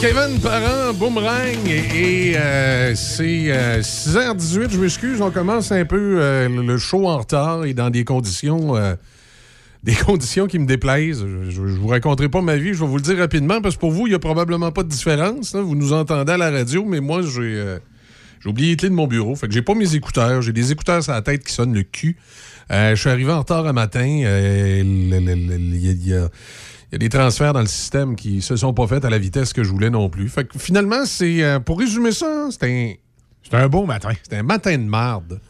Kevin Parent, Boomerang, et, euh, c'est 6h18, euh, je m'excuse, on commence un peu euh, le show en retard et dans des conditions des conditions qui me déplaisent. Je, ne vous raconterai pas ma vie, je vais vous le dire rapidement, parce que pour vous, il n'y a probablement pas de différence. Vous nous entendez à la radio, mais moi, j'ai oublié les clés de mon bureau. Fait que j'ai pas mes écouteurs. J'ai des écouteurs sur la tête qui sonnent le cul. je suis arrivé en retard un matin. Il y a y a des transferts dans le système qui se sont pas faits à la vitesse que je voulais non plus. Fait que finalement, c'est euh, pour résumer ça, c'était un, c'était un beau matin. C'était un matin de marde.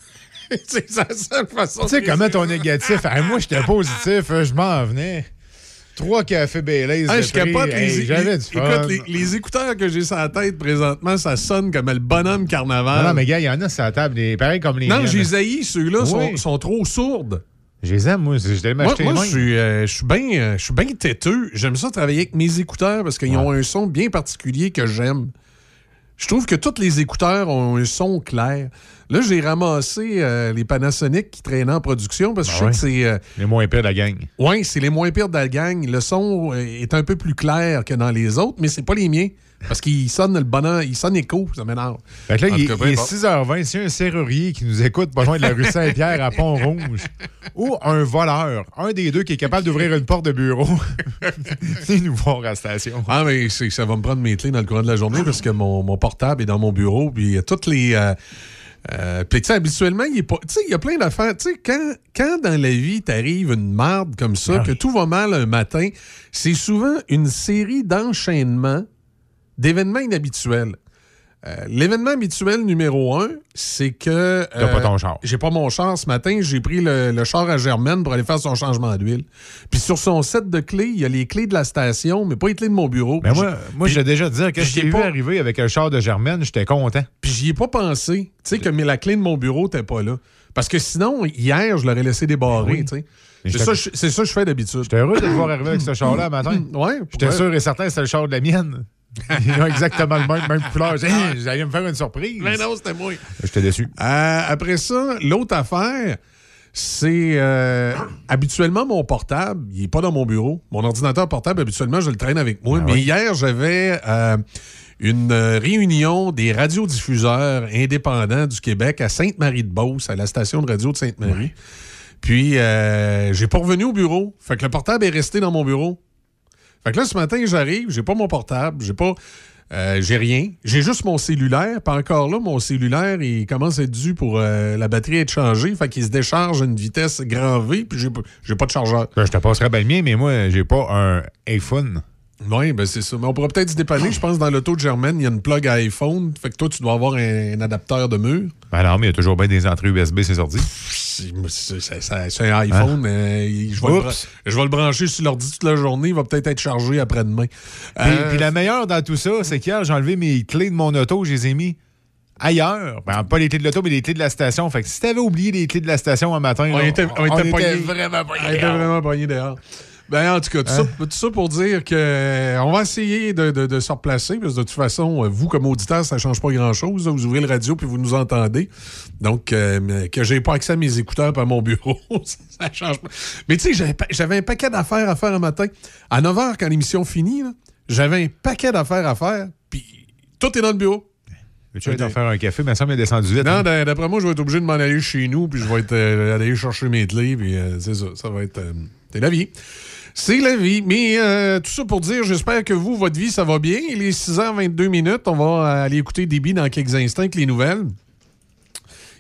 c'est la seule façon. Tu sais comment ton négatif. moi, j'étais positif, je m'en venais. Trois cafés Baileys. je capote les, J'avais du fun. Écoute, les, écouteurs que j'ai sur la tête présentement, ça sonne comme le bonhomme carnaval. Non, mais gars, il y en a sur la table, pareil comme les. Non, j'ai ceux-là sont, sont trop sourdes. Je les aime, moi. Je m'acheter Moi, moi je suis, euh, je suis bien euh, têteux. J'aime ça travailler avec mes écouteurs parce qu'ils ont un son bien particulier que j'aime. Je trouve que tous les écouteurs ont un son clair. Là, j'ai ramassé euh, les Panasonic qui traînaient en production parce que je ben sais que c'est. les moins pires de la gang. Oui, c'est les moins pires de la gang. Le son est un peu plus clair que dans les autres, mais c'est pas les miens. Parce qu'il sonne le bonheur, il sonne écho, ça m'énerve. Fait que là, il, est 6h20. S'il y a un serrurier qui nous écoute pas loin de la rue Saint-Pierre à Pont-Rouge, ou un voleur, un des deux qui est capable d'ouvrir une porte de bureau, c'est nous voir à la station. Ah, mais ça va me prendre mes clés dans le courant de la journée parce que mon, portable est dans mon bureau, puis il y a toutes les. Euh, euh, puis, tu sais, habituellement, il y a plein d'affaires. Tu sais, quand, quand dans la vie, t'arrives une marde comme ça, ah que tout va mal un matin, c'est souvent une série d'enchaînements d'événements inhabituels. Euh, l'événement habituel numéro un, c'est que. T'as pas ton char. J'ai pas mon char ce matin. J'ai pris le, char à Germaine pour aller faire son changement d'huile. Puis sur son set de clés, il y a les clés de la station, mais pas les clés de mon bureau. Mais moi, moi j'ai déjà dit que je t'ai vu arriver avec un char de Germaine, j'étais content. Puis j'y ai pas pensé, tu sais, que mais la clé de mon bureau t'es pas là. Parce que sinon, hier, je l'aurais laissé débarrer, tu sais. C'est ça, que je fais d'habitude. J'étais heureux de voir arriver avec ce char-là matin. ouais. J'étais sûr et certain que c'était le char de la mienne. Ils ont exactement le même, même couleur. J'allais me faire une surprise. Mais non, c'était moi. J'étais déçu. Euh, après ça, l'autre affaire, c'est euh, habituellement mon portable, il n'est pas dans mon bureau. Mon ordinateur portable, habituellement, je le traîne avec moi. Ah mais hier, j'avais euh, une réunion des radiodiffuseurs indépendants du Québec à Sainte-Marie-de-Beauce, à la station de radio de Sainte-Marie. Puis, j'ai pas revenu au bureau. Fait que le portable est resté dans mon bureau. Fait que là, ce matin, j'arrive, j'ai pas mon portable, j'ai pas. Euh, j'ai rien. J'ai juste mon cellulaire. Pas encore là, mon cellulaire, il commence à être dû pour euh, la batterie être changée. Fait qu'il se décharge à une vitesse grand V, puis j'ai pas de chargeur. Ben, je te passerai bien le mien, mais moi, j'ai pas un iPhone. Oui, ben c'est ça. Mais on pourrait peut-être se dépanner. Je pense dans l'auto de Germaine, il y a une plug à iPhone. Fait que toi, tu dois avoir un, adapteur de mur. Ben non, mais il y a toujours bien des entrées USB, c'est sorti. C'est un iPhone. Hein? je, vais le, brancher sur l'ordi toute la journée. Il va peut-être être chargé après-demain. Euh, puis, la meilleure dans tout ça, c'est qu'hier, j'ai enlevé mes clés de mon auto. Je les ai mis ailleurs. Ben, pas les clés de l'auto, mais les clés de la station. Fait que si t'avais oublié les clés de la station un matin, on, était, on, était, vraiment pognés. On était vraiment pognés dehors. Ben, en tout cas, tout, ça, hein? pour dire que euh, on va essayer de, se replacer, parce que de toute façon, euh, vous, comme auditeur, ça ne change pas grand-chose. Vous ouvrez le radio puis vous nous entendez. Donc, euh, que j'ai pas accès à mes écouteurs par mon bureau, ça change pas. Mais tu sais, j'avais un paquet d'affaires à faire un matin. À 9 h, quand l'émission finit, j'avais un paquet d'affaires à faire, puis tout est dans le bureau. Tu vas faire un café, mais ça m'est descendu vite. Non, hein? d'après moi, je vais être obligé de m'en aller chez nous, puis je vais être, aller chercher mes clés, puis c'est ça. Ça va être. c'est la vie. C'est la vie. Mais euh, tout ça pour dire, j'espère que vous, votre vie, ça va bien. Il est 6h22 minutes. On va aller écouter Déby dans quelques instants avec les nouvelles.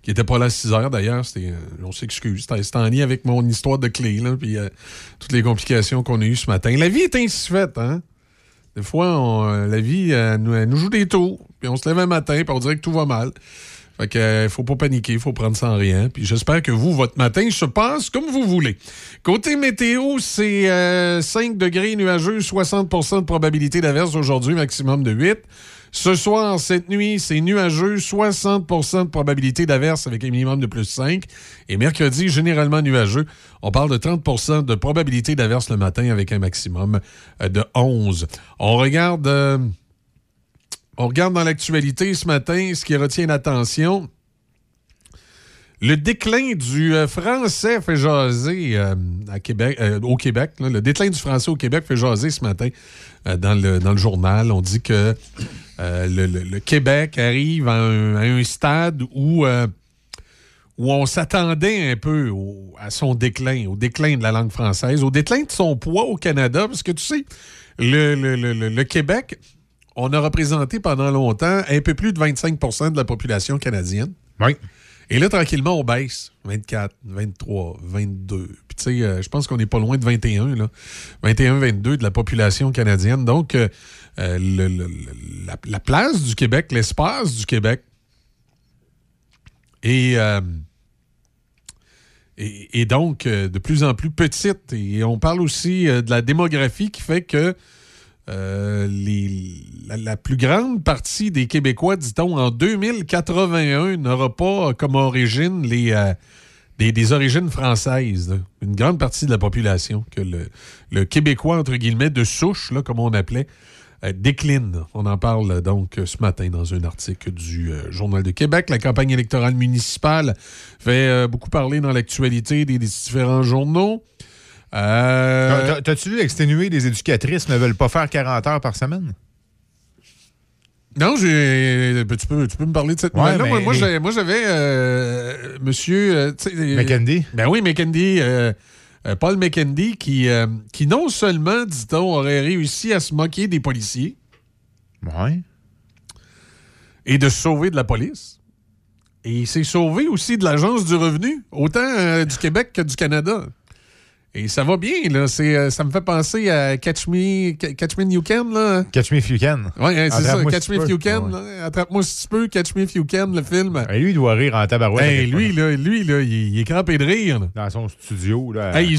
Qui n'était pas là à 6 h d'ailleurs. Euh, on s'excuse. C'était en lien avec mon histoire de clé, là, puis euh, toutes les complications qu'on a eues ce matin. La vie est ainsi faite, hein? Des fois, la vie nous, nous, joue des tours, puis on se lève un matin, puis on dirait que tout va mal. Fait que, euh, faut pas paniquer, il faut prendre ça en rien. Puis j'espère que vous, votre matin se passe comme vous voulez. Côté météo, c'est 5 euh, degrés nuageux, 60% de probabilité d'averse aujourd'hui, maximum de 8. Ce soir, cette nuit, c'est nuageux, 60% de probabilité d'averse avec un minimum de plus 5. Et mercredi, généralement nuageux. On parle de 30% de probabilité d'averse le matin avec un maximum euh, de 11. On regarde... On regarde dans l'actualité ce matin ce qui retient l'attention. Le déclin du euh, français fait jaser euh, à Québec, euh, au Québec. le déclin du français au Québec fait jaser ce matin dans, le, dans le journal. On dit que le, le- Québec arrive à un, stade où, où on s'attendait un peu à son déclin, au déclin de la langue française, au déclin de son poids au Canada, parce que tu sais, le- le Québec, on a représenté pendant longtemps un peu plus de 25% de la population canadienne. Oui. Et là, tranquillement, on baisse. 24, 23, 22. Puis, tu sais, euh, je pense qu'on n'est pas loin de 21, là. 21, 22 de la population canadienne. Donc, euh, euh, le- le- le- la, la place du Québec, l'espace du Québec est, euh, est- est donc de plus en plus petite. Et on parle aussi de la démographie qui fait que euh, la, plus grande partie des Québécois, dit-on, en 2081, n'aura pas comme origine les, euh, des, origines françaises. Une grande partie de la population, que le, Québécois, entre guillemets, de souche, là, comme on appelait, euh, décline. On en parle donc ce matin dans un article du Journal de Québec. La campagne électorale municipale fait beaucoup parler dans l'actualité des différents journaux. Euh, T'as- T'as-tu vu exténuer les éducatrices ne veulent pas faire 40 heures par semaine? Non, j'ai. ben, Tu peux, tu peux me parler de cette Ouais, nouvelle-là. Moi, moi, j'avais, moi, j'avais, euh, monsieur. euh, McKendy? Ben oui, McKendy. Paul McKendy, qui, qui non seulement, dit-on, aurait réussi à se moquer des policiers Oui. et de se sauver de la police. Et il s'est sauvé aussi de l'Agence du revenu, autant du Québec que du Canada. Et ça va bien, là. C'est, euh, ça me fait penser à Catch Me, Catch Me You Can, là. Catch me if you can. Oui, c'est ça. Catch Me If. You Can. Attrape-moi si tu peux. Catch Me If You Can, le film. Et lui, il doit rire en tabarouette. Hey, lui, là, lui là, il, il est crampé de rire. Dans son studio. Là, Hey, il,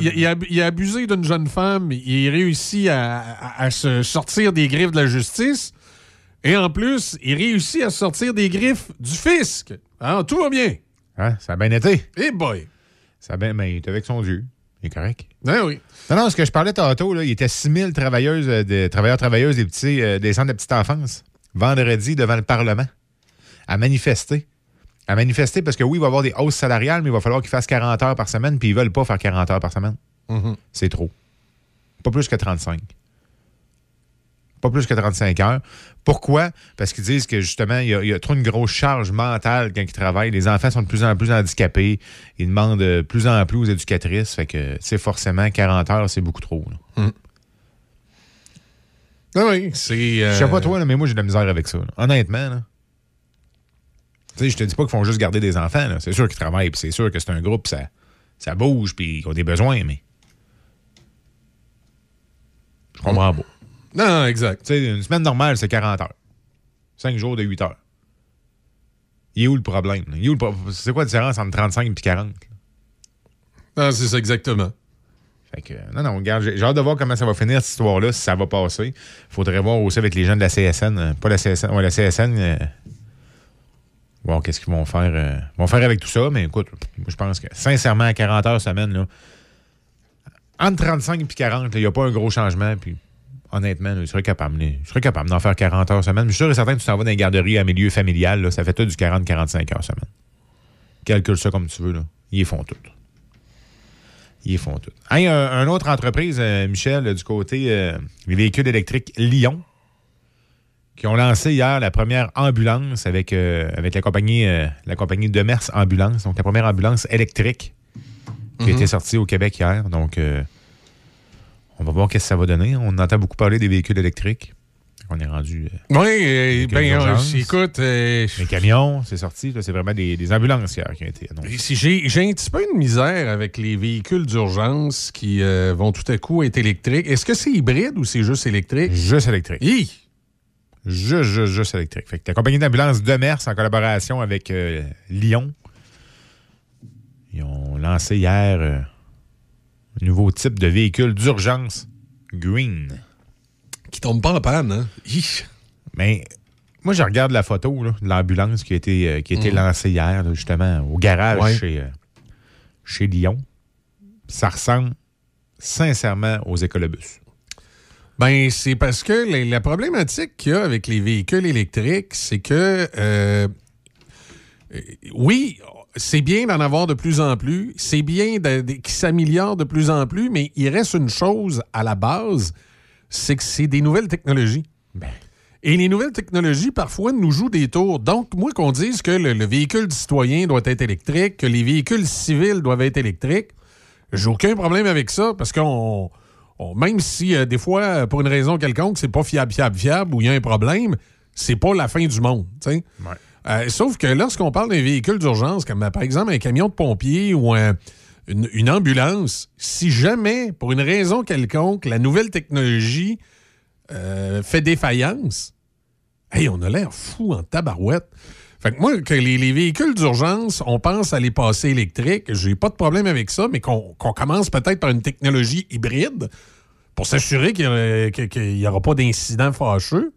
il, il a, il a abusé d'une jeune femme. Il réussit à, à- à se sortir des griffes de la justice. Et en plus, il réussit à sortir des griffes du fisc. Hein, tout va bien. Hein, Ça a bien été. Eh boy. Ça a bien, mais il est avec son Dieu. Correct. Ben oui. Non, non, ce que je parlais tantôt, là, il était 6 000 travailleuses, euh, de, travailleurs, travailleuses des, petits, euh, des centres de petite enfance, vendredi devant le Parlement, à manifester. À manifester parce que oui, il va y avoir des hausses salariales, mais il va falloir qu'ils fassent 40 heures par semaine, puis ils veulent pas faire 40 heures par semaine. Mhm. C'est trop. Pas plus que 35. Pas plus que 35 heures. Pourquoi? Parce qu'ils disent que justement, il y, a, il y a trop une grosse charge mentale quand ils travaillent. Les enfants sont de plus en plus handicapés. Ils demandent de plus en plus aux éducatrices. Fait que, sais, forcément, 40 heures, c'est beaucoup trop. là. Ben oui. C'est. euh, Je sais pas toi, là, mais moi, j'ai de la misère avec ça. là. Honnêtement, là. Tu sais, je te dis pas qu'ils font juste garder des enfants. C'est sûr qu'ils travaillent, puis c'est sûr que c'est un groupe, ça, ça bouge, puis ils ont des besoins, mais. Je comprends pas. Non, exact. Tu sais, une semaine normale, c'est 40 heures. 5 jours de 8 heures. Il est où le problème? Il pro- C'est quoi la différence entre 35 et 40? là? Non, c'est ça, exactement. Fait que, non, non, regarde, j'ai hâte de voir comment ça va finir, cette histoire-là, si ça va passer. Faudrait voir aussi avec les gens de la CSN, euh, pas la CSN, ouais, la CSN, euh, voir qu'est-ce qu'ils vont faire. euh, ils vont faire avec tout ça, mais écoute, moi, je pense que, sincèrement, à 40 heures semaine, là, entre 35 et 40, il n'y a pas un gros changement, puis honnêtement, là, je serais capable, là, je serais capable d'en faire 40 heures semaine. Mais je suis sûr et certain que tu t'en vas dans les garderies à milieu familial, là, ça fait tout du 40-45 heures semaine. Calcule ça comme tu veux, là. Ils font tout. Ils font tout. Hey, un, autre entreprise, euh, Michel, du côté euh, des véhicules électriques Lyon, qui ont lancé hier la première ambulance avec, euh, avec la compagnie euh, la compagnie Demers Ambulance, donc la première ambulance électrique qui a été sortie au Québec hier. Donc, on va voir qu'est-ce que ça va donner. On entend beaucoup parler des véhicules électriques. On est rendu. euh, Oui, urgences. écoute, euh, les camions, c'est sorti. C'est vraiment des, des ambulances hier qui ont été annoncées. j'ai un petit peu de misère avec les véhicules d'urgence qui euh, vont tout à coup être électriques. Est-ce que c'est hybride ou c'est juste électrique? Juste électrique. Hi! Juste, juste, juste électrique. Fait que la compagnie d'ambulance Demers, en collaboration avec Lyon, ils ont lancé hier nouveau type de véhicule d'urgence green. Qui tombe pas en panne, hein? Mais moi, je regarde la photo là, de l'ambulance qui a été, euh, qui a été lancée hier, là, justement, au garage Ouais. chez, euh, chez Lyon. Ça ressemble sincèrement aux écolobus. Ben, c'est parce que la, la problématique qu'il y a avec les véhicules électriques, c'est que, euh, oui, c'est bien d'en avoir de plus en plus, c'est bien qu'ils s'améliorent de plus en plus, mais il reste une chose à la base, c'est que c'est des nouvelles technologies. Ben. Et les nouvelles technologies, parfois, nous jouent des tours. Donc, moi, qu'on dise que le, véhicule du citoyen doit être électrique, que les véhicules civils doivent être électriques, j'ai aucun problème avec ça, parce qu'on... même si, euh, des fois, pour une raison quelconque, c'est pas fiable, fiable, fiable, ou il y a un problème, c'est pas la fin du monde. Euh, sauf que lorsqu'on parle d'un véhicule d'urgence, comme par exemple un camion de pompier ou une, ambulance, si jamais, pour une raison quelconque, la nouvelle technologie euh, fait défaillance, hey, on a l'air fou en tabarouette. Fait que moi, que les, véhicules d'urgence, on pense à les passer électriques, j'ai pas de problème avec ça, mais qu'on commence peut-être par une technologie hybride pour s'assurer qu'il n'y aura pas d'incident fâcheux.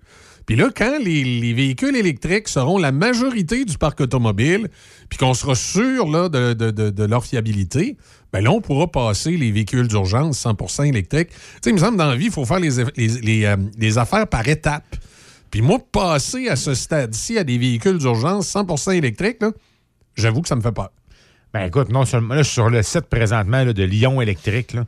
Puis là, quand les, véhicules électriques seront la majorité du parc automobile, puis qu'on sera sûr là, de, leur fiabilité, ben là, on pourra passer les véhicules d'urgence 100% électriques. Tu sais, il me semble, dans la vie, il faut faire les, euh, les, affaires par étapes. Puis moi, passer à ce stade-ci à des véhicules d'urgence 100% électriques, j'avoue que ça me fait peur. Ben écoute, non seulement, là, je suis sur le site présentement de Lyon électrique, là.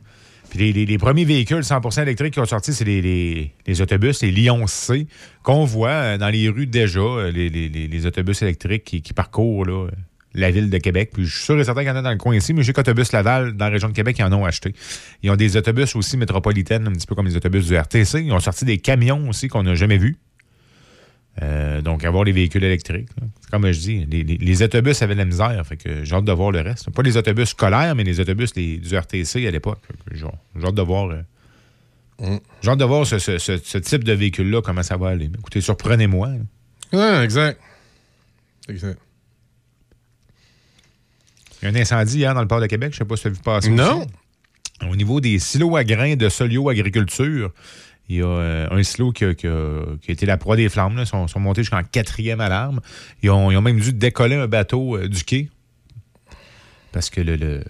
Puis les, premiers véhicules 100% électriques qui ont sorti, c'est les, autobus, les Lyon C, qu'on voit euh, dans les rues déjà, euh, les, autobus électriques qui, parcourent la ville de Québec. Puis je suis sûr et certain qu'il y en a dans le coin ici, mais j'ai qu'Autobus Laval, dans la région de Québec, ils en ont acheté. Ils ont des autobus aussi métropolitaines, un petit peu comme les autobus du RTC. Ils ont sorti des camions aussi qu'on n'a jamais vus. Euh, donc, avoir les véhicules électriques. Comme je dis, les, autobus avaient de la misère. Fait que j'ai hâte de voir le reste. Pas les autobus scolaires, mais les autobus du RTC à l'époque. J'ai hâte de voir. Euh, mm. J'ai hâte de voir ce, type de véhicule-là, comment ça va aller. Écoutez, surprenez-moi. Oui, exact. Exact. Il y a un incendie hier dans le port de Québec. Je ne sais pas si tu as vu passer. Non. Au niveau des silos à grains de Solio Agriculture, il y a euh, un silo qui a, été la proie des flammes. Ils sont, montés jusqu'en quatrième alarme. Ils ont, même dû décoller un bateau euh, du quai. Parce que le,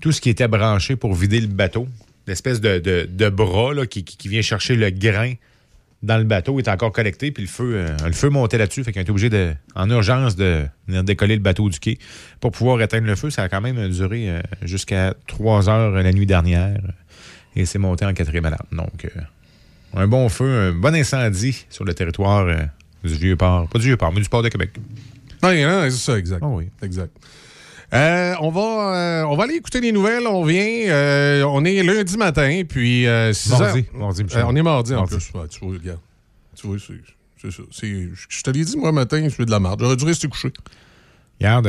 tout ce qui était branché pour vider le bateau, l'espèce de, bras qui, vient chercher le grain dans le bateau est encore collecté, puis le feu, euh, montait là-dessus. Fait qu'on était obligé de, en urgence de venir décoller le bateau du quai pour pouvoir éteindre le feu. Ça a quand même duré jusqu'à 3 heures la nuit dernière. Et c'est monté en quatrième alarme. Donc, un bon feu, un bon incendie sur le territoire euh, du Vieux-Port. Pas du Vieux-Port, mais du Port de Québec. Oui, c'est ça, exact. Ah oui. Exact. Euh, on, va, euh, on va aller écouter les nouvelles. On vient. on est lundi matin, puis. mardi. mardi on est mardi, en plus. tu vois, regarde. Tu vois, c'est ça. Je te l'ai dit, moi, matin, je suis de la merde. J'aurais dû rester couché. Regarde.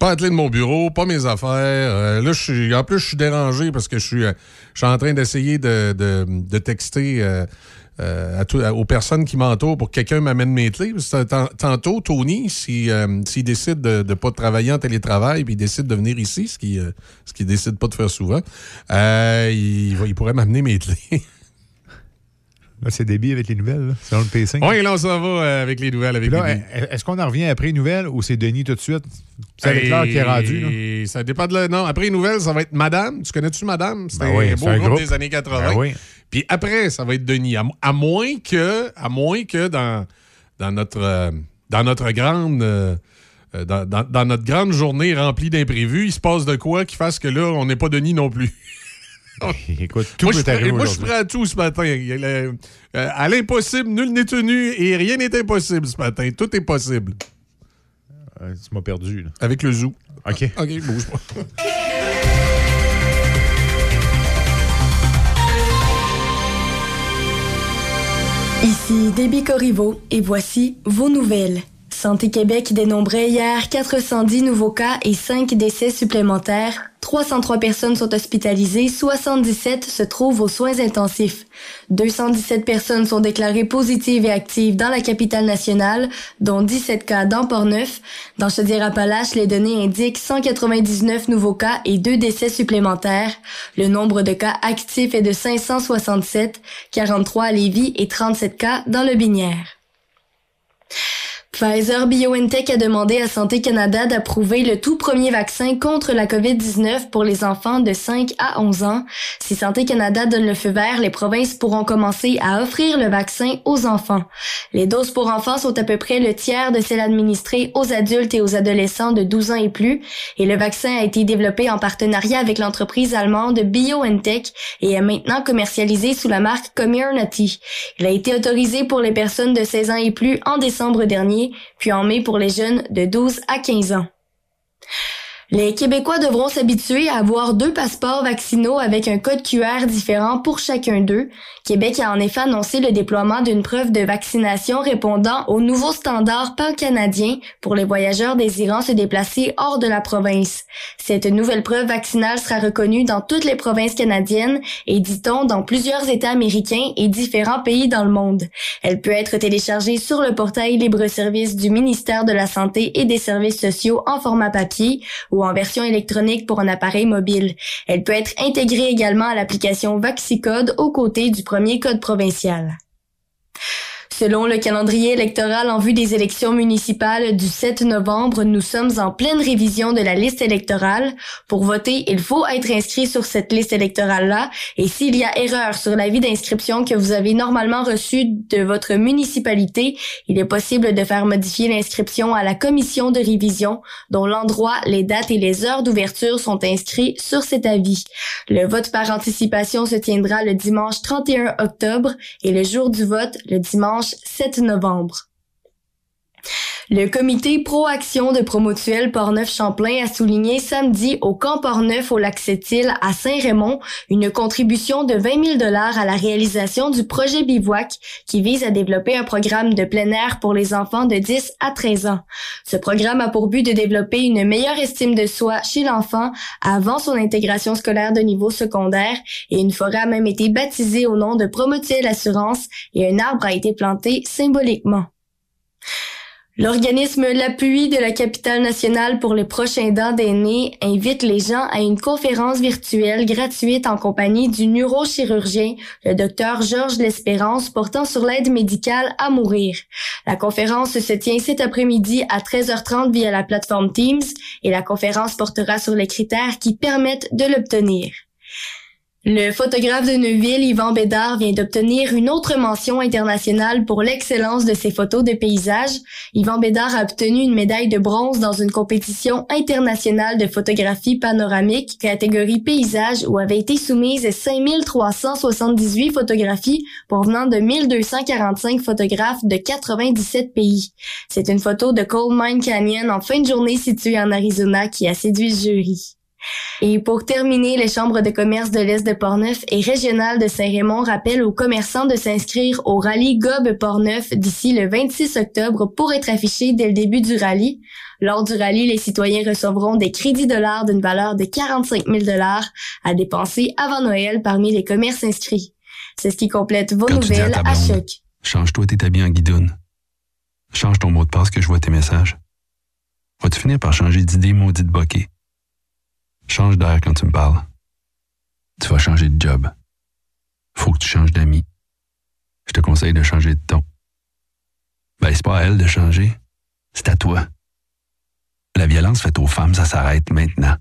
Pas attelé de mon bureau, pas mes affaires. là, je suis, en plus, je suis dérangé parce que je suis, je suis en train d'essayer de, de, de, texter euh, à aux personnes qui m'entourent pour que quelqu'un m'amène mes clés. Tantôt, Tony, s'il si, décide de ne pas travailler en télétravail puis il décide de venir ici, ce qu'il ne ce décide pas de faire souvent, euh, il, il pourrait m'amener mes clés. Là, c'est débit avec les nouvelles, selon le pacing. Oui, là, on s'en va euh, avec les nouvelles. Avec là, est-ce qu'on en revient après les nouvelles ou c'est Denis tout de suite? C'est l'heure qui est rendu. Ça dépend de. Non, après les nouvelles, ça va être Madame. Tu connais-tu Madame? C'était ben un beau groupe, des années 80. Ben oui. Puis après, ça va être Denis. À, moins que, à moins que dans, dans, notre, euh, dans notre grande... Euh, dans, dans, notre grande journée remplie d'imprévus, il se passe de quoi qui fasse que là, on n'est pas Denis non plus? Écoute, tout moi, je, moi, je suis prêt à tout ce matin. Euh, à l'impossible, nul n'est tenu et rien n'est impossible ce matin. Tout est possible. Euh, tu m'as perdu. Avec le zoo. OK. OK, bouge pas. Ici Déby Corriveau et voici vos nouvelles. Santé Québec dénombrait hier 410 nouveaux cas et 5 décès supplémentaires. 303 personnes sont hospitalisées, 77 se trouvent aux soins intensifs. 217 personnes sont déclarées positives et actives dans la capitale nationale, dont 17 cas dans Port-Neuf. Dans Chaudière-Appalaches, les données indiquent 199 nouveaux cas et 2 décès supplémentaires. Le nombre de cas actifs est de 567, 43 à Lévis et 37 cas dans le Binière. Pfizer BioNTech a demandé à Santé Canada d'approuver le tout premier vaccin contre la COVID-19 pour les enfants de 5 à 11 ans. Si Santé Canada donne le feu vert, les provinces pourront commencer à offrir le vaccin aux enfants. Les doses pour enfants sont à peu près le tiers de celles administrées aux adultes et aux adolescents de 12 ans et plus, et le vaccin a été développé en partenariat avec l'entreprise allemande BioNTech et est maintenant commercialisé sous la marque Comirnaty. Il a été autorisé pour les personnes de 16 ans et plus en décembre dernier puis en mai pour les jeunes de 12 à 15 ans. Les Québécois devront s'habituer à avoir deux passeports vaccinaux avec un code QR différent pour chacun d'eux. Québec a en effet annoncé le déploiement d'une preuve de vaccination répondant aux nouveaux standards pan-canadiens pour les voyageurs désirant se déplacer hors de la province. Cette nouvelle preuve vaccinale sera reconnue dans toutes les provinces canadiennes et, dit-on, dans plusieurs États américains et différents pays dans le monde. Elle peut être téléchargée sur le portail libre-service du ministère de la Santé et des Services sociaux en format papier ou en version électronique pour un appareil mobile. Elle peut être intégrée également à l'application VaxiCode aux côtés du premier code provincial. Selon le calendrier électoral en vue des élections municipales du 7 novembre, nous sommes en pleine révision de la liste électorale. Pour voter, il faut être inscrit sur cette liste électorale-là et s'il y a erreur sur l'avis d'inscription que vous avez normalement reçu de votre municipalité, il est possible de faire modifier l'inscription à la commission de révision dont l'endroit, les dates et les heures d'ouverture sont inscrits sur cet avis. Le vote par anticipation se tiendra le dimanche 31 octobre et le jour du vote le dimanche 7 novembre. Le comité Pro-Action de Promotuel Portneuf-Champlain a souligné samedi au camp Portneuf au lac Sept-Îles à Saint-Raymond une contribution de 20 000 dollars à la réalisation du projet Bivouac qui vise à développer un programme de plein air pour les enfants de 10 à 13 ans. Ce programme a pour but de développer une meilleure estime de soi chez l'enfant avant son intégration scolaire de niveau secondaire et une forêt a même été baptisée au nom de Promotuel Assurance et un arbre a été planté symboliquement. L'organisme L'Appui de la capitale nationale pour les prochains dents d'aînés invite les gens à une conférence virtuelle gratuite en compagnie du neurochirurgien, le docteur Georges L'Espérance, portant sur l'aide médicale à mourir. La conférence se tient cet après-midi à 13h30 via la plateforme Teams et la conférence portera sur les critères qui permettent de l'obtenir. Le photographe de Neuville, Yvan Bédard, vient d'obtenir une autre mention internationale pour l'excellence de ses photos de paysages. Yvan Bédard a obtenu une médaille de bronze dans une compétition internationale de photographie panoramique, catégorie paysage, où avaient été soumises 5378 photographies provenant de 1245 photographes de 97 pays. C'est une photo de Coal Mine Canyon en fin de journée située en Arizona qui a séduit le jury. Et pour terminer, les chambres de commerce de l'Est de Portneuf et régionales de Saint-Raymond rappellent aux commerçants de s'inscrire au rallye Gob Portneuf d'ici le 26 octobre pour être affichés dès le début du rallye. Lors du rallye, les citoyens recevront des crédits dollars d'une valeur de 45 000 dollars à dépenser avant Noël parmi les commerces inscrits. C'est ce qui complète vos nouvelles à, choc. Change-toi tes habits en guidoune. Change ton mot de passe que je vois tes messages. Vas-tu finir par changer d'idée maudite bokeh? Change d'air quand tu me parles. Tu vas changer de job. Faut que tu changes d'amis. Je te conseille de changer de ton. Ben, c'est pas à elle de changer. C'est à toi. La violence faite aux femmes, ça s'arrête maintenant.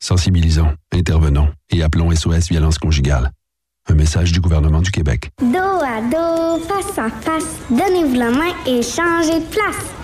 Sensibilisons, intervenons et appelons SOS Violence Conjugale. Un message du gouvernement du Québec. Dos à dos, face à face, donnez-vous la main et changez de place.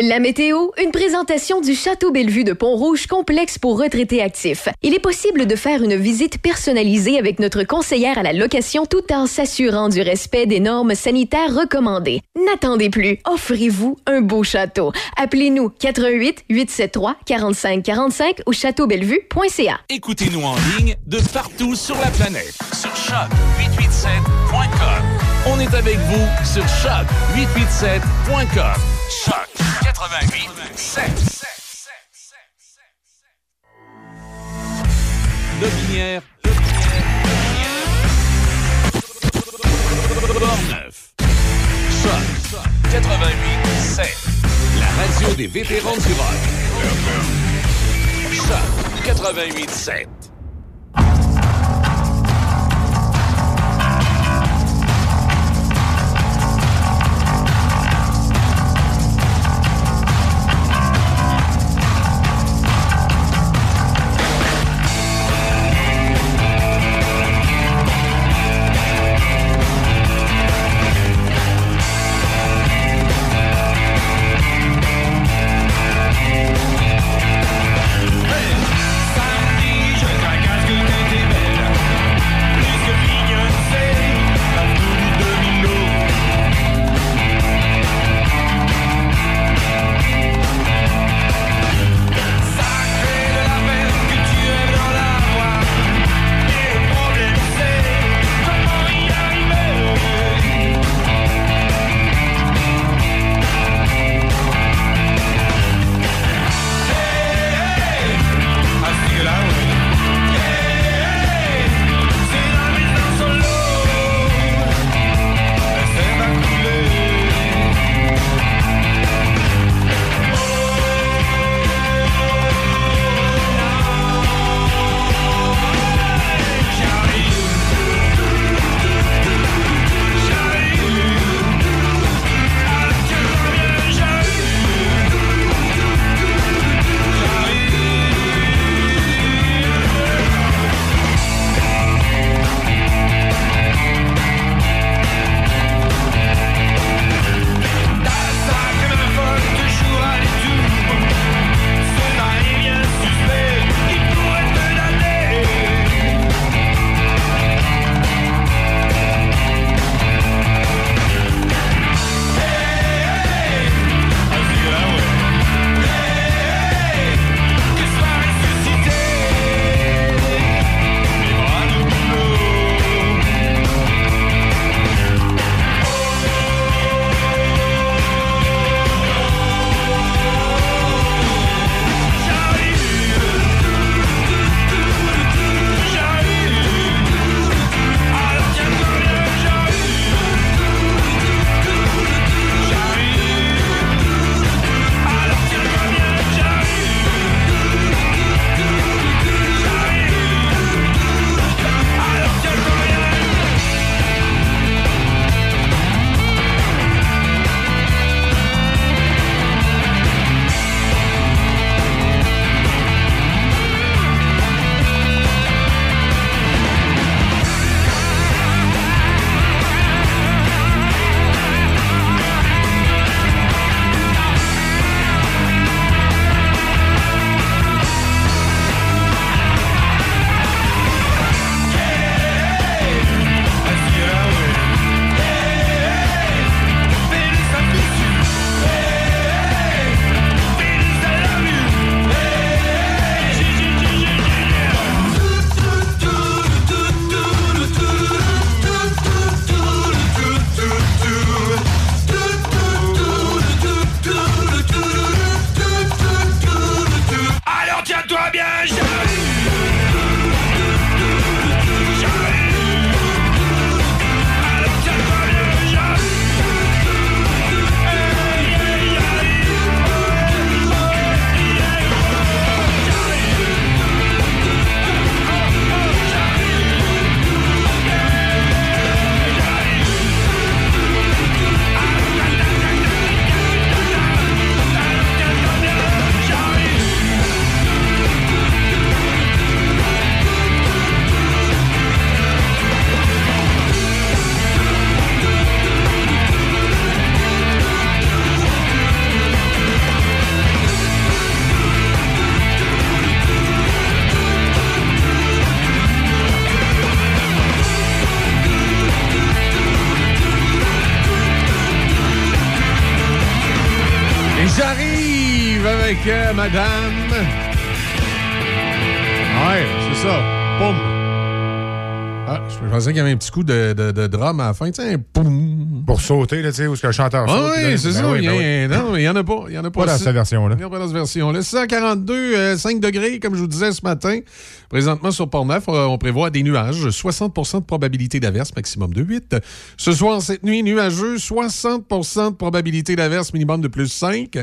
La météo, une présentation du Château Bellevue de Pont-Rouge complexe pour retraités actifs. Il est possible de faire une visite personnalisée avec notre conseillère à la location tout en s'assurant du respect des normes sanitaires recommandées. N'attendez plus, offrez-vous un beau château. Appelez-nous 88 873 45 45 ou châteaubellevue.ca. Écoutez-nous en ligne de partout sur la planète sur choc887.com. On est avec vous sur choc887.com. Choc 88 7. Lobinière, Lobinière, Lobinière. Portneuf. Choc 88 7. La radio des vétérans du rock. Choc 88 7. Avec euh, madame. Ouais, c'est ça. Poum. Ah, je pensais qu'il y avait un petit coup de, de, de drum à la fin. Un poum. Pour sauter, là, tu sais, où est-ce que le chanteur Ah saute. oui, c'est Ben ça. oui, ben oui. Non, mais il n'y en a pas. Il y en a pas. Pas dans cette version-là. Il n'y en a pas dans cette version-là. 642, euh, 5 degrés, comme je vous disais ce matin. Présentement, sur Port-Neuf, on, on prévoit des nuages. 60% de probabilité d'averse, maximum de 8. Ce soir, cette nuit, nuageux. 60% de probabilité d'averse, minimum de plus 5.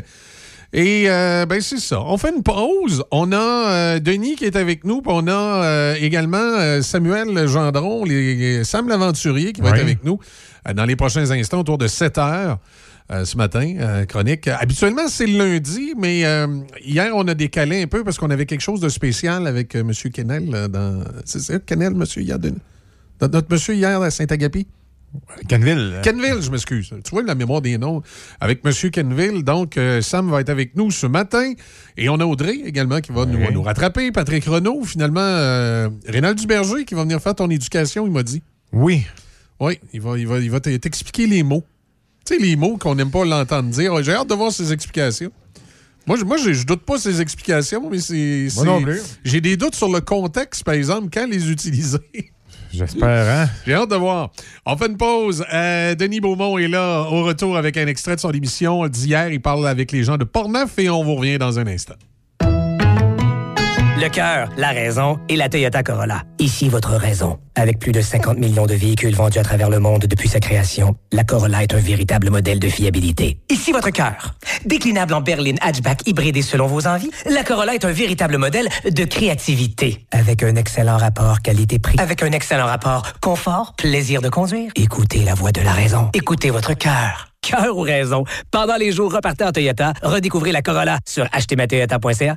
Et euh, ben c'est ça. On fait une pause. On a euh, Denis qui est avec nous, puis on a euh, également euh, Samuel Gendron, les, les- Sam l'aventurier qui va Oui. être avec nous dans les prochains instants autour de 7 heures. ce matin, chronique. Habituellement, c'est le lundi, mais hier, on a décalé un peu parce qu'on avait quelque chose de spécial avec M. Kennel. dans... C'est ça, Kennel, monsieur, hier? de- notre monsieur hier à Saint-Agapi? Kenville. euh, Kenville, je m'excuse. Tu vois la mémoire des noms avec M. Kenville. Donc, euh, Sam va être avec nous ce matin. Et on a Audrey également qui va nous, Oui. nous rattraper. Patrick Renault, finalement. Euh, Rénal Duberger qui va venir faire ton éducation, il m'a dit. Oui. Oui, il va, il va, il va t'expliquer les mots. Tu sais, les mots qu'on n'aime pas l'entendre dire. J'ai hâte de voir ses explications. Moi, je, moi, je, doute pas ses explications, mais c'est. Moi c'est- non plus. J'ai des doutes sur le contexte, par exemple, quand les utiliser. J'espère, hein? J'ai hâte de voir. On fait une pause. Euh, Denis Beaumont est là au retour avec un extrait de son émission d'hier. Il parle avec les gens de Portneuf et on vous revient dans un instant. Le cœur, la raison et la Toyota Corolla. Ici votre raison. Avec plus de 50 millions de véhicules vendus à travers le monde depuis sa création, la Corolla est un véritable modèle de fiabilité. Ici votre cœur. Déclinable en berline hatchback hybridé selon vos envies, la Corolla est un véritable modèle de créativité. Avec un excellent rapport qualité-prix. Avec un excellent rapport confort, plaisir de conduire. Écoutez la voix de la raison. Écoutez votre cœur. Cœur ou raison. Pendant les jours repartez en Toyota, redécouvrez la Corolla sur achetezmatoyota.ca.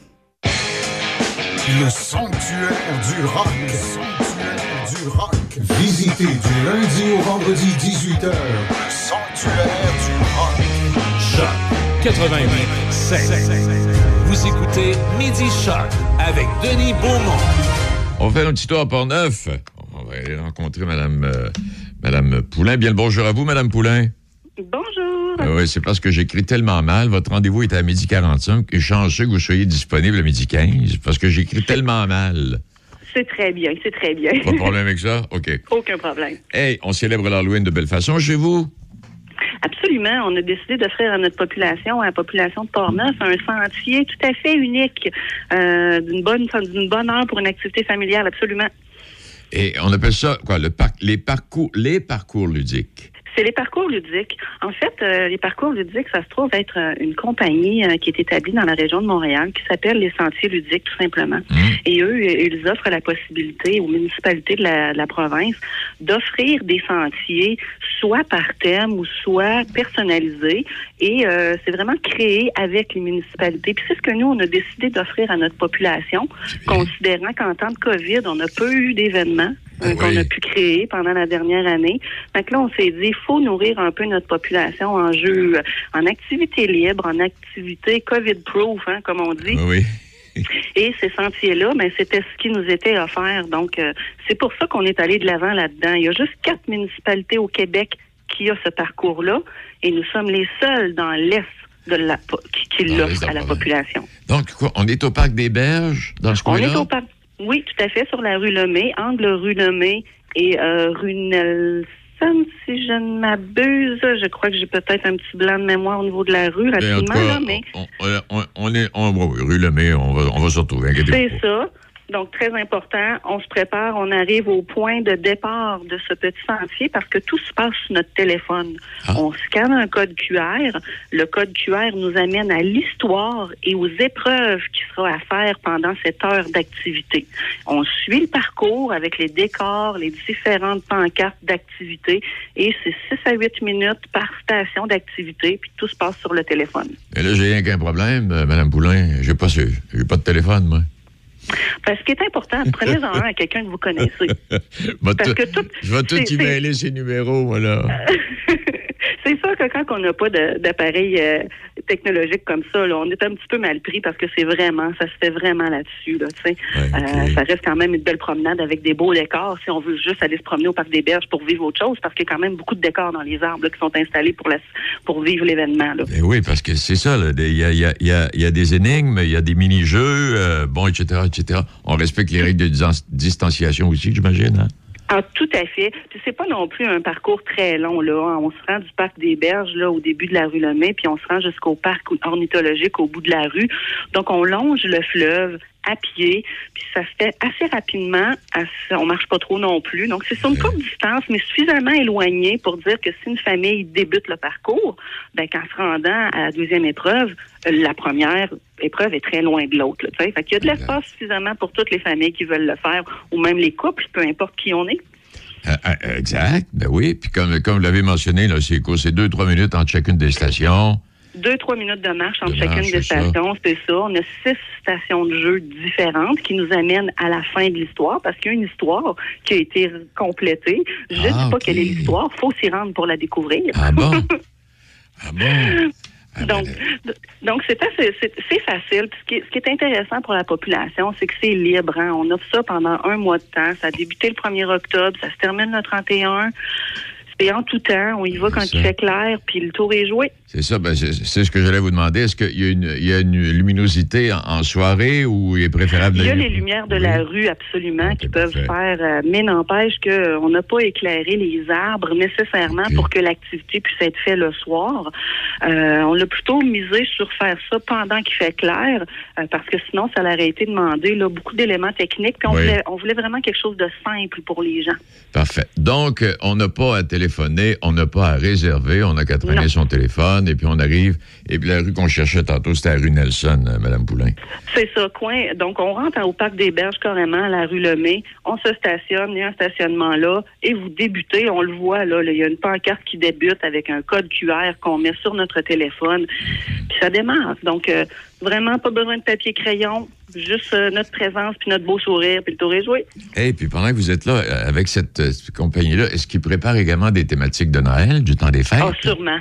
Le sanctuaire du rock. Le sanctuaire du rock. Visitez du lundi au vendredi 18h. Le sanctuaire du rock. Choc 88 Vous écoutez Midi Choc avec Denis Beaumont. On va faire un petit tour à Port-Neuf. On va aller rencontrer Madame, euh, Madame Poulain. Bien le bonjour à vous, Madame Poulain. Bonjour. Ah oui, c'est parce que j'écris tellement mal. Votre rendez-vous est à midi 45 et chanceux que vous soyez disponible à midi 15 parce que j'écris tellement mal. C'est très bien, c'est très bien. Pas de problème avec ça? OK. Aucun problème. Hey, on célèbre l'Halloween de belle façon chez vous? Absolument. On a décidé d'offrir à notre population, à la population de Portneuf, un sentier tout à fait unique, euh, d'une bonne, d'une bonne heure pour une activité familiale, absolument. Et on appelle ça quoi? Le par- les, parcours, les parcours ludiques. C'est les parcours ludiques. En fait, euh, les parcours ludiques, ça se trouve être euh, une compagnie euh, qui est établie dans la région de Montréal qui s'appelle les Sentiers ludiques, tout simplement. Et eux, ils offrent la possibilité aux municipalités de la, de la province d'offrir des sentiers, soit par thème ou soit personnalisés. Et euh, c'est vraiment créé avec les municipalités. Puis c'est ce que nous, on a décidé d'offrir à notre population, considérant qu'en temps de COVID, on n'a pas eu d'événements euh, qu'on a pu créer pendant la dernière année. Donc là, on s'est dit, il faut nourrir un peu notre population en jeu, euh, en activité libre, en activité COVID-proof, hein, comme on dit. Oui. Et ces sentiers-là, mais c'était ce qui nous était offert. Donc, euh, c'est pour ça qu'on est allé de l'avant là-dedans. Il y a juste quatre municipalités au Québec qui ont ce parcours-là, et nous sommes les seuls dans l'Est de la, po- qui, qui l'Est de à la population. Donc, quoi, on est au parc des Berges, dans ce On est coin-là? au parc. Oui, tout à fait, sur la rue Lemay, angle rue Lemay et euh, rue Nelson, si je ne m'abuse. Je crois que j'ai peut-être un petit blanc de mémoire au niveau de la rue, Mais en tout rapidement, cas, là, mais on, on- on- est on, oui, oui, rue Lemay, on va, on va se retrouver, c'est ça. Donc, très important, on se prépare, on arrive au point de départ de ce petit sentier parce que tout se passe sur notre téléphone. On scanne un code QR. Le code QR nous amène à l'histoire et aux épreuves qui sera à faire pendant cette heure d'activité. On suit le parcours avec les décors, les différentes pancartes d'activité et c'est 6 à 8 minutes par station d'activité puis tout se passe sur le téléphone. Et là, j'ai rien qu'un problème, euh, Madame Poulain. J'ai pas, j'ai pas de téléphone, moi. Parce ce qui est important, prenez-en un à quelqu'un que vous connaissez. Parce que tout- je vais tout y mêler ces numéros, voilà. C'est sûr que quand on n'a pas d'appareil euh, technologique comme ça, là, on est un petit peu mal pris parce que c'est vraiment, ça se fait vraiment là-dessus. Là, tu sais. Euh, ça reste quand même une belle promenade avec des beaux décors. Si on veut juste aller se promener au parc des Berges pour vivre autre chose, parce qu'il y a quand même beaucoup de décors dans les arbres là, qui sont installés pour, la, pour vivre l'événement. Eh oui, parce que c'est ça, là, il y a, y a- y a- il y a des énigmes, il y a des mini-jeux, euh, bon, etc., etc. On respecte les règles de dis- distanciation aussi, j'imagine, hein? Ah, tout à fait. Puis c'est pas non plus un parcours très long là. On se rend du parc des Berges là au début de la rue Lemay, puis on se rend jusqu'au parc ornithologique au bout de la rue. Donc on longe le fleuve à pied, puis ça se fait assez rapidement. assez- on marche pas trop non plus. Donc c'est sur une courte distance, mais suffisamment éloigné pour dire que si une famille débute le parcours, ben qu'en se rendant à la deuxième épreuve, euh, la première épreuve est très loin de l'autre. Fait qu'il y a de l'espace suffisamment pour toutes les familles qui veulent le faire, ou même les couples, peu importe qui on est. Euh, euh, exact, ben oui. Puis comme, comme vous l'avez mentionné, là, c'est quoi? C'est deux, trois minutes entre chacune des stations. Deux, trois minutes de marche entre De chacune des stations, c'est ça. On a six stations de jeu différentes qui nous amènent à la fin de l'histoire parce qu'il y a une histoire qui a été complétée. Je ne Ah, dis pas quelle est l'histoire, faut s'y rendre pour la découvrir. Ah bon? ah bon? Donc, d- donc c'est assez- c'est c'est facile. Ce, qui est, ce qui est intéressant pour la population, c'est que c'est libre. hein. On offre ça pendant un mois de temps. Ça a débuté le 1er octobre, ça se termine le 31. C'est en tout temps. On y va quand il fait clair, puis le tour est joué. C'est ça, ben, c'est ce que j'allais vous demander. Est-ce qu'il y, a une- il y a une luminosité en, en soirée ou il est préférable Il y a les lumières de la rue, absolument, qui peuvent faire, euh, mais n'empêche qu'on n'a pas éclairé les arbres nécessairement pour que l'activité puisse être faite le soir. Euh, on l'a plutôt misé sur faire ça pendant qu'il fait clair, euh, parce que sinon, ça aurait été demandé là, beaucoup d'éléments techniques. Puis on, Oui. voulait, on voulait vraiment quelque chose de simple pour les gens. Parfait. Donc, euh, on n'a pas à téléphoner, on n'a pas à réserver, on n'a qu'à traîner son téléphone et puis on arrive. Et puis la rue qu'on cherchait tantôt, c'était la rue Nelson, euh, Madame Poulain. C'est ça, coin. Donc, on rentre au parc des Berges carrément, à la rue Lemay. On se stationne, il y a un stationnement là, et vous débutez, on le voit là, là, il y a une pancarte qui débute avec un code QR qu'on met sur notre téléphone, puis ça démarre. Donc, euh, vraiment pas besoin de papier crayon, juste euh, notre présence puis notre beau sourire, puis le tour est joué. Et puis pendant que vous êtes là, euh, avec cette, euh, cette compagnie-là, est-ce qu'ils préparent également des thématiques de Noël, du temps des fêtes? Ah, sûrement.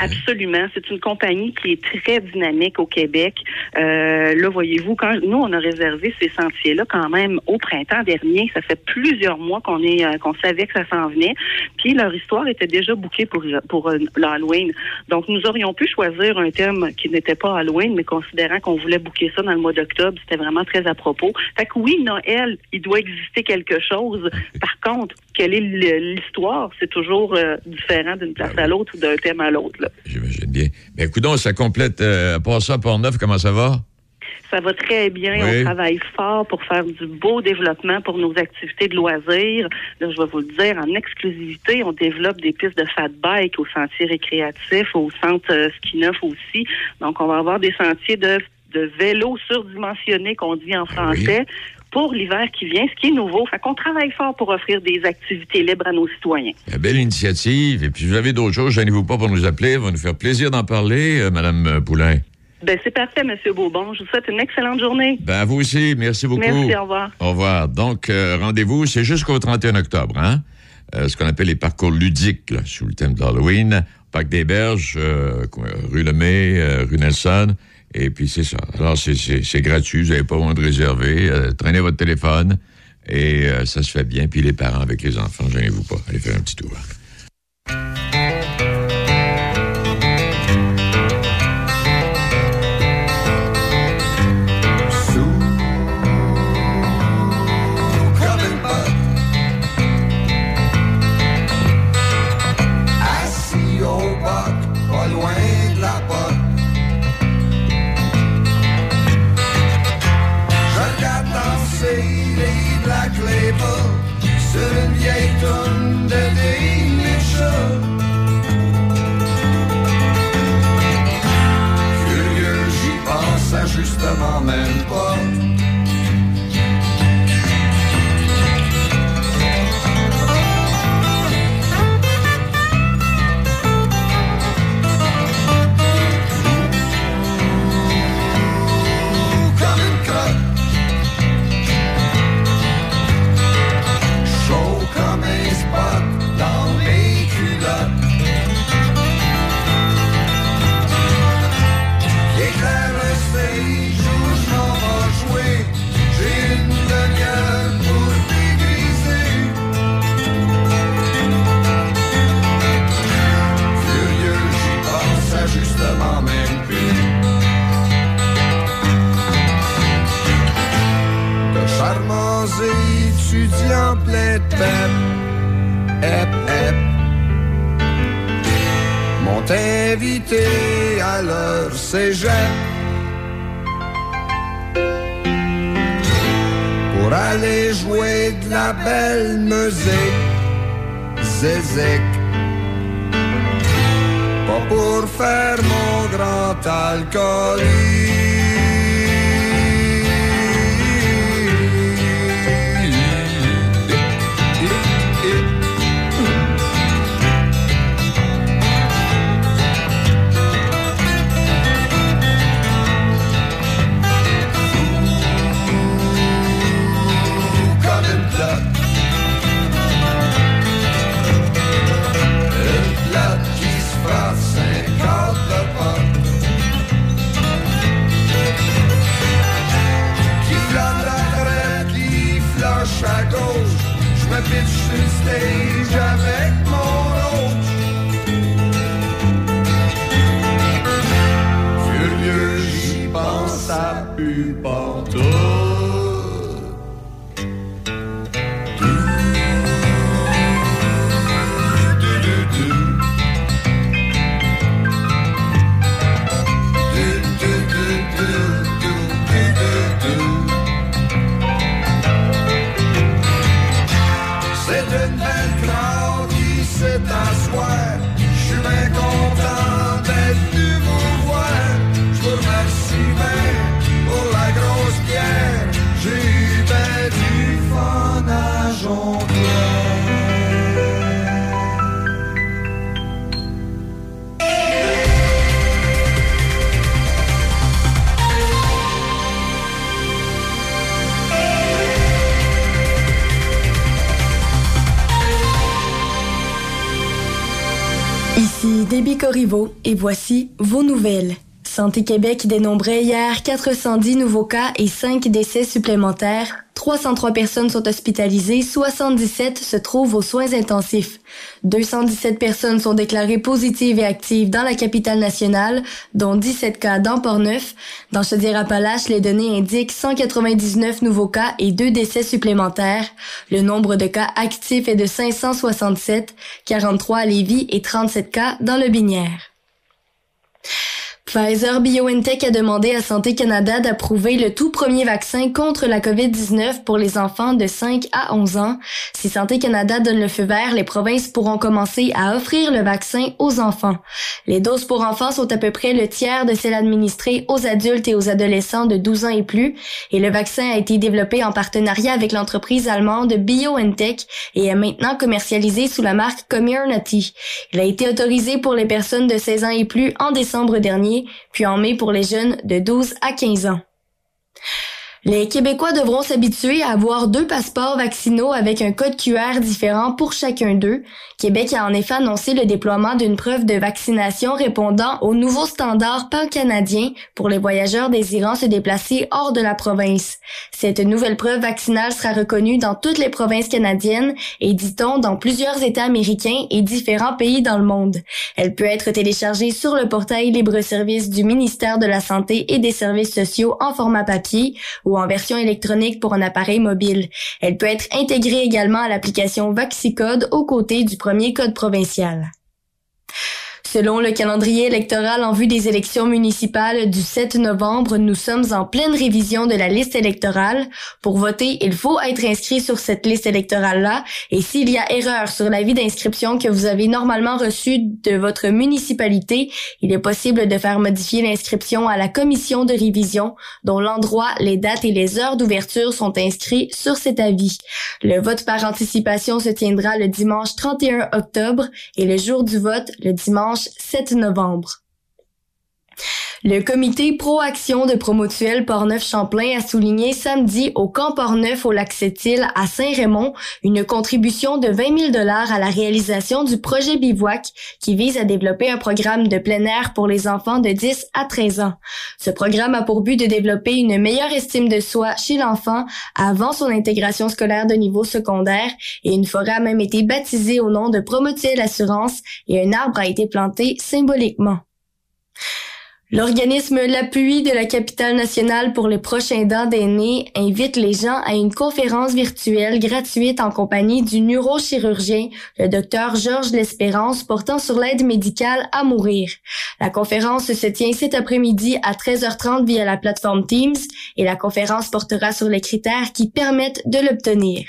Absolument. C'est une compagnie qui est très dynamique au Québec. Euh, là, voyez-vous, quand nous, on a réservé ces sentiers-là quand même au printemps dernier. Ça fait plusieurs mois qu'on est euh, qu'on savait que ça s'en venait. Puis leur histoire était déjà bouquée pour, pour euh, l'Halloween. Donc, nous aurions pu choisir un thème qui n'était pas Halloween, mais considérant qu'on voulait bouquer ça dans le mois d'octobre, c'était vraiment très à propos. Fait que oui, Noël, il doit exister quelque chose. Par contre, quelle est l'histoire? C'est toujours euh, différent d'une place à l'autre ou d'un thème à l'autre. J'imagine bien. Mais écoute ça complète, euh, part ça, Port-Neuf, comment ça va? Ça va très bien. Oui. On travaille fort pour faire du beau développement pour nos activités de loisirs. Là, je vais vous le dire, en exclusivité, on développe des pistes de fat bike au sentier récréatif, au centre euh, ski neuf aussi. Donc, on va avoir des sentiers de, de vélo surdimensionnés, qu'on dit en français. Pour l'hiver qui vient, ce qui est nouveau. Fait qu'on travaille fort pour offrir des activités libres à nos citoyens. Belle initiative. Et puis, si vous avez d'autres choses, gênez-vous pas pour nous appeler. Ça va nous faire plaisir d'en parler, euh, Madame euh, Poulain. Ben, c'est parfait, Monsieur Beaubon. Je vous souhaite une excellente journée. Ben, à vous aussi. Merci beaucoup. Merci, au revoir. Au revoir. Donc, euh, rendez-vous, c'est jusqu'au 31 octobre, hein? Euh, ce qu'on appelle les parcours ludiques, là, sous le thème de l'Halloween. Parc des Berges, euh, rue Lemay, rue Nelson. Et puis, c'est ça. Alors, c'est- gratuit. Vous n'avez pas besoin de réserver. Euh, traînez votre téléphone. Et euh, ça se fait bien. Puis les parents avec les enfants, gênez-vous pas. Allez faire un petit tour. Label sur une vieille tourne de Dean Mitchell. Curieux, j'y pense justement même pas. À leur cégep. Pour aller jouer de la belle musique, zézek. Pas pour faire mon grand alcoolique. Sur le stage Et voici vos nouvelles. Santé Québec dénombrait hier 410 nouveaux cas et 5 décès supplémentaires. 303 personnes sont hospitalisées, 77 se trouvent aux soins intensifs. 217 personnes sont déclarées positives et actives dans la capitale nationale, dont 17 cas dans Port-Neuf. Dans Chaudière-Appalaches, les données indiquent 199 nouveaux cas et 2 décès supplémentaires. Le nombre de cas actifs est de 567, 43 à Lévis et 37 cas dans le Binière. Pfizer BioNTech a demandé à Santé Canada d'approuver le tout premier vaccin contre la COVID-19 pour les enfants de 5 à 11 ans. Si Santé Canada donne le feu vert, les provinces pourront commencer à offrir le vaccin aux enfants. Les doses pour enfants sont à peu près le tiers de celles administrées aux adultes et aux adolescents de 12 ans et plus, et le vaccin a été développé en partenariat avec l'entreprise allemande BioNTech et est maintenant commercialisé sous la marque Comirnaty. Il a été autorisé pour les personnes de 16 ans et plus en décembre dernier puis en mai pour les jeunes de 12 à 15 ans. Les Québécois devront s'habituer à avoir deux passeports vaccinaux avec un code QR différent pour chacun d'eux. Québec a en effet annoncé le déploiement d'une preuve de vaccination répondant aux nouveaux standards pan-canadiens pour les voyageurs désirant se déplacer hors de la province. Cette nouvelle preuve vaccinale sera reconnue dans toutes les provinces canadiennes et, dit-on, dans plusieurs États américains et différents pays dans le monde. Elle peut être téléchargée sur le portail libre-service du ministère de la Santé et des Services sociaux en format papier ou en version électronique pour un appareil mobile. Elle peut être intégrée également à l'application VaxiCode aux côtés du premier code provincial. Selon le calendrier électoral en vue des élections municipales du 7 novembre, nous sommes en pleine révision de la liste électorale. Pour voter, il faut être inscrit sur cette liste électorale-là et s'il y a erreur sur l'avis d'inscription que vous avez normalement reçu de votre municipalité, il est possible de faire modifier l'inscription à la commission de révision dont l'endroit, les dates et les heures d'ouverture sont inscrits sur cet avis. Le vote par anticipation se tiendra le dimanche 31 octobre et le jour du vote le dimanche 7 novembre. Le comité Pro-Action de Promotuel Portneuf-Champlain a souligné samedi au camp Portneuf au lac Sept-Îles à Saint-Raymond une contribution de 20 000 dollars à la réalisation du projet Bivouac qui vise à développer un programme de plein air pour les enfants de 10 à 13 ans. Ce programme a pour but de développer une meilleure estime de soi chez l'enfant avant son intégration scolaire de niveau secondaire et une forêt a même été baptisée au nom de Promotuel Assurance et un arbre a été planté symboliquement. L'organisme L'Appui de la capitale nationale pour les prochains dents d'aînés invite les gens à une conférence virtuelle gratuite en compagnie du neurochirurgien, le docteur Georges L'Espérance, portant sur l'aide médicale à mourir. La conférence se tient cet après-midi à 13h30 via la plateforme Teams et la conférence portera sur les critères qui permettent de l'obtenir.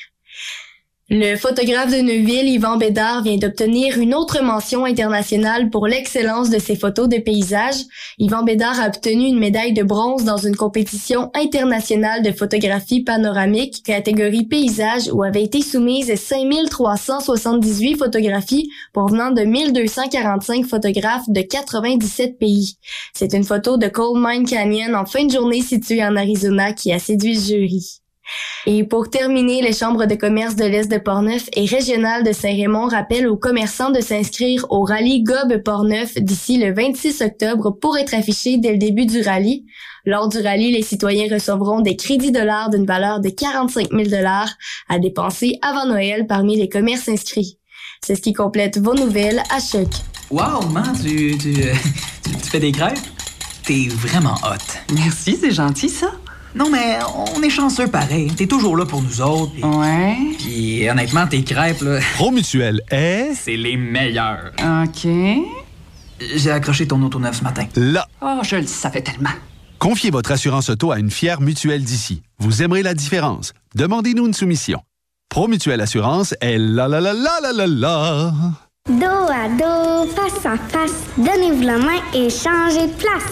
Le photographe de Neuville, Yvan Bédard, vient d'obtenir une autre mention internationale pour l'excellence de ses photos de paysages. Yvan Bédard a obtenu une médaille de bronze dans une compétition internationale de photographie panoramique catégorie paysage où avaient été soumises 5378 photographies provenant de 1245 photographes de 97 pays. C'est une photo de Coal Mine Canyon en fin de journée située en Arizona qui a séduit le jury. Et pour terminer, les chambres de commerce de l'Est de Portneuf et régionales de Saint-Raymond rappellent aux commerçants de s'inscrire au rallye Gob Portneuf d'ici le 26 octobre pour être affichés dès le début du rallye. Lors du rallye, les citoyens recevront des crédits dollars d'une valeur de 45 000 dollars à dépenser avant Noël parmi les commerces inscrits. C'est ce qui complète vos nouvelles à choc. Wow, man, tu, tu, tu, tu fais des crêpes? T'es vraiment hot. Merci, c'est gentil, ça. Non, mais on est chanceux pareil. T'es toujours là pour nous autres. pis- Ouais. Puis honnêtement, tes crêpes, là, Promutuel est... c'est les meilleurs. OK. J'ai accroché ton auto neuf ce matin. Là. Oh, je le savais tellement. Confiez votre assurance auto à une fière mutuelle d'ici. Vous aimerez la différence. Demandez-nous une soumission. Promutuelle Assurance est la la la la la la la. Dos à dos, face à face, donnez-vous la main et changez de place.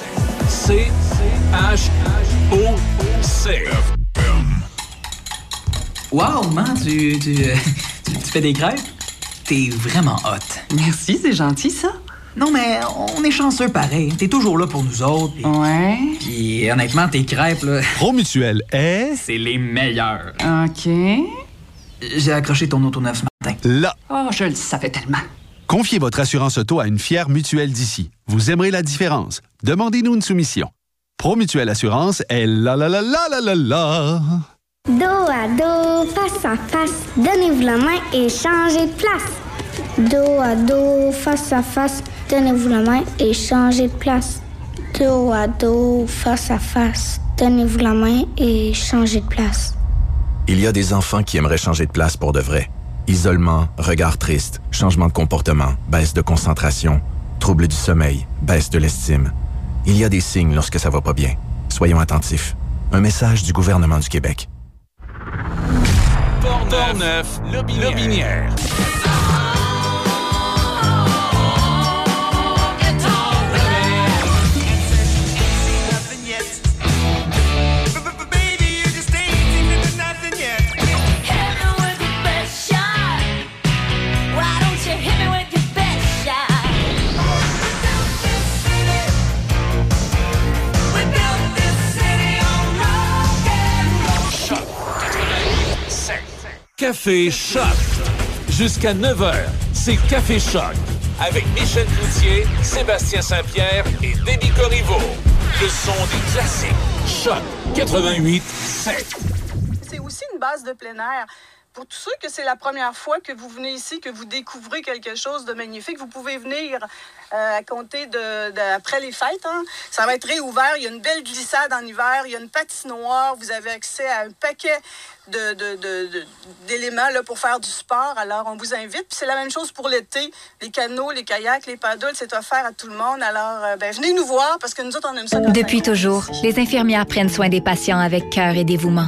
C H O C. Wow, man, tu, tu, tu, tu fais des crêpes? T'es vraiment hot. Merci, c'est gentil, ça. Non, mais on est chanceux pareil. T'es toujours là pour nous autres. pis- Ouais. Puis honnêtement, tes crêpes, là, Promutuel est... c'est les meilleurs. OK. J'ai accroché ton auto neuf ce matin. Là. Oh, je le savais tellement. Confiez votre assurance auto à une fière mutuelle d'ici. Vous aimerez la différence. Demandez-nous une soumission. Promutuelle Assurance est la la la la la la la. Dos à dos, face à face, donnez-vous la main et changez de place. Dos à dos, face à face, donnez-vous la main et changez de place. Dos à dos, face à face, donnez-vous la main et changez de place. Il y a des enfants qui aimeraient changer de place pour de vrai. Isolement, regard triste, changement de comportement, baisse de concentration, trouble du sommeil, baisse de l'estime. Il y a des signes lorsque ça va pas bien. Soyons attentifs. Un message du gouvernement du Québec. Café Choc. Jusqu'à 9h, c'est Café Choc. Avec Michel Cloutier, Sébastien Saint-Pierre et Déby Corriveau. Le son des classiques. Choc 88 C'est aussi une base de plein air. Pour tous ceux que c'est la première fois que vous venez ici, que vous découvrez quelque chose de magnifique, vous pouvez venir euh, à compter de, de- après les fêtes. hein. Ça va être réouvert. Il y a une belle glissade en hiver. Il y a une patinoire. Vous avez accès à un paquet de- de- de- de- d'éléments là, pour faire du sport. Alors, on vous invite. Puis c'est la même chose pour l'été. Les canots, les kayaks, les paddles, c'est offert à tout le monde. Alors, euh, ben, venez nous voir parce que nous autres, on aime ça. Depuis toujours, les infirmières prennent soin des patients avec cœur et dévouement.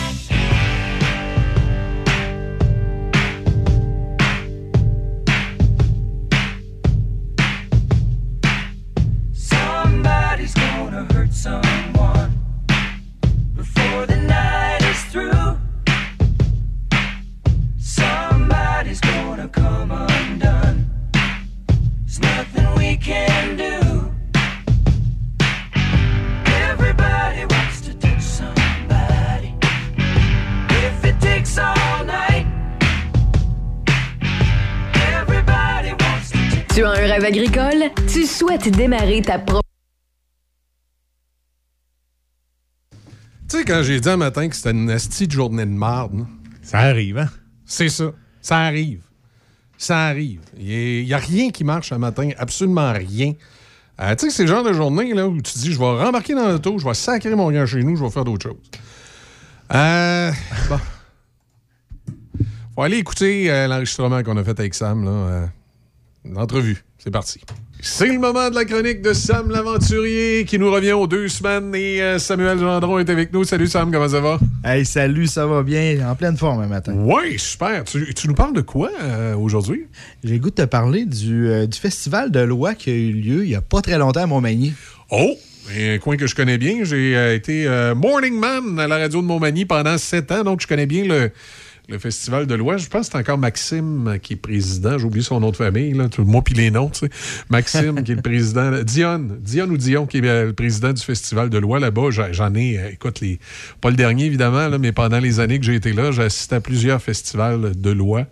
Rêve agricole? Tu souhaites démarrer ta propre... Tu sais, quand j'ai dit un matin que c'était une asti de journée de marde, ça arrive, hein? C'est ça. Ça arrive. Ça arrive. Il n'y a, rien qui marche un matin, absolument rien. Euh, tu sais, c'est le genre de journée là, où tu te dis, je vais rembarquer dans l'auto, je vais sacrer mon gars chez nous, je vais faire d'autres choses. Euh, bon. Faut aller écouter euh, l'enregistrement qu'on a fait avec Sam, là. euh, L'entrevue. C'est parti. C'est le moment de la chronique de Sam l'aventurier qui nous revient aux deux semaines et euh, Samuel Gendron est avec nous. Salut Sam, comment ça va? Hey, salut, ça va bien? En pleine forme un matin. Oui, super. Tu, tu nous parles de quoi euh, aujourd'hui? J'ai le goût de te parler du, euh, du festival de loi qui a eu lieu il n'y a pas très longtemps à Montmagny. Oh! Un coin que je connais bien. J'ai été Morning Man à la radio de Montmagny pendant sept ans, donc je connais bien le, le Festival de l'Ouest. Je pense que c'est encore Maxime euh, qui est président. J'ai oublié son nom de famille, là. Tout- moi puis les noms, tu sais. Maxime qui est le président. Dion, Dion ou Dion qui est euh, le président du Festival de l'Ouest là-bas. J'en- ai, euh, écoute, les, pas le dernier évidemment, là, mais pendant les années que j'ai été là, j'ai assisté à plusieurs festivals de l'Ouest.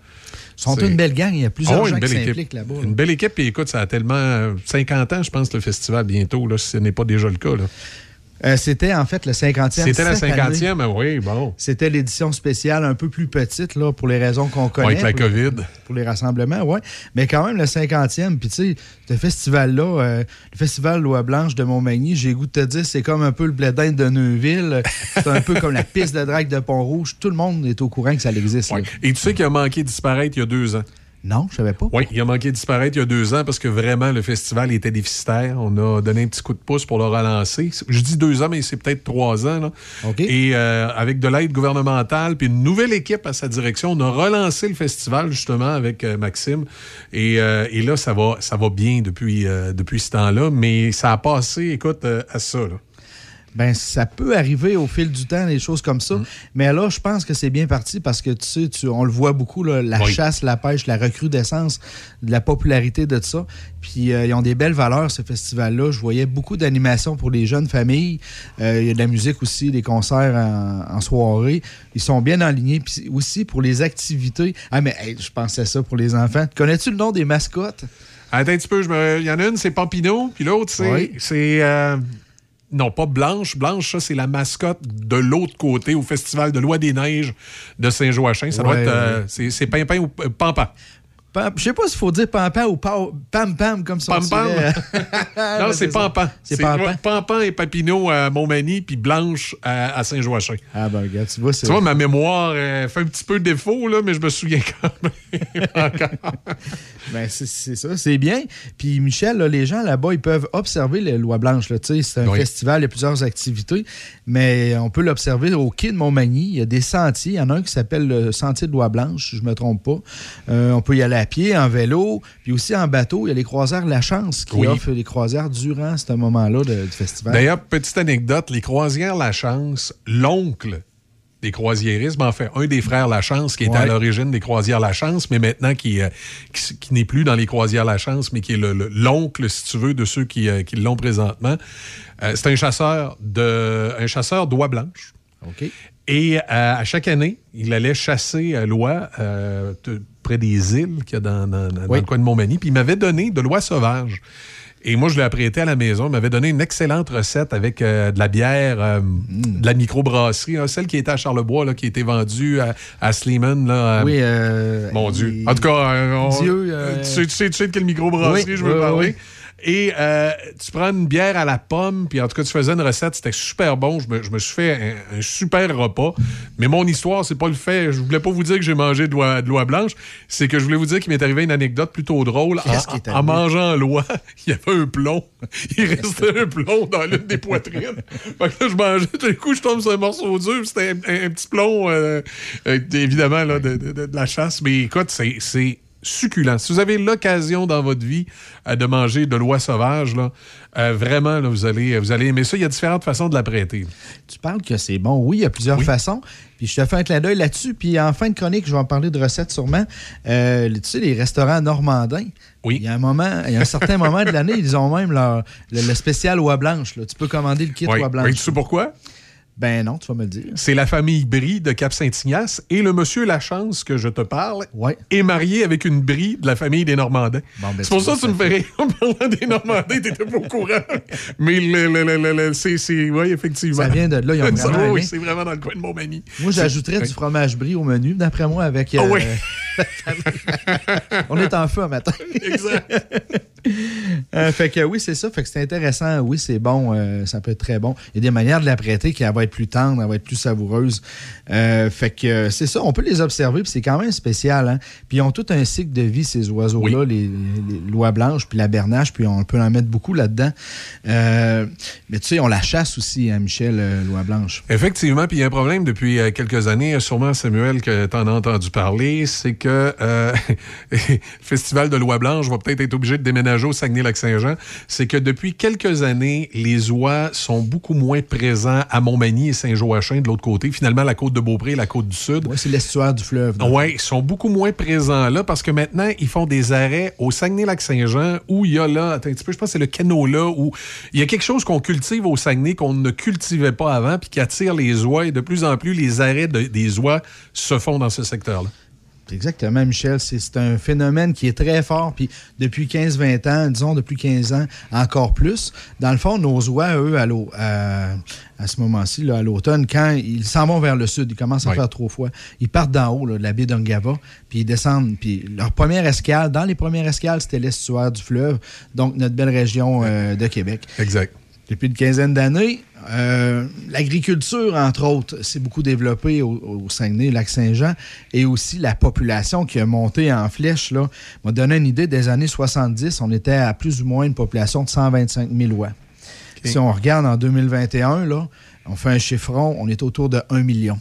Ils sont une belle gang, il y a plusieurs Oh, gens une qui s'impliquent là-bas. là. Une belle équipe, puis écoute, ça a tellement. euh, 50 ans, je pense, le festival bientôt, là, si ce n'est pas déjà le cas. là. Euh, C'était en fait le 50e. C'était la cette année. 50e, oui, bon. C'était l'édition spéciale un peu plus petite, là, pour les raisons qu'on connaît. Avec la pour les- COVID. Pour les rassemblements, oui. Mais quand même, le 50e. Puis, tu sais, ce festival-là, euh, le festival Loi Blanche de Montmagny, j'ai le goût de te dire, c'est comme un peu le blé d'Inde de Neuville. C'est un peu comme la piste de drague de Pont-Rouge. Tout le monde est au courant que ça existe. Et tu sais qu'il a manqué de disparaître il y a deux ans. Non, je savais pas. Oui, il a manqué de disparaître il y a deux ans parce que vraiment, le festival était déficitaire. On a donné un petit coup de pouce pour le relancer. Je dis deux ans, mais c'est peut-être trois ans. là. Et euh, avec de l'aide gouvernementale, puis une nouvelle équipe à sa direction, on a relancé le festival justement avec euh, Maxime. Et, euh, et là, ça va, ça va bien depuis, depuis ce temps-là, mais ça a passé, écoute, à ça. Là. Ben, ça peut arriver au fil du temps, des choses comme Mm. ça. Mais là, je pense que c'est bien parti parce que, tu sais, tu- on le voit beaucoup, là, la Oui. chasse, la pêche, la recrudescence de la popularité de ça. Puis, euh, ils ont des belles valeurs, ce festival-là. Je voyais beaucoup d'animations pour les jeunes familles. Euh, Il y a de la musique aussi, des concerts en, en soirée. Ils sont bien alignés. Puis aussi pour les activités. Ah, mais hey, je pensais ça pour les enfants. Connais-tu le nom des mascottes? Attends un petit peu, je me- il y en a une, c'est Pampino, puis l'autre, c'est. Oui. Non, pas Blanche. Blanche, ça, c'est la mascotte de l'autre côté au Festival de Loi des Neiges de Saint-Joachim. Ça doit être. euh, ouais. c'est, Pimpin ou euh, Pampan. Pam- Je sais pas s'il faut dire pampan ou pa- pam pam comme ça. Pam Pam. non, c'est Pampan. C'est Pampan. Pampan et Papineau à Montmagny, puis Blanche à, à Saint-Joachim. Ah, ben, regarde, tu vois, c'est. Tu vois, ma mémoire euh, fait un petit peu défaut, là, mais je me souviens quand même. encore. Ben, c'est ça, c'est bien. Puis Michel, là, les gens là-bas, ils peuvent observer les lois blanches. là. Tu sais, C'est un Oui. festival, il y a plusieurs activités, mais on peut l'observer au quai de Montmagny. Il y a des sentiers. Il y en a un qui s'appelle le sentier de loi blanche, si je ne me trompe pas. Euh, on peut y aller à pied, en vélo, puis aussi en bateau. Il y a les croisières La Chance qui Oui. offrent les croisières durant ce moment-là du festival. D'ailleurs, petite anecdote, les croisières La Chance, l'oncle des croisiérismes, en fait, un des frères La Chance qui était à l'origine des croisières La Chance, mais maintenant qui, euh, qui, n'est plus dans les croisières La Chance, mais qui est le- le- l'oncle, si tu veux, de ceux qui, euh, qui l'ont présentement. Euh, c'est un chasseur de un chasseur d'oie blanche. Et euh, à chaque année, il allait chasser à l'oie euh, près des îles qu'il y a dans, dans- dans Oui. le coin de Montmagny. Puis il m'avait donné de l'oie sauvage. Et moi, je l'ai apprêté à la maison. Il m'avait donné une excellente recette avec euh, de la bière, euh, Mm. de la microbrasserie, hein, celle qui était à Charlebois, là, qui était vendue à, à Sleeman. Là, euh, Oui, euh, Mon Dieu. En tout cas, euh, on- Dieu, euh, tu, sais, tu sais- tu sais de quelle microbrasserie Oui, je veux parler? oui. Et euh, tu prends une bière à la pomme, puis en tout cas, tu faisais une recette, c'était super bon. Je me, je me suis fait un, un super repas. Mais mon histoire, c'est pas le fait. Je voulais pas vous dire que j'ai mangé de l'oie, de l'oie blanche. C'est que je voulais vous dire qu'il m'est arrivé une anecdote plutôt drôle. En, mangeant l'oie, il y avait un plomb. Il restait un plomb dans l'une des poitrines. fait que là, je mangeais, tout d'un coup, je tombe sur un morceau dur, c'était un, un petit plomb, euh, euh, évidemment, là, de, de- de- de la chasse. Mais écoute, c'est- c'est succulent. Si vous avez l'occasion dans votre vie euh, de manger de l'oie sauvage, là, euh, vraiment, là, vous, allez, vous allez aimer ça. Il y a différentes façons de la prêter. Tu parles que c'est bon. Oui, il y a plusieurs façons. Puis je te fais un clin d'œil là-dessus. Puis en fin de chronique, je vais en parler de recettes sûrement. Euh, tu sais, les restaurants normandins. Oui. Il y a un moment, il y a un certain moment de l'année, ils ont même leur, le, le spécial oie blanche. là. Tu peux commander le kit Oui. oie Oui, blanche. tu sais pourquoi? Ben non, tu vas me le dire. C'est la famille Brie de Cap-Saint-Ignace et le monsieur Lachance que je te parle est marié avec une Brie de la famille des Normandins. ben, c'est pour ça que tu me fais rire en parlant des Normandins, t'étais pas au courant. Mais le, le- le- le- le- c'est, oui, effectivement. Ça vient de là, ils ont vraiment oui, c'est vraiment dans le coin de Montmagny. Moi, j'ajouterais du fromage brie au menu, d'après moi, avec. Ah oui. On est en feu un matin. exact. Euh, fait que oui, c'est ça. Fait que c'est intéressant. Oui, c'est bon. euh, ça peut être très bon. Il y a des manières de la prêter qui elle va être plus tendre, elle va être plus savoureuse. Euh, fait que c'est ça. On peut les observer, puis c'est quand même spécial. Hein? Puis ils ont tout un cycle de vie, ces oiseaux-là, les, les lois blanches, puis la bernache, puis on peut en mettre beaucoup là-dedans. Mais tu sais, on la chasse aussi, hein, Michel, euh, loi blanche. Effectivement, puis il y a un problème depuis quelques années, sûrement Samuel, que tu en as entendu parler, c'est que le Festival de l'Oie Blanche va peut-être être obligé de déménager au Saguenay-Lac-Saint-Jean. C'est que depuis quelques années, les oies sont beaucoup moins présents à Montmagny et Saint-Joachim de l'autre côté. Finalement, la côte de Beaupré et la côte du Sud. Oui, c'est l'estuaire du fleuve. Oui, ils sont beaucoup moins présents là parce que maintenant, ils font des arrêts au Saguenay-Lac-Saint-Jean où il y a là, attends un petit peu, je pense que c'est le canot là, où il y a quelque chose qu'on cultive au Saguenay qu'on ne cultivait pas avant puis qui attire les oies et de plus en plus, les arrêts de- des oies se font dans ce secteur-là. Exactement, Michel. C'est un phénomène qui est très fort. Puis depuis 15-20 ans, disons depuis 15 ans, encore plus. Dans le fond, nos oies, eux, à, à- à ce moment-ci, à l'automne, quand ils s'en vont vers le sud, ils commencent à Oui. faire trop froid, ils partent d'en haut, là, de la baie d'Ungava, puis ils descendent. Puis leur première escale, dans les premières escales, c'était l'estuaire du fleuve, donc notre belle région euh, de Québec. Exact. Depuis une quinzaine d'années, euh, l'agriculture, entre autres, s'est beaucoup développée au, au Saguenay, Lac-Saint-Jean, et aussi la population qui a monté en flèche. Là, m'a donné une idée, des années 70, on était à plus ou moins une population de 125 000 oies. Si on regarde en 2021, là, on fait un chiffron, on est autour de 1 million.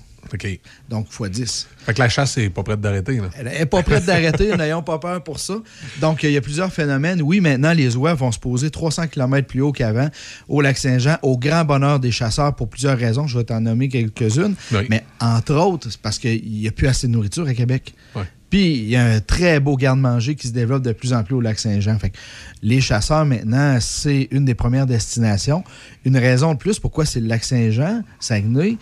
Donc, x 10. Fait que la chasse n'est pas prête d'arrêter. là. Elle n'est pas prête d'arrêter, n'ayons pas peur pour ça. Donc, il y a plusieurs phénomènes. Oui, maintenant, les oies vont se poser 300 km plus haut qu'avant au lac Saint-Jean, au grand bonheur des chasseurs pour plusieurs raisons. Je vais t'en nommer quelques-unes. Oui. Mais entre autres, c'est parce qu'il n'y a plus assez de nourriture à Québec. Puis, il y a un très beau garde-manger qui se développe de plus en plus au lac Saint-Jean. Fait que les chasseurs, maintenant, c'est une des premières destinations. Une raison de plus pourquoi c'est le lac Saint-Jean, Saguenay,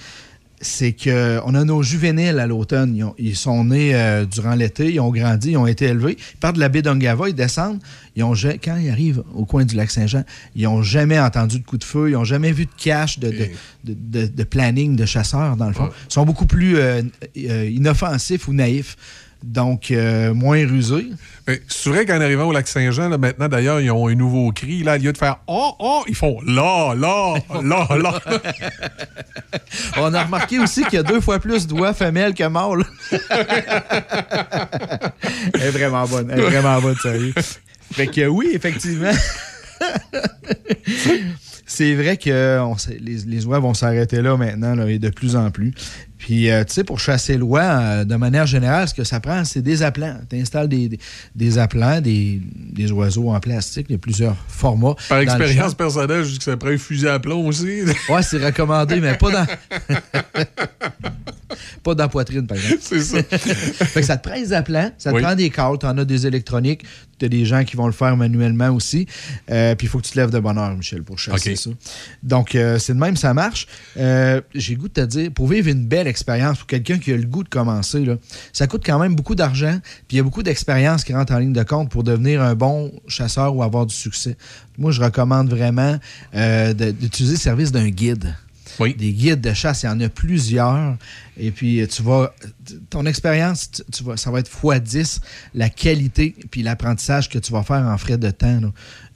c'est qu'on a nos juvéniles à l'automne. Ils, ont- ils sont nés euh, durant l'été, ils ont grandi, ils ont été élevés. Ils partent de la baie d'Ungava, ils descendent. Ils ont, quand ils arrivent au coin du lac Saint-Jean, ils n'ont jamais entendu de coup de feu, ils n'ont jamais vu de cache, de, de, de- de- de planning de chasseurs, dans le fond. Ils sont beaucoup plus euh, euh, inoffensifs ou naïfs. Donc, euh, moins. Mais C'est vrai qu'en arrivant au lac Saint-Jean, maintenant d'ailleurs, ils ont un nouveau cri. Là, au lieu de faire Oh, oh, ils font là, là, là, là. On a remarqué aussi qu'il y a deux fois plus d'oies femelles que mâles. Elle est vraiment bonne. Elle est vraiment bonne, sérieux. Fait que oui, effectivement. C'est vrai que on les, les oies vont s'arrêter là maintenant là, et de plus en plus. Puis, euh, tu sais, pour chasser l'oie, euh, de manière générale, ce que ça prend, c'est des appelants. Tu installes des, des, des appelants, des, des oiseaux en plastique. Il y a plusieurs formats. Par expérience personnelle, je dis que ça prend un fusil à plomb aussi. Ouais, c'est recommandé, mais pas dans. pas dans la poitrine, par exemple. C'est ça. fait que ça te prend des appelants, ça te Oui. prend des câbles, tu en as des électroniques, tu as des gens qui vont le faire manuellement aussi. Euh, puis il faut que tu te lèves de bonne heure, Michel, pour chasser OK. ça. Donc, c'est de même, ça marche. J'ai le goût de te dire, pour vivre une belle expérience, pour quelqu'un qui a le goût de commencer, ça coûte quand même beaucoup d'argent, puis il y a beaucoup d'expérience qui rentre en ligne de compte pour devenir un bon chasseur ou avoir du succès. Moi, je recommande vraiment euh, d'utiliser le service d'un guide. Des guides de chasse, il y en a plusieurs. Et puis, euh, tu vas. Ton expérience, tu- tu vas, ça va être x10 la qualité puis l'apprentissage que tu vas faire en frais de temps.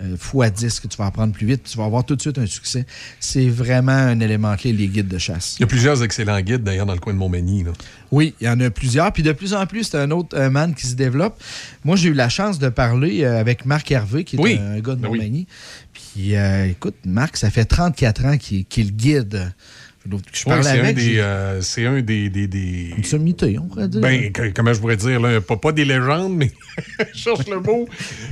Euh, x10 que tu vas apprendre plus vite, puis tu vas avoir tout de suite un succès. C'est vraiment un élément clé, les guides de chasse. Il y a plusieurs excellents guides, d'ailleurs, dans le coin de Montmagny. là. Oui, il y en a plusieurs. Puis de plus en plus, c'est un autre euh, man qui se développe. Moi, j'ai eu la chance de parler euh, avec Marc Hervé, qui est Oui. un gars de Ben oui. Puis euh, écoute, Marc, ça fait 34 ans qu'il guide. Je Ouais, parlais c'est un des. euh, c'est un des. des, des- Une sommité, on pourrait dire. Ben, que- comment je pourrais dire, là, pas, pas des légendes, mais je cherche le mot.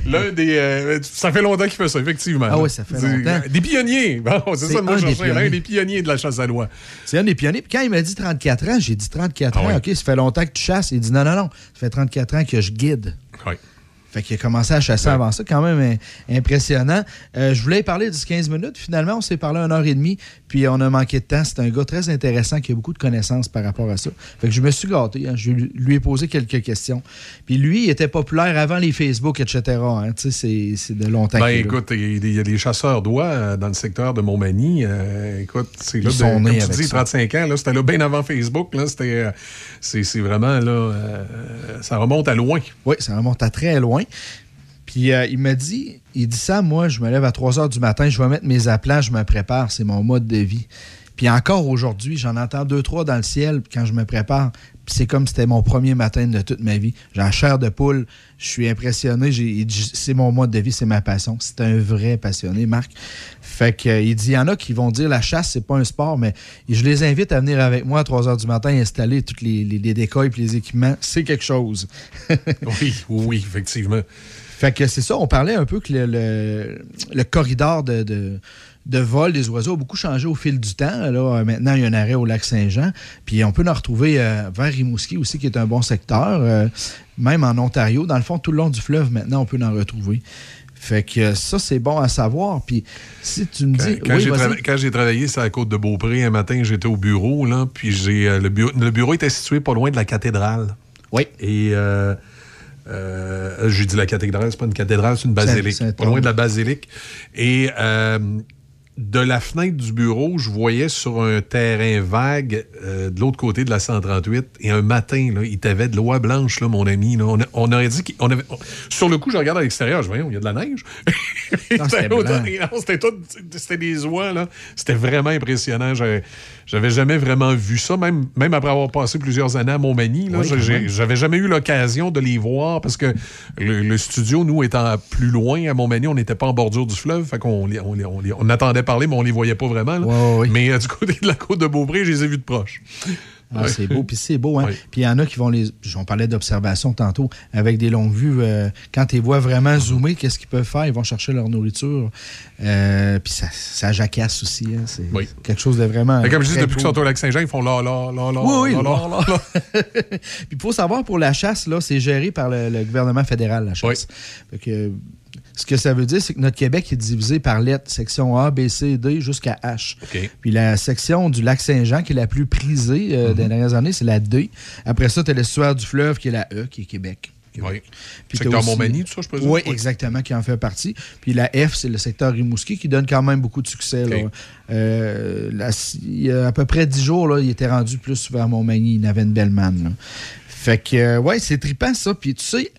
L'un des. euh, ça fait longtemps qu'il fait ça, effectivement. Ah oui, ça fait longtemps. Des pionniers. Bon, c'est ça, moi, un je des cherchais l'un des pionniers de la chasse à loi. C'est un des pionniers. Puis quand il m'a dit 34 ans, j'ai dit 34 Ah ans. OK, ça fait longtemps que tu chasses. Il dit non, non, non. Ça fait 34 ans que je guide. Oui. Fait qu'il a commencé à chasser avant ça, quand même impressionnant. Euh, je voulais parler 10-15 minutes. Finalement, on s'est parlé une heure et demie, puis on a manqué de temps. C'est un gars très intéressant qui a beaucoup de connaissances par rapport à ça. Fait que je me suis gâté. hein. Je lui- ai posé quelques questions. Puis lui, il était populaire avant les Facebook, etc. hein. C'est- c'est de longtemps Ben, écoute, il y a des chasseurs d'oie euh, dans le secteur de Montmagny. Euh, écoute, c'est là, de- comme tu dis, ça. 35 ans, là, c'était là bien avant Facebook. Là, c'était, c'est, c'est vraiment, là, euh, ça remonte à loin. Oui, ça remonte à très loin. Puis euh, il m'a dit, il dit ça, moi, je me lève à 3 heures du matin, je vais mettre mes aplats, je me prépare, c'est mon mode de vie. Puis encore aujourd'hui, j'en entends deux, trois dans le ciel quand je me prépare. C'est comme si c'était mon premier matin de toute ma vie. J'ai la chair de poule, je suis impressionné. C'est mon mode de vie, c'est ma passion. C'est un vrai passionné, Marc. Fait que, euh, il dit, il y en a qui vont dire la chasse, c'est pas un sport, mais je les invite à venir avec moi à 3 heures du matin installer tous les, les, les décoils et les équipements. C'est quelque chose. oui, oui, effectivement. Fait que c'est ça, on parlait un peu que le, le- le corridor de, de- de vol des oiseaux a beaucoup changé au fil du temps. Là, euh, maintenant, il y a un arrêt au lac Saint-Jean. Puis on peut en retrouver euh, vers Rimouski aussi, qui est un bon secteur. euh, même en Ontario. Dans le fond, tout le long du fleuve, maintenant, on peut en retrouver. Fait que ça, c'est bon à savoir. Puis si tu me dis. quand Oui, j'ai travaillé sur la côte de Beaupré un matin, j'étais au bureau, là, puis j'ai le, bureau, le bureau était situé pas loin de la cathédrale. Oui. Et euh, euh, j'ai dit la cathédrale, c'est pas une cathédrale, c'est une basilique. Saint- pas loin de la basilique. Et euh, de la fenêtre du bureau, je voyais sur un terrain vague euh, de l'autre côté de la 138. Et un matin, là, il t'avait de l'oie blanche, là, mon ami. là. On, a- on aurait dit qu'on avait. on- sur le coup, je regarde à l'extérieur, je vois, il y a de la neige. C'était des oies, là. C'était vraiment impressionnant. J'avais jamais vraiment vu ça, même, même après avoir passé plusieurs années à Montmagny. Oui. J'avais jamais eu l'occasion de les voir parce que le, le studio, nous, étant plus loin à Montmagny, on n'était pas en bordure du fleuve. Fait qu'on on, attendait parler, mais on les voyait pas vraiment. Mais euh, du côté de la côte de Beaupré, je les ai vus de proche. Ah, c'est beau, puis c'est beau. Hein? Oui. Puis il y en a qui vont les. On parlait d'observation tantôt, avec des longues vues. euh, quand tu les vois vraiment zoomer, qu'est-ce qu'ils peuvent faire? Ils vont chercher leur nourriture. Euh, puis ça, ça jacasse aussi. hein. C'est quelque chose de vraiment. Mais comme je dis, depuis qu'ils sont au lac Saint-Jean, ils font là, là, là, là. Oui, oui, là, là, là, là. Puis il faut savoir, pour la chasse, là, c'est géré par le, le gouvernement fédéral, la chasse. Fait que, ce que ça veut dire, c'est que notre Québec est divisé par lettres, section A, B, C, D, jusqu'à H. Puis la section du lac Saint-Jean, qui est la plus prisée euh, des dernières années, c'est la D. Après ça, tu as l'estuaire du fleuve, qui est la E, qui est Québec. Oui. Puis Secteur aussi- Montmagny, tout ça, je présume? Oui, exactement, qui en fait partie. Puis la F, c'est le secteur Rimouski, qui donne quand même beaucoup de succès. là. Euh, il y a à peu près 10 jours, là, il était rendu plus vers Montmagny. Il avait une belle manne. Fait que, euh, ouais, c'est trippant, ça. Puis tu sais,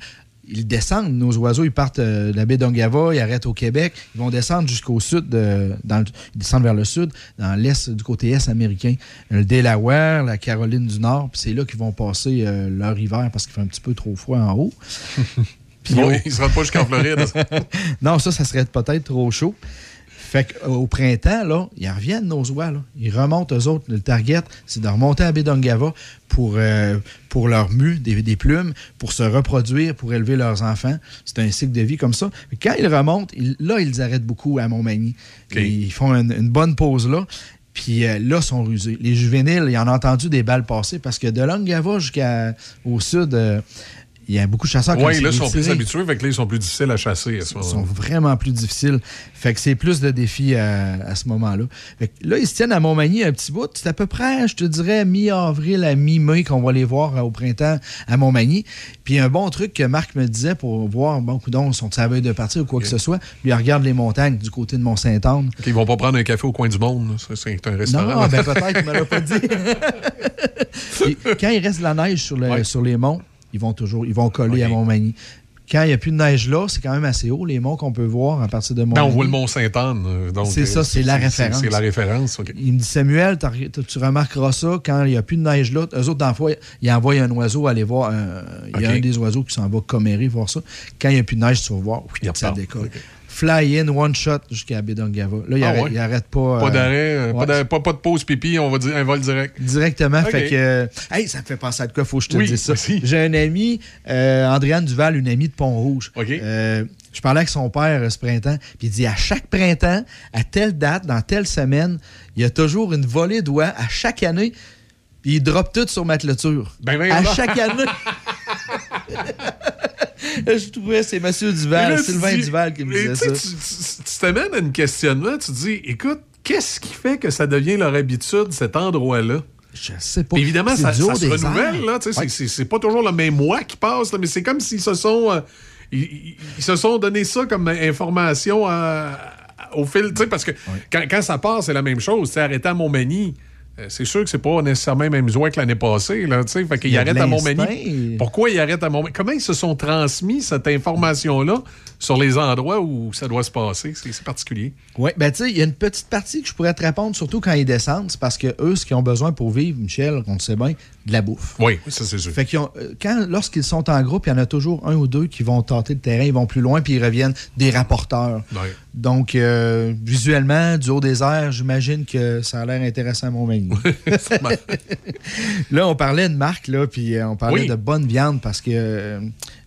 ils descendent, nos oiseaux, ils partent euh, de la baie d'Ongava, ils arrêtent au Québec, ils vont descendre jusqu'au sud, de- dans le- ils descendent vers le sud, dans l'est, du côté est américain, le Delaware, la Caroline du Nord, puis c'est là qu'ils vont passer euh, leur hiver parce qu'il fait un petit peu trop froid en haut. Puis Bon, ils se rendent pas jusqu'en Floride. non, ça, ça serait peut-être trop chaud. Fait qu'au printemps, là, ils reviennent, nos oies. Là. Ils remontent, eux autres. Le target, c'est de remonter à Bédongava pour, euh, pour leur mue, des, des plumes, pour se reproduire, pour élever leurs enfants. C'est un cycle de vie comme ça. Mais quand ils remontent, ils- là, ils arrêtent beaucoup à Montmagny. Ils font une, une bonne pause là. Puis euh, là, ils sont rusés. Les juvéniles, ils en ont entendu des balles passer parce que de Longava jusqu'au sud, euh, il y a beaucoup de chasseurs qui Oui, là, ils sont plus habitués, fait que là, ils sont plus difficiles à chasser à ce Ils sont vraiment plus difficiles. Fait que c'est plus de défis à, à ce moment-là. Fait que là, ils se tiennent à Montmagny un petit bout. C'est à peu près, je te dirais, mi-avril à mi-mai qu'on va les voir euh, au printemps à Montmagny. Puis un bon truc que Marc me disait pour voir, bon, coudon, sont à veille de partir ou quoi que ce soit, lui, il regarde les montagnes du côté de Mont-Saint-Anne. Ok, Ils vont pas prendre un café au coin du monde. C'est un restaurant. Non, ben peut-être, il me l'a pas dit. Quand il reste de la neige sur, le- sur les monts, ils vont toujours ils vont coller à Montmagny. Quand il n'y a plus de neige là, c'est quand même assez haut, les monts qu'on peut voir à partir de Ben, Montmagny. on voit le Mont-Sainte-Anne. euh, donc, C'est euh, ça, c'est la référence. C'est la référence. Il me dit Samuel, tu remarqueras ça quand il n'y a plus de neige là. Eux autres, dans fois, ils envoient un oiseau aller voir. un- Il y a un des oiseaux qui s'en va commérer voir ça. Quand il n'y a plus de neige, tu vas voir, oui, ça décolle. Fly in, one shot jusqu'à Bédongava. Là, il, Ah arrête, ouais? il arrête pas. Pas euh, d'arrêt, euh, ouais. pas, d'arrêt- pas, pas de pause pipi, on va dire un vol direct. Directement. Fait que. euh, hey, ça me fait penser à de quoi, faut que je te Oui, dise ça. J'ai un ami, euh, Andréane Duval, une amie de Pont-Rouge. Euh, je parlais avec son père ce printemps, puis il dit à chaque printemps, à telle date, dans telle semaine, il y a toujours une volée d'oies à chaque année, puis il drop tout sur matelature. Ben, ben, à chaque année. je trouvais, c'est Monsieur Duval, là, Sylvain dis- Duval qui me disait ça. Tu t'amènes à un questionnement, tu te dis, écoute, qu'est-ce qui fait que ça devient leur habitude, cet endroit-là? Je sais pas. Puis évidemment, C'est ça, se renouvelle, là. c'est- Ouais. C'est c'est pas toujours le même mois qui passe, là, mais c'est comme s'ils se sont. euh, ils, ils- ils se sont donné ça comme information à- au fil. Parce que quand, quand ça passe, c'est la même chose. Sais, arrêter à Montmagny. Euh, C'est sûr que c'est pas nécessairement les mêmes oies que l'année passée. Là, tu sais. fait Il qu'ils y a de arrêtent à. Montmagny. Pourquoi ils arrêtent à Montmagny? Comment ils se sont transmis cette information-là sur les endroits où ça doit se passer? C'est c'est particulier. Oui, ben tu sais, il y a une petite partie que je pourrais te répondre, surtout quand ils descendent, c'est parce que eux, ce qu'ils ont besoin pour vivre, Michel, on le sait bien, de la bouffe. Oui, ça c'est sûr. Fait qu'ils ont, euh, quand, lorsqu'ils sont en groupe, il y en a toujours un ou deux qui vont tenter le terrain, ils vont plus loin, puis ils reviennent des rapporteurs. Donc, euh, visuellement, du haut des airs, j'imagine que ça a l'air intéressant à Montmagny. là, on parlait de Marc, là, puis euh, on parlait Oui. de bonne viande parce que euh,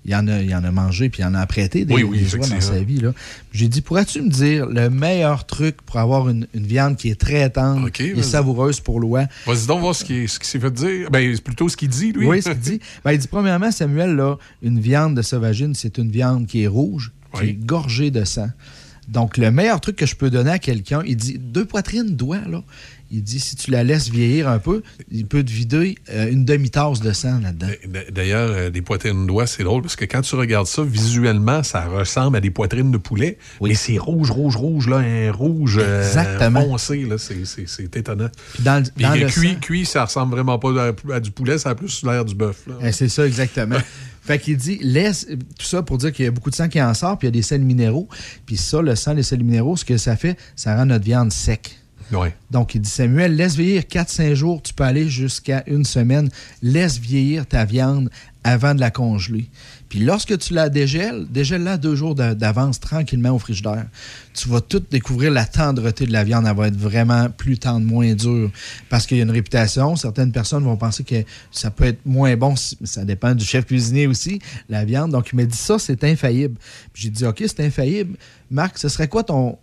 il, en a, il en a mangé, puis il en a apprêté des, Oui, oui, des dans sa vie. là. J'ai dit, pourrais-tu me dire le meilleur truc pour avoir une, une viande qui est très tendre Ok, et savoureuse pour l'oie? Vas-y donc voir ce qui, ce qui s'est fait dire. Ben, c'est plutôt ce qu'il dit, lui. Oui, ce qu'il dit. Ben, il dit, premièrement, Samuel, là, une viande de sauvagine, c'est une viande qui est rouge, qui est gorgée de sang. Donc, le meilleur truc que je peux donner à quelqu'un, il dit, deux poitrines doigts, là. Il dit, si tu la laisses vieillir un peu, il peut te vider euh, une demi-tasse de sang là-dedans. D- D'ailleurs, euh, des poitrines d'oie, c'est drôle parce que quand tu regardes ça, visuellement, ça ressemble à des poitrines de poulet. Mais c'est rouge, rouge, rouge, là, un rouge euh, Exactement. foncé, là. C'est- C'est c'est étonnant. Puis dans, le- Puis, dans le cuit, sang- cuit, ça ressemble vraiment pas à, à du poulet, ça a plus l'air du bœuf. Eh, C'est ça, exactement. fait qu'il dit, laisse, tout ça pour dire qu'il y a beaucoup de sang qui en sort, puis il y a des sels minéraux. Puis ça, le sang, les sels minéraux, ce que ça fait, ça rend notre viande sec. Donc, il dit, Samuel, laisse vieillir 4-5 jours, tu peux aller jusqu'à une semaine. Laisse vieillir ta viande avant de la congeler. Puis lorsque tu la dégèles, dégèle-la deux jours d'a- d'avance tranquillement au frigidaire. Tu vas tout découvrir la tendreté de la viande. Elle va être vraiment plus tendre, moins dure. Parce qu'il y a une réputation. Certaines personnes vont penser que ça peut être moins bon. Ça dépend du chef cuisinier aussi, la viande. Donc, il m'a dit ça, c'est infaillible. J'ai dit, OK, c'est infaillible. Marc, ce serait quoi ton,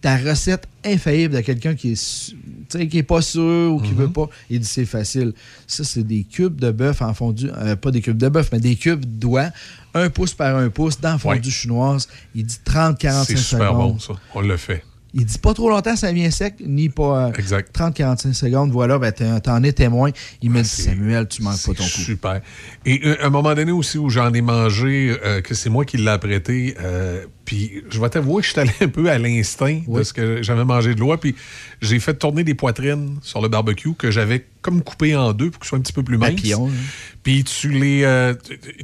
ta recette infaillible de quelqu'un qui est qui est pas sûr ou qui veut pas. Il dit c'est facile. Ça, c'est des cubes de bœuf en fondu, euh, pas des cubes de bœuf, mais des cubes d'oie, un pouce par un pouce dans fondue chinoise. Il dit 30-45 C'est secondes. super bon, ça. On le fait. Il dit pas trop longtemps, ça vient sec, ni pas euh, Exact. 30-45 secondes. Voilà, ben, t'en- es témoin. Il me dit Samuel, tu manques pas ton coup. Super. Et euh, à un moment donné aussi où j'en ai mangé, euh, que c'est moi qui l'ai apprêté, euh, puis je vais t'avouer que je suis allé un peu à l'instinct de ce que j'avais mangé de l'oie, puis j'ai fait tourner des poitrines sur le barbecue que j'avais comme coupé en deux pour que ce soit un petit peu plus mince. Papillon, hein. Puis tu les, euh,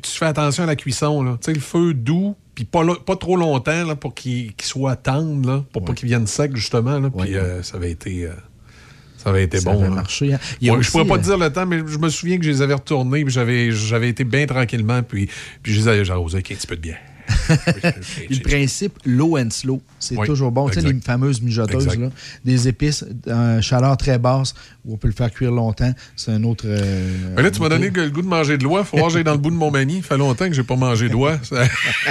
tu fais attention à la cuisson, là. Tu sais, le feu doux, puis pas, pas trop longtemps là, pour qu'il qu'il soit tendre, là, pour pas qu'il vienne sec, justement. Là, puis euh, ça avait été... euh, ça avait été Ça bon. avait marché, hein. Il y a Ouais, aussi, je pourrais pas euh, te dire le temps, mais je me souviens que je les avais retournés, puis j'avais, j'avais été bien tranquillement, puis, puis je les avais arrosés avec un petit peu de bière. le principe low and slow, c'est Oui, toujours bon. Tu sais, les fameuses mijoteuses, là, des épices, chaleur très basse, où on peut le faire cuire longtemps. C'est un autre. euh, là, tu m'as donné le goût de manger de l'oie. Faut voir, j'ai dans le bout de mon mani. Ça fait longtemps que j'ai pas mangé d'oie. Ça...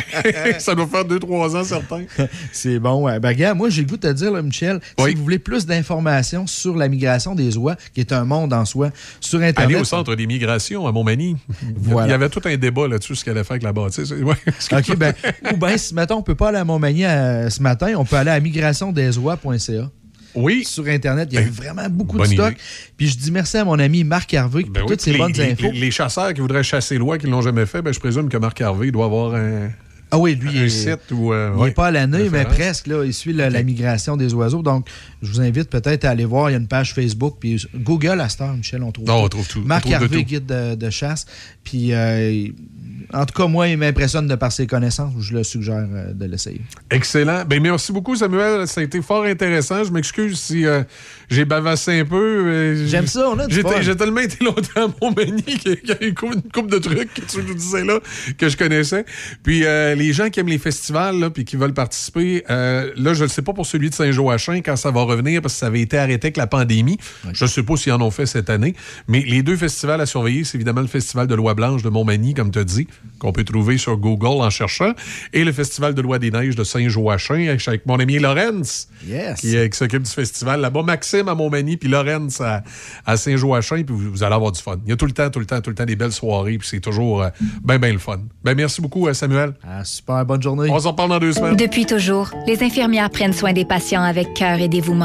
ça doit faire 2-3 ans, certains. C'est bon, ouais. Ben, gars, moi, j'ai le goût de te dire, là, Michel, Oui. si vous voulez plus d'informations sur la migration des oies, qui est un monde en soi, sur Internet. Aller au centre des migrations à Montmagny. Voilà. Il y avait tout un débat là-dessus, ce qu'elle allait faire avec la bâtisse. Ouais. OK, ben, ou bien, si, mettons, on peut pas aller à Montmagny euh, ce matin, on peut aller à migrationdesOies.ca. Oui. Sur Internet, il y a vraiment beaucoup de stock. idée. Puis je dis merci à mon ami Marc Harvey pour Ben oui, toutes ces les, bonnes les- infos. les- chasseurs qui voudraient chasser l'oie, qui ne l'ont jamais fait, ben, je présume que Marc Harvey doit avoir un, Ah oui, lui, un il est- site ou. euh, Il pas à l'année, mais presque. Là, il suit la, la migration des oiseaux. Donc, je vous invite peut-être à aller voir. Il y a une page Facebook. Puis Google à Star, Michel, on trouve Non, tout. on trouve tout. On Marc de Harvey, tout. guide de, de chasse. Puis, euh, en tout cas, moi, il m'impressionne de par ses connaissances. Je le suggère euh, de l'essayer. Excellent. Ben, merci beaucoup, Samuel. Ça a été fort intéressant. Je m'excuse si euh, j'ai bavassé un peu. J'aime ça, on a du J'ai tellement été longtemps à Montmagny qu'il y a une couple, une couple de trucs que tu nous disais là que je connaissais. Puis les gens qui aiment les festivals là, puis qui veulent participer, là, je ne sais pas pour celui de Saint-Joachim quand ça va revenir parce que ça avait été arrêté avec la pandémie. Je ne sais pas s'ils en ont fait cette année. Mais les deux festivals à surveiller, c'est évidemment le Festival de Loi Blanche de Montmagny, comme tu as dit, qu'on peut trouver sur Google en cherchant, et le Festival de Loi des Neiges de Saint-Joachim avec- mon ami Lorenz Yes. qui, euh, qui s'occupe du festival là-bas. Maxime à Montmagny, puis Lorenz à, à Saint-Joachim, puis vous, vous allez avoir du fun. Il y a tout le temps, tout le temps, tout le temps des belles soirées, puis c'est toujours euh, ben, ben le fun. Ben, merci beaucoup, euh, Samuel. Ah, super, bonne journée. On s'en parle dans deux semaines. Depuis toujours, les infirmières prennent soin des patients avec cœur et dévouement.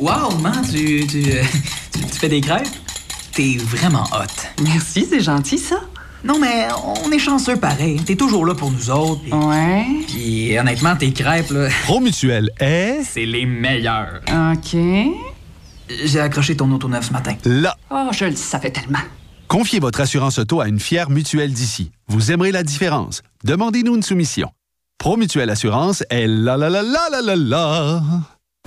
Wow, man, tu, tu, tu, tu fais des crêpes? T'es vraiment hot. Merci, c'est gentil, ça. Non, mais on est chanceux pareil. T'es toujours là pour nous autres. pis- Ouais. Puis honnêtement, tes crêpes, là, Promutuel est c'est les meilleurs. OK. J'ai accroché ton auto neuf ce matin. là. Oh, je le savais tellement. Confiez votre assurance auto à une fière mutuelle d'ici. Vous aimerez la différence. Demandez-nous une soumission. Promutuelle Assurance est là là là là là là là.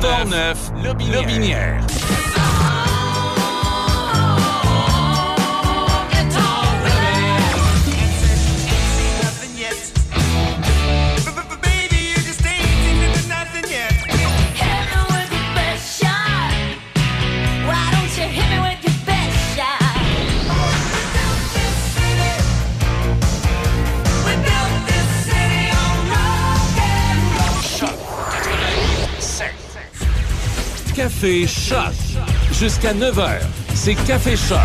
Portneuf, Lobinière. Café Choc. Jusqu'à 9h, c'est Café Choc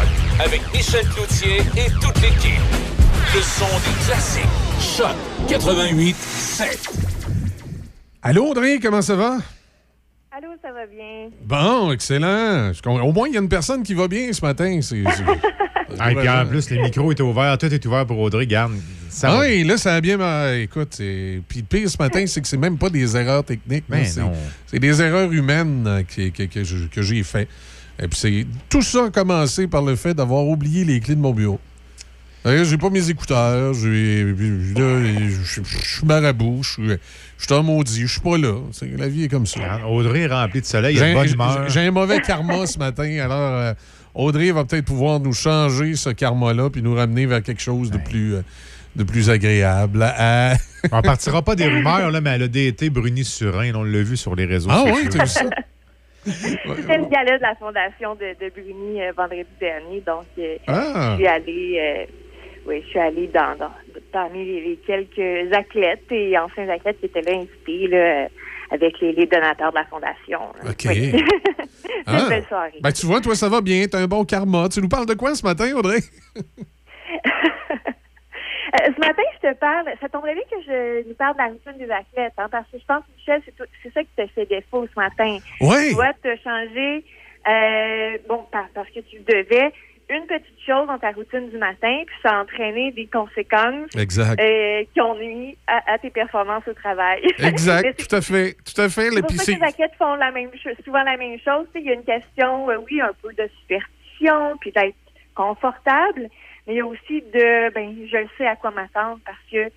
avec Michel Cloutier et toute l'équipe. Le son des classiques. Choc 88 7. Allô, Audrey, comment ça va? Allô, ça va bien? Bon, excellent. Au moins, il y a une personne qui va bien ce matin. C'est, c'est- Ah, et puis en plus, les micros étaient ouverts, tout est ouvert pour Audrey. Garde, ça Ah va. oui, là, ça a bien. Écoute, c'est- puis le pire ce matin, c'est que c'est même pas des erreurs techniques. Ben c'est, des erreurs humaines euh, que, que- que j'ai fait. Et puis c'est tout ça a commencé par le fait d'avoir oublié les clés de mon bureau. J'ai pas mes écouteurs, je suis marabout, je suis- un maudit, je suis pas là. C'est- La vie est comme ça. Audrey est remplie de soleil, il y a J'ai- de bonne j'ai- humeur. J'ai un mauvais karma ce matin, alors euh, Audrey va peut-être pouvoir nous changer ce karma-là puis nous ramener vers quelque chose de plus, euh, de plus agréable. Euh, On partira pas des rumeurs, là, mais elle a daté Bruni Surin. On l'a vu sur les réseaux Ah sociaux. oui, t'as vu ça? C'était le gala de la fondation de, de Bruni euh, vendredi dernier, donc euh, Ah. je suis allée, euh, oui, je suis allée dans, dans- parmi les, les quelques athlètes et anciens athlètes qui étaient là invités là, avec les, les donateurs de la Fondation. OK. Oui. Ah. une belle soirée. Ben, tu vois, toi, ça va bien. T'as un bon karma. Tu nous parles de quoi ce matin, Audrey? Euh, ce matin, je te parle, ça tomberait bien que je nous parle de la routine des athlètes, hein, parce que je pense, Michel, c'est, ça qui te fait défaut ce matin. Oui. Tu dois te changer, euh, bon, par- parce que tu devais une petite chose dans ta routine du matin, puis ça a entraîné des conséquences Exact. euh, qui ont nuit à, à tes performances au travail. Exact, tout à fait. Tout à fait. c'est pour ça que les athlètes font la même chose, souvent la même chose. Il y a une question, euh, oui, un peu de superstition, puis d'être confortable, mais il y a aussi de, ben, je sais à quoi m'attendre parce que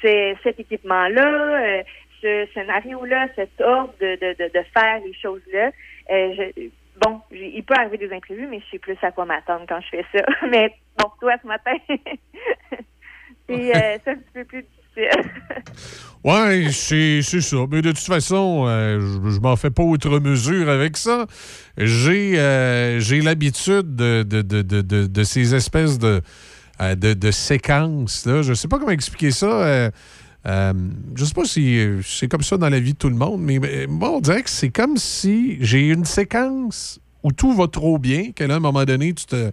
c'est cet équipement-là, euh, ce scénario-là, cet ordre de, de, de, de faire les choses-là. euh, je- bon, il peut arriver des imprévus, mais je sais plus à quoi m'attendre quand je fais ça. Mais bon, toi, ce matin, c'est euh, un petit peu plus difficile. Ouais, c'est ça. Mais de toute façon, euh, je, je m'en fais pas outre mesure avec ça. J'ai euh, l'habitude de, de, de, de, ces espèces de, euh, de, de séquences. Là. Je sais pas comment expliquer ça. Euh, je sais pas si euh, c'est comme ça dans la vie de tout le monde, mais moi, on dirait que c'est comme si j'ai une séquence où tout va trop bien, qu'à un moment donné, tu te.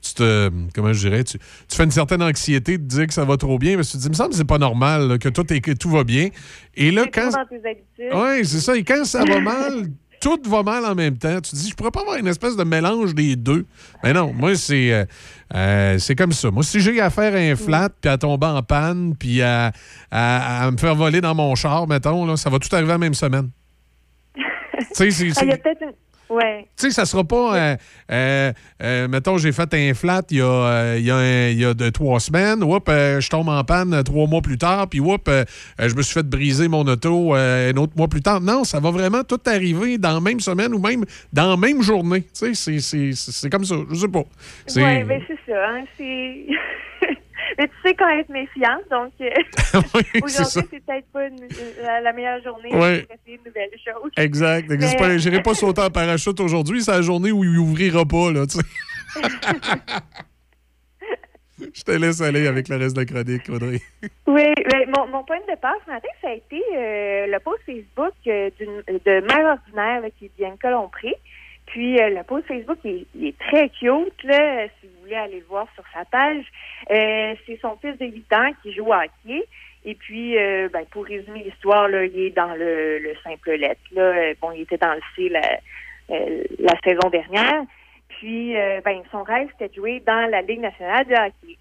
Tu te. Comment je dirais? Tu, tu fais une certaine anxiété de dire que ça va trop bien, que tu te dis, il me semble que c'est pas normal, là, que, tout est, que tout va bien. Et là, quand. Oui, c'est ça. Et quand ça va mal, tout va mal en même temps. Tu te dis, je pourrais pas avoir une espèce de mélange des deux. Mais non, moi, c'est euh, euh, c'est comme ça. Moi, si j'ai à faire un flat, puis à tomber en panne, puis à, à- à me faire voler dans mon char, mettons, là, ça va tout arriver la même semaine. tu sais, c'est- Ouais. tu sais, ça sera pas. euh, euh, euh, mettons, j'ai fait un flat il y a, euh, il y a, un- il y a de, trois semaines. Oups, je tombe en panne trois mois plus tard. Puis, euh, je me suis fait briser mon auto un autre mois plus tard. Non, ça va vraiment tout arriver dans la même semaine ou même dans la même journée. Tu sais, c'est- comme ça. Je sais pas. Oui, ben c'est ça. Hein. Mais tu sais quand être méfiante, donc euh, aujourd'hui, c'est peut-être pas une- la, la meilleure journée pour essayer de nouvelles choses. Exact. Mais- Je n'irai pas sauter en parachute aujourd'hui. C'est la journée où il ouvrira pas. Là, tu sais. Je te laisse aller avec le reste de la chronique, Audrey. Oui, ben, mon, mon point de départ ce matin, ça a été euh, le post Facebook euh, d'une- de Mère Ordinaire là, qui est Bianca Lompré. Puis euh, le post Facebook, il, il est très cute, là, voulez aller le voir sur sa page. Euh, c'est son fils de 8 ans qui joue au hockey. Et puis, euh, ben, pour résumer l'histoire, là, il est dans le, le simple lettre. Là. Euh, Bon, il était dans le C la, saison dernière. Puis, ben, son rêve, c'était de jouer dans la Ligue nationale de hockey.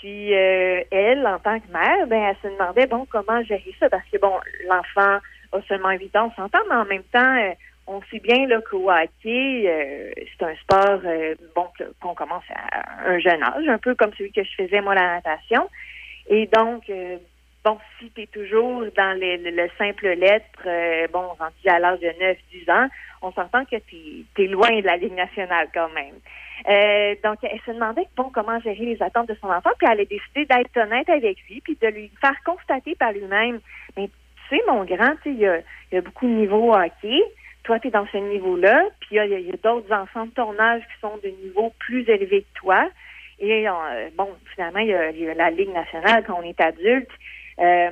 Puis elle, en tant que mère, ben elle se demandait bon comment gérer ça? Parce que bon, l'enfant a seulement 8 ans, on s'entend, mais en même temps, on sait bien là qu'au hockey, euh, c'est un sport euh, bon qu'on commence à un jeune âge, un peu comme celui que je faisais moi la natation. Et donc euh, bon, si tu es toujours dans le, le- le simple lettre, euh, bon, rendu à l'âge de 9-10 ans, on s'entend que tu es, loin de la Ligue nationale quand même. Euh, donc, elle se demandait bon comment gérer les attentes de son enfant, puis elle a décidé d'être honnête avec lui, puis de lui faire constater par lui-même, mais tu sais, mon grand, il y a, y a beaucoup de niveaux au hockey. Toi, tu es dans ce niveau-là, puis il y a, d'autres enfants de ton âge qui sont de niveau plus élevé que toi. Et euh, bon, finalement, il y, a, la Ligue nationale quand on est adulte. Euh,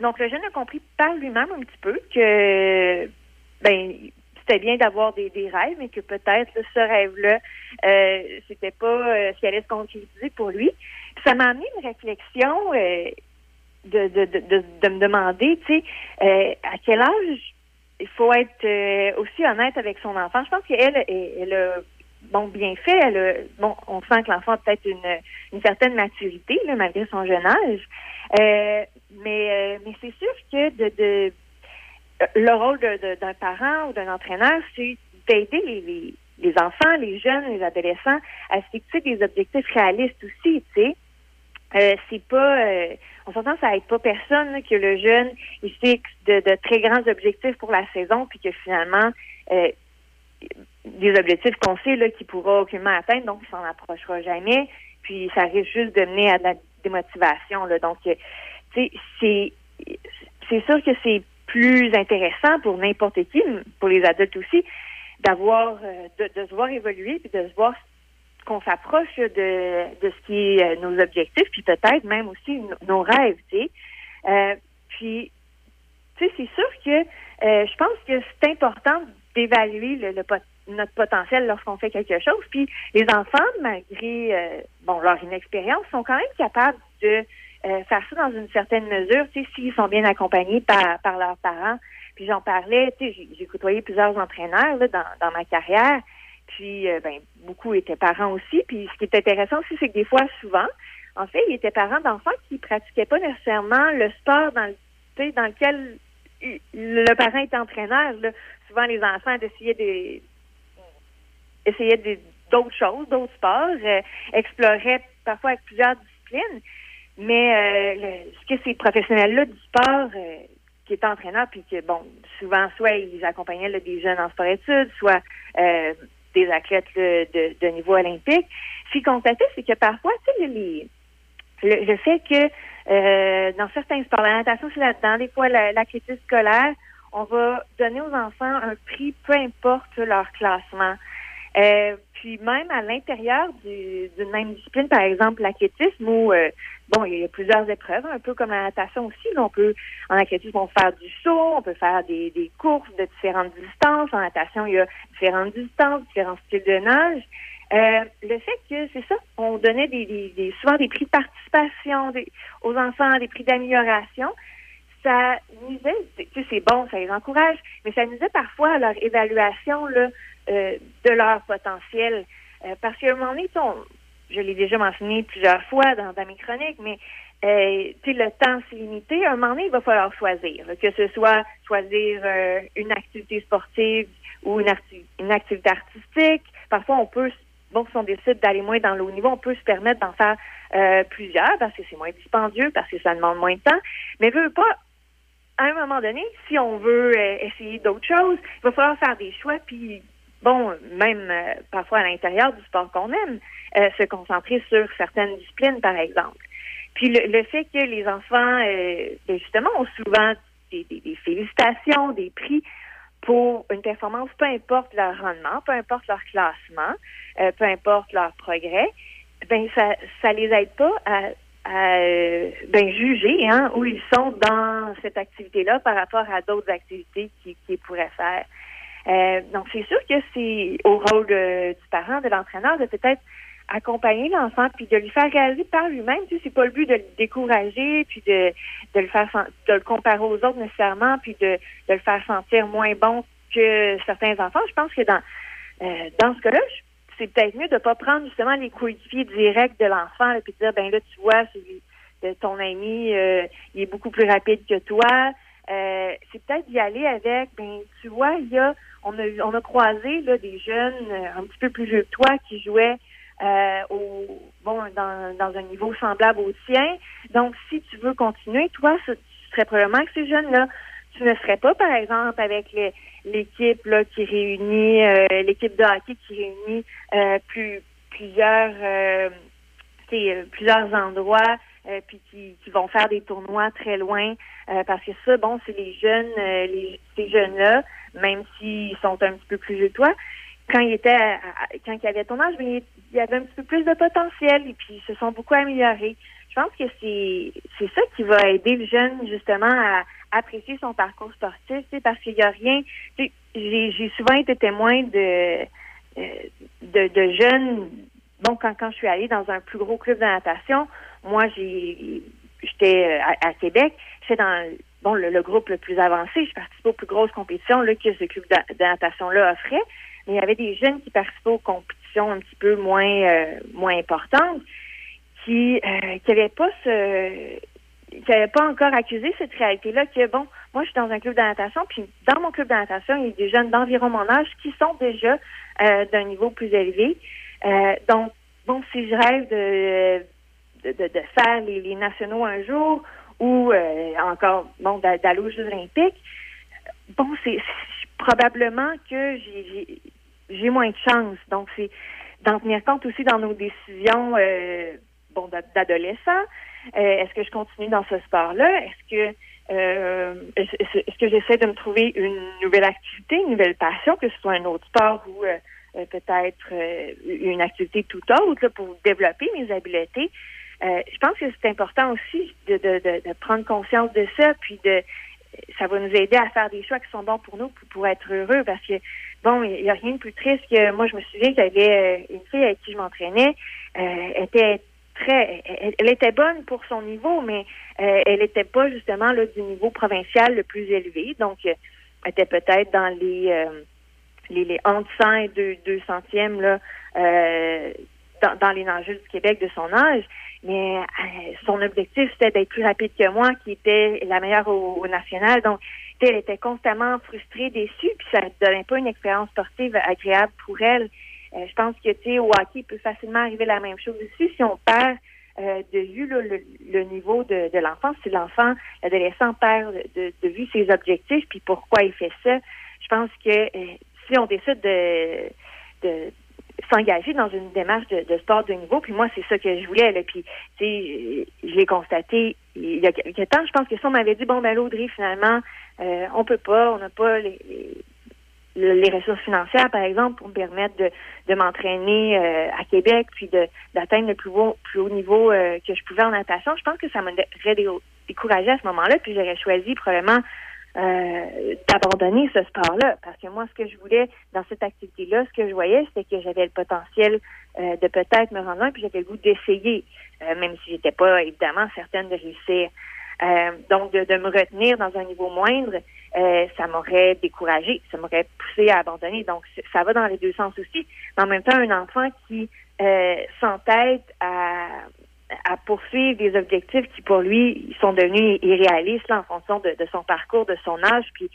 donc, le jeune a compris par lui-même un petit peu que ben c'était bien d'avoir des, rêves, mais que peut-être ce rêve-là, euh, c'était pas ce qui allait se concrétiser pour lui. Puis ça m'a amené une réflexion de, de, de, de, de me demander, tu sais, à quel âge il faut être euh, aussi honnête avec son enfant. Je pense qu'elle, elle, a bon bien fait. Elle a, bon, on sent que l'enfant a peut-être une, une certaine maturité là, malgré son jeune âge. Euh, mais euh, mais c'est sûr que de, de le rôle d'un parent ou d'un entraîneur, c'est d'aider les, les, les enfants, les jeunes, les adolescents à se fixer des objectifs réalistes aussi, tu sais. Euh, c'est pas euh, on s'entend ça aide pas personne là, que le jeune il fixe de, de très grands objectifs pour la saison puis que finalement euh, des objectifs qu'on sait là qu'il pourra aucunement atteindre donc il s'en approchera jamais puis ça risque juste de mener à de la démotivation là. Donc euh, tu sais c'est c'est sûr que c'est plus intéressant pour n'importe qui pour les adultes aussi d'avoir euh, de, de se voir évoluer puis de se voir qu'on s'approche de, ce qui est euh, nos objectifs, puis peut-être même aussi nos rêves. Euh, puis, tu sais, c'est sûr que euh, je pense que c'est important d'évaluer notre potentiel lorsqu'on fait quelque chose. Puis les enfants, malgré bon leur inexpérience, sont quand même capables de faire ça dans une certaine mesure, tu sais, s'ils sont bien accompagnés par, leurs parents. Puis j'en parlais, tu sais, j'ai- côtoyé plusieurs entraîneurs dans ma carrière. Puis, euh, ben, beaucoup étaient parents aussi. Puis, ce qui est intéressant aussi, c'est que des fois, souvent, en fait, ils étaient parents d'enfants qui pratiquaient pas nécessairement le sport dans, le, dans lequel le parent était entraîneur. Là. Souvent, les enfants essayaient des essayaient d'autres choses, d'autres sports, euh, exploraient parfois avec plusieurs disciplines. Mais euh, ce que ces professionnels-là du sport euh, qui étaient entraîneurs, puis que, bon, souvent, soit ils accompagnaient des jeunes en sport-études, soit des athlètes de, niveau olympique, ce qu'ils constataient, c'est que parfois, tu sais, le, le fait que euh, dans certains sports, la natation, c'est là-dedans, des fois, la- l'athlétisme scolaire, on va donner aux enfants un prix, peu importe leur classement. Euh, puis même à l'intérieur du- d'une même discipline, par exemple l'athlétisme, où euh, bon, il y a plusieurs épreuves, un peu comme la natation aussi. là, on peut en athlétisme, on peut faire du saut, on peut faire des, des courses de différentes distances. En natation, il y a différentes distances, différents styles de nage. Euh, le fait que c'est ça, on donnait des, des, des- souvent des prix de participation des- aux enfants, des prix d'amélioration ça nuisait, tu sais, c'est bon, ça les encourage, mais ça nuisait parfois à leur évaluation là, euh, de leur potentiel. Euh, parce qu'à un moment donné, je l'ai déjà mentionné plusieurs fois dans, mes chroniques, mais euh, le temps c'est limité. À un moment donné, il va falloir choisir, que ce soit choisir euh, une activité sportive ou une, une activité artistique. Parfois, on peut, bon, si on décide d'aller moins dans le haut niveau, on peut se permettre d'en faire plusieurs parce que c'est moins dispendieux, parce que ça demande moins de temps. Mais veut pas, à un moment donné, si on veut essayer d'autres choses, il va falloir faire des choix, puis bon, même euh, parfois à l'intérieur du sport qu'on aime, euh, se concentrer sur certaines disciplines, par exemple. Puis le, le fait que les enfants, euh, ben, justement, ont souvent des, des- des félicitations, des prix pour une performance, peu importe leur rendement, peu importe leur classement, euh, peu importe leur progrès, ben ça ça les aide pas à, à euh, ben, juger hein, où ils sont dans cette activité-là par rapport à d'autres activités qu'ils qu'ils pourraient faire. Euh, donc, c'est sûr que c'est au rôle de- du parent, de l'entraîneur, de peut-être accompagner l'enfant puis de lui faire réaliser par lui-même. Tu sais, c'est pas le but de le décourager puis de, de le faire de le comparer aux autres nécessairement puis de, de le faire sentir moins bon que certains enfants. Je pense que dans euh, dans ce cas-là, c'est peut-être mieux de pas prendre justement les coéquipiers directs de l'enfant puis de dire ben là tu vois celui de ton ami euh, il est beaucoup plus rapide que toi. Euh, c'est peut-être d'y aller avec ben tu vois il y a on a on a croisé des jeunes euh, un petit peu plus vieux que toi qui jouaient euh, au bon dans, un niveau semblable au tien. Donc si tu veux continuer, toi ce- tu serais probablement avec ces jeunes là tu ne serais pas, par exemple, avec l'équipe qui réunit euh, l'équipe de hockey qui réunit euh, plus plusieurs plusieurs endroits euh, puis qui, qui vont faire des tournois très loin euh, parce que ça bon c'est les jeunes euh, les, ces jeunes là même s'ils sont un petit peu plus vieux que toi quand ils étaient quand ils avaient ton âge il y avait un petit peu plus de potentiel et puis ils se sont beaucoup améliorés je pense que c'est c'est ça qui va aider le jeune justement à apprécier son parcours sportif, parce qu'il y a rien. j'ai souvent été témoin de, euh, de de jeunes. Bon, quand quand je suis allée dans un plus gros club de natation, moi j'étais euh, à, à Québec, j'étais dans bon le, le groupe le plus avancé. Je participais aux plus grosses compétitions là, que ce club de, natation-là offrait. Mais il y avait des jeunes qui participaient aux compétitions un petit peu moins euh, moins importantes qui euh, qui n'avaient pas ce qui n'avaient pas encore accusé cette réalité-là que bon, moi je suis dans un club de puis dans mon club de il y a des jeunes d'environ mon âge qui sont déjà euh, d'un niveau plus élevé. Euh, donc, bon, si je rêve de de, faire les, nationaux un jour ou euh, encore bon d'a- d'aller aux Jeux olympiques, bon, c'est probablement que j'ai moins de chance. Donc, c'est d'en tenir compte aussi dans nos décisions euh, bon d'a- d'adolescents. Euh, est-ce que je continue dans ce sport-là? Est-ce que est-ce que j'essaie de me trouver une nouvelle activité, une nouvelle passion, que ce soit un autre sport ou peut-être une activité tout autre là, pour développer mes habiletés? Euh, je pense que c'est important aussi de, de, de, de prendre conscience de ça, puis de ça va nous aider à faire des choix qui sont bons pour nous pour, pour être heureux parce que bon il n'y a rien de plus triste que moi je me souviens qu'il y avait euh, une fille avec qui je m'entraînais euh, était très elle, était bonne pour son niveau mais euh, elle n'était pas justement là, du niveau provincial le plus élevé donc elle était peut-être dans les euh, les, les entre 100 et 2, 2 centièmes là, dans, dans les nageurs du Québec de son âge. Mais euh, son objectif, c'était d'être plus rapide que moi, qui était la meilleure au, au national. Donc, elle était constamment frustrée, déçue, puis ça ne donnait pas une expérience sportive agréable pour elle. Euh, je pense que, tu sais, au hockey, il peut facilement arriver la même chose aussi si on perd euh, de vue là, le, le niveau de, de l'enfant. Si l'enfant, l'adolescent perd de, de vue ses objectifs, puis pourquoi il fait ça, je pense que euh, si on décide de, de s'engager dans une démarche de, sport de niveau. Puis moi, c'est ça que je voulais. Là. Puis, tu sais, je l'ai constaté il y a quelques temps. Je pense que si on m'avait dit, bon, ben, l'Audrey, finalement, euh, on peut pas, on n'a pas les, les, ressources financières, par exemple, pour me permettre de, de m'entraîner euh, à Québec, puis de d'atteindre le plus haut, plus haut niveau euh, que je pouvais en natation. Je pense que ça m'aurait dé- découragé à ce moment-là, puis j'aurais choisi probablement euh, d'abandonner ce sport-là. Parce que moi, ce que je voulais dans cette activité-là, ce que je voyais, c'était que j'avais le potentiel euh, de peut-être me rendre loin, puis j'avais le goût d'essayer, euh, même si j'étais pas évidemment certaine de réussir. Euh, donc, de, de me retenir dans un niveau moindre, euh, ça m'aurait découragé, ça m'aurait poussé à abandonner. Donc, ça va dans les deux sens aussi. Mais en même temps, un enfant qui euh, s'entête à, à poursuivre des objectifs qui, pour lui, sont devenus irréalistes là, en fonction de, de son parcours, de son âge, puis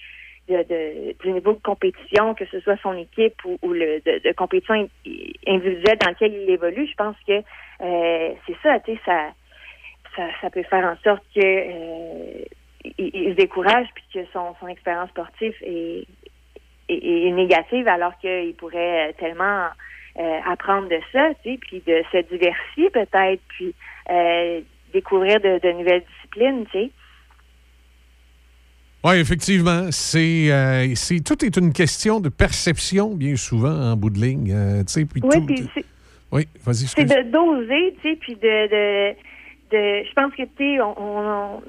de, de- du niveau de compétition, que ce soit son équipe ou, le de, compétition in- individuelle dans lequel il évolue, je pense que euh, c'est ça, tu sais, ça, ça, peut faire en sorte que euh, il, se décourage puis que son, expérience sportive est négative alors qu'il pourrait tellement euh, apprendre de ça, tu sais, puis de se diversifier peut-être, puis euh, découvrir de, de nouvelles disciplines, tu sais. Oui, effectivement. C'est, euh, c'est, tout est une question de perception, bien souvent, en bout de ligne. tu sais, puis Oui, tout- oui, vas-y, c'est de doser, tu sais, puis de, de, de, je pense que tu on, on-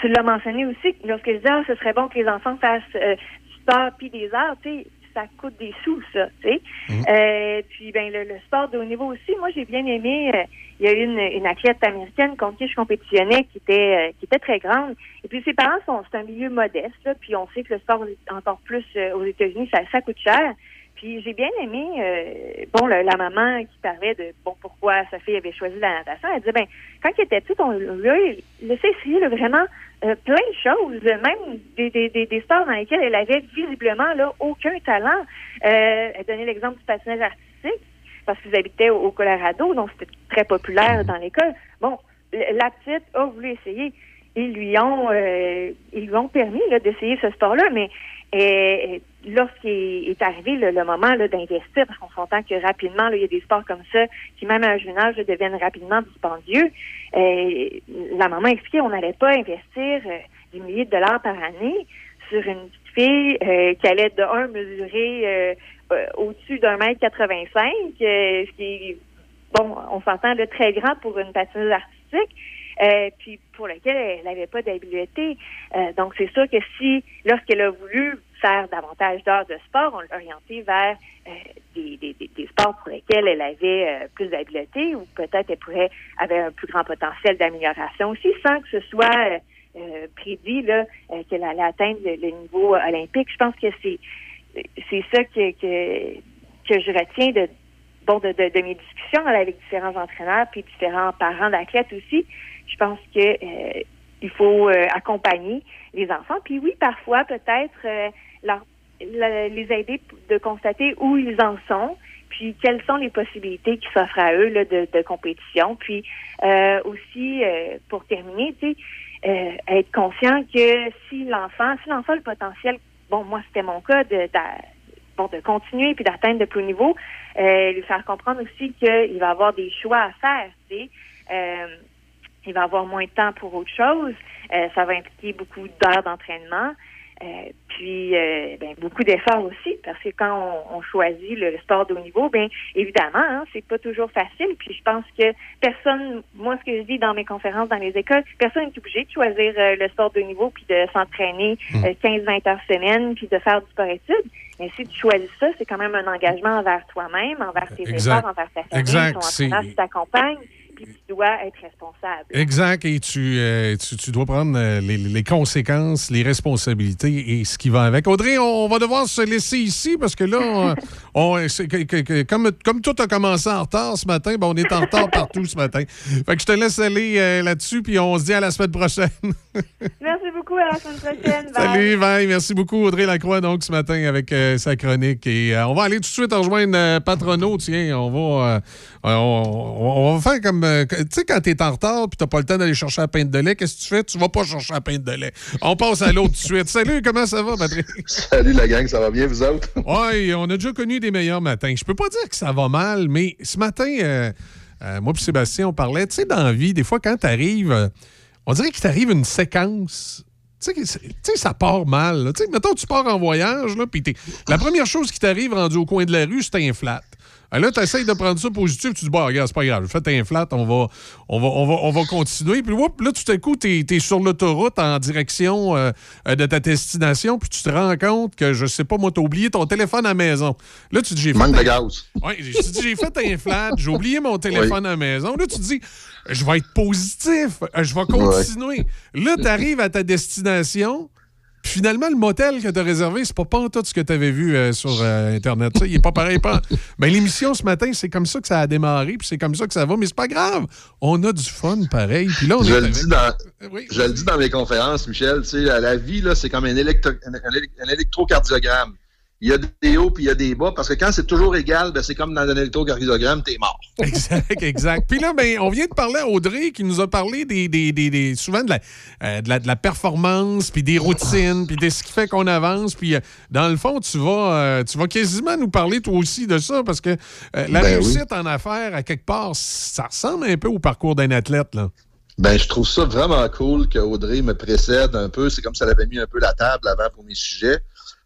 tu l'as mentionné aussi, lorsque je dis, ah, ce serait bon que les enfants fassent du sport puis des arts, tu sais, ça coûte des sous, ça, tu sais. Euh, puis, ben, le, le sport de haut niveau aussi, moi, j'ai bien aimé, euh, il y a eu une, une athlète américaine contre qui je compétitionnais qui était, euh, qui était très grande. Et puis, ses parents sont, c'est un milieu modeste, là, puis on sait que le sport, encore plus euh, aux États-Unis, ça, ça coûte cher. Puis j'ai bien aimé, euh, bon, le- la maman qui parlait de, bon, pourquoi sa fille avait choisi la natation. Elle disait, ben, quand il était tout, on lui laissait essayer là, vraiment euh, plein de choses, même des, des, des, des sports dans lesquels elle avait visiblement là aucun talent. Euh, elle donnait l'exemple du patinage artistique parce qu'ils habitaient au, Colorado, donc c'était très populaire dans l'école. Bon, la petite a voulu essayer. Ils lui ont, euh, ils lui ont permis d'essayer ce sport-là, mais euh, lorsqu'il est arrivé le, le moment d'investir, parce qu'on s'entend que rapidement, là, il y a des sports comme ça qui, même à un jeune âge, deviennent rapidement dispendieux. La maman expliquait on n'allait pas investir euh, des milliers de dollars par année sur une petite fille euh, qui allait de un mesurer euh, euh, au-dessus d'un mètre 85, euh, ce qui est, bon, on s'entend là, très grand pour une patineuse artistique. Euh, puis pour lequel elle n'avait pas d'habileté. Euh, donc c'est sûr que si, lorsqu'elle a voulu faire davantage d'heures de sport, on l'a orientée vers euh, des, des, des, sports pour lesquels elle avait euh, plus d'habileté ou peut-être elle pourrait avait un plus grand potentiel d'amélioration aussi, sans que ce soit euh, euh, prédit là qu'elle allait atteindre le, niveau olympique. Je pense que c'est c'est ça que, que que je retiens de de, de, de mes discussions avec différents entraîneurs puis différents parents d'athlètes aussi. Je pense que euh, il faut euh, accompagner les enfants. Puis oui, parfois peut-être euh, les aider de constater où ils en sont, puis quelles sont les possibilités qui s'offrent à eux là, de, compétition. Puis aussi, pour terminer, être conscient que si l'enfant, si l'enfant a le potentiel, bon, moi c'était mon cas de, bon, de continuer puis d'atteindre de plus haut niveau, lui faire comprendre aussi qu'il va avoir des choix à faire. Euh, il va avoir moins de temps pour autre chose. Euh, ça va impliquer beaucoup d'heures d'entraînement. Euh, puis euh, ben, beaucoup d'efforts aussi, parce que quand on, on choisit le sport de haut niveau, bien évidemment, hein, c'est pas toujours facile. Puis je pense que personne, moi ce que je dis dans mes conférences dans les écoles, personne n'est obligé de choisir euh, le sport de haut niveau puis de s'entraîner Hmm. euh, 15-20 heures semaine puis de faire du sport-études. Mais si tu choisis ça, c'est quand même un engagement envers toi-même, envers tes Exact. efforts, envers ta famille, Exact, ton entraîneur qui t'accompagne, puis tu dois être responsable. Exact, et tu, euh, tu, tu dois prendre euh, les, les conséquences, les responsabilités et ce qui va avec. Audrey, on va devoir se laisser ici parce que là, on, on- c'est que- que- que- comme, comme tout a commencé en retard ce matin, ben, on est en retard partout ce matin. Fait que je te laisse aller euh, là-dessus, puis on se dit à la semaine prochaine. Merci beaucoup, à la semaine prochaine. Bye. Salut, bye. Merci beaucoup, Audrey Lacroix, donc, ce matin, avec euh, sa chronique. Et euh, on va aller tout de suite rejoindre euh, Patrono. Tiens, on va, on, va faire comme. euh, tu sais, quand t'es en retard puis t'as pas le temps d'aller chercher la pinte de lait, qu'est-ce que tu fais? Tu vas pas chercher la pinte de lait. On passe à l'autre de suite. Salut, comment ça va, Patrick? Salut la gang, ça va bien, vous autres? Oui, on a déjà connu des meilleurs matins. Je peux pas dire que ça va mal, mais ce matin, euh, euh, moi et Sébastien, on parlait, tu sais, dans la vie, des fois, quand t'arrives, euh, on dirait qu'il t'arrive une séquence. Tu sais, ça part mal. Tu sais, mettons, tu pars en voyage, là, puis la première chose qui t'arrive rendu au coin de la rue, c'est un flat. Ah, Là, tu essaies de prendre ça positif, tu dis, bon, regarde, c'est pas grave, fais un flat, on va, on va, on va, on va continuer. Puis whoop, là, tout à coup, tu es, sur l'autoroute en direction euh, de ta destination, puis tu te rends compte que, je sais pas, moi, t'as oublié ton téléphone à la maison. Là, tu te dis, j'ai fait. Manque de un- gaz. Oui, j'ai fait un flat, j'ai oublié mon téléphone à la maison. Là, tu te dis, je vais être positif, je vais continuer. Là, tu arrives à ta destination. Puis finalement, le motel que tu as réservé, c'est pas pas tout ce que tu avais vu euh, sur euh, Internet. Il est pas pareil. Pas... Ben, l'émission ce matin, c'est comme ça que ça a démarré, puis c'est comme ça que ça va, mais c'est pas grave. On a du fun pareil. Puis là, on Je est le, avec- dis dans, je le dis dans mes conférences, Michel, tu sais, la, vie, là, c'est comme un, électro- un électrocardiogramme. Il y a des hauts puis il y a des bas, parce que quand c'est toujours égal, ben, c'est comme dans un électrocardiogramme, t'es mort. Exact, exact. Puis là, ben, on vient de parler à Audrey qui nous a parlé des, des, des- des- souvent de la, euh, de la, de la performance, puis des routines, puis de ce qui fait qu'on avance. Puis euh, dans le fond, tu vas, euh, tu vas quasiment nous parler toi aussi de ça parce que la Ben réussite en affaires, à quelque part, ça ressemble un peu au parcours d'un athlète. Là. Ben, je trouve ça vraiment cool que Audrey me précède un peu. C'est comme si elle avait mis un peu la table avant pour mes sujets.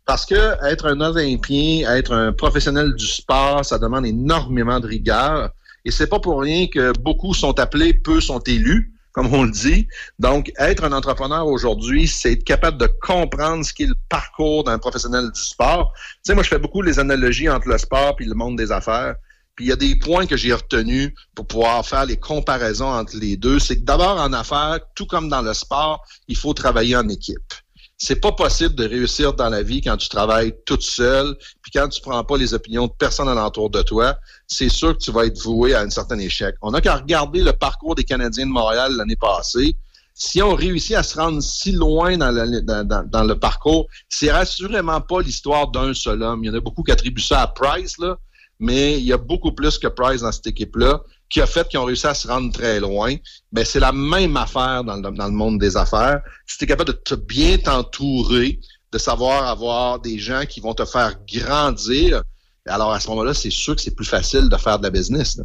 Parce que être un Olympien, être un professionnel du sport, ça demande énormément de rigueur. Et c'est pas pour rien que beaucoup sont appelés, peu sont élus, comme on le dit. Donc, être un entrepreneur aujourd'hui, c'est être capable de comprendre ce qu'est le parcours d'un professionnel du sport. Tu sais, moi, je fais beaucoup les analogies entre le sport et le monde des affaires. Puis il y a des points que j'ai retenus pour pouvoir faire les comparaisons entre les deux. C'est que d'abord en affaires, tout comme dans le sport, il faut travailler en équipe. C'est pas possible de réussir dans la vie quand tu travailles toute seule, puis quand tu prends pas les opinions de personne alentour de toi. C'est sûr que tu vas être voué à un certain échec. On n'a qu'à regarder le parcours des Canadiens de Montréal l'année passée. Si on réussit à se rendre si loin dans le, dans, dans- dans le parcours, c'est assurément pas l'histoire d'un seul homme. Il y en a beaucoup qui attribuent ça à Price, là, mais il y a beaucoup plus que Price dans cette équipe-là qui a fait qu'ils ont réussi à se rendre très loin. Ben, c'est la même affaire dans le, dans le monde des affaires. Si tu es capable de bien t'entourer, de savoir avoir des gens qui vont te faire grandir, alors à ce moment-là, c'est sûr que c'est plus facile de faire de la business.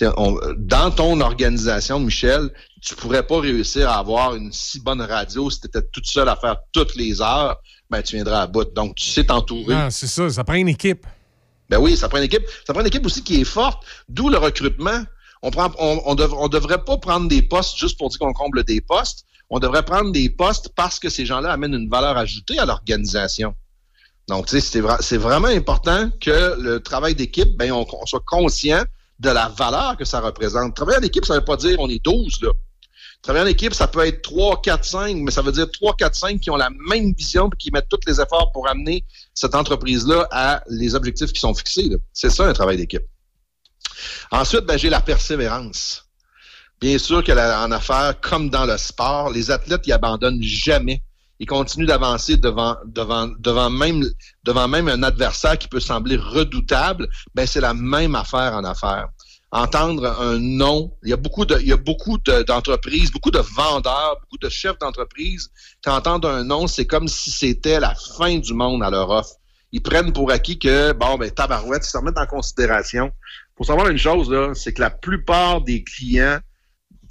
dans ton organisation, Michel, tu pourrais pas réussir à avoir une si bonne radio si tu étais toute seule à faire toutes les heures, ben tu viendras à bout. Donc, tu sais t'entourer. Ah, c'est ça, ça prend une équipe. Ben oui, ça prend une équipe. Ça prend une équipe aussi qui est forte. D'où le recrutement. On prend, on, on, dev- on devrait pas prendre des postes juste pour dire qu'on comble des postes. On devrait prendre des postes parce que ces gens-là amènent une valeur ajoutée à l'organisation. Donc, tu sais, c'est vra- c'est vraiment important que le travail d'équipe, ben, on, soit conscient de la valeur que ça représente. Travailler en équipe, ça veut pas dire on est 12, là. Travailler en équipe, ça peut être 3, 4, 5, mais ça veut dire 3, 4, 5 qui ont la même vision et qui mettent tous les efforts pour amener cette entreprise-là à les objectifs qui sont fixés. C'est ça, un travail d'équipe. Ensuite, ben, j'ai la persévérance. Bien sûr que la- en affaires, comme dans le sport, les athlètes, ils abandonnent jamais. Ils continuent d'avancer devant, devant, devant même, devant même un adversaire qui peut sembler redoutable. Ben, c'est la même affaire en affaires. Entendre un non, il y a beaucoup de, il y a beaucoup de- d'entreprises, beaucoup de vendeurs, beaucoup de chefs d'entreprise qui entendent un non, c'est comme si c'était la fin du monde à leur offre. Ils prennent pour acquis que, bon, ben, tabarouette, ils se remettent en considération. Pour savoir une chose, c'est que la plupart des clients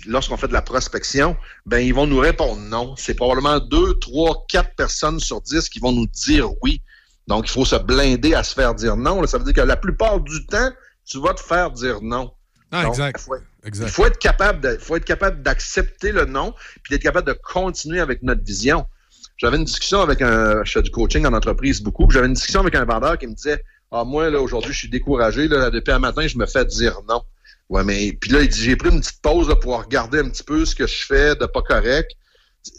lorsqu'on fait de la prospection, ben ils vont nous répondre non. C'est probablement deux, trois, quatre personnes sur dix qui vont nous dire oui. Donc, il faut se blinder à se faire dire non. Ça veut dire que la plupart du temps, tu vas te faire dire non. Ah, Donc, exact. Il faut, exact. il faut être capable de, faut être capable d'accepter le non, puis d'être capable de continuer avec notre vision. J'avais une discussion avec un, je fais du coaching en entreprise beaucoup, j'avais une discussion avec un vendeur qui me disait, ah moi là aujourd'hui je suis découragé là, depuis un matin je me fais dire non. Ouais mais puis là il dit j'ai pris une petite pause là, pour regarder un petit peu ce que je fais de pas correct.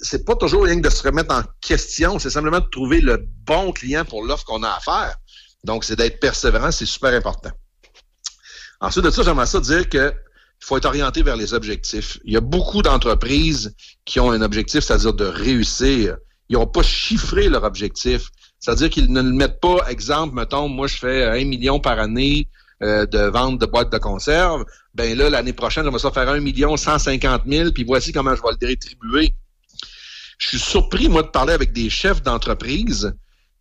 C'est pas toujours rien que de se remettre en question, c'est simplement de trouver le bon client pour l'offre qu'on a à faire. Donc c'est d'être persévérant, c'est super important. Ensuite de ça, j'aimerais ça dire que il faut être orienté vers les objectifs. Il y a beaucoup d'entreprises qui ont un objectif, c'est-à-dire de réussir. Ils n'ont pas chiffré leur objectif. C'est-à-dire qu'ils ne le mettent pas, exemple, mettons, moi je fais un million par année euh, de vente de boîtes de conserve. Ben là, l'année prochaine, on va ça faire un million cent cinquante mille, puis voici comment je vais le rétribuer. Je suis surpris, moi, de parler avec des chefs d'entreprise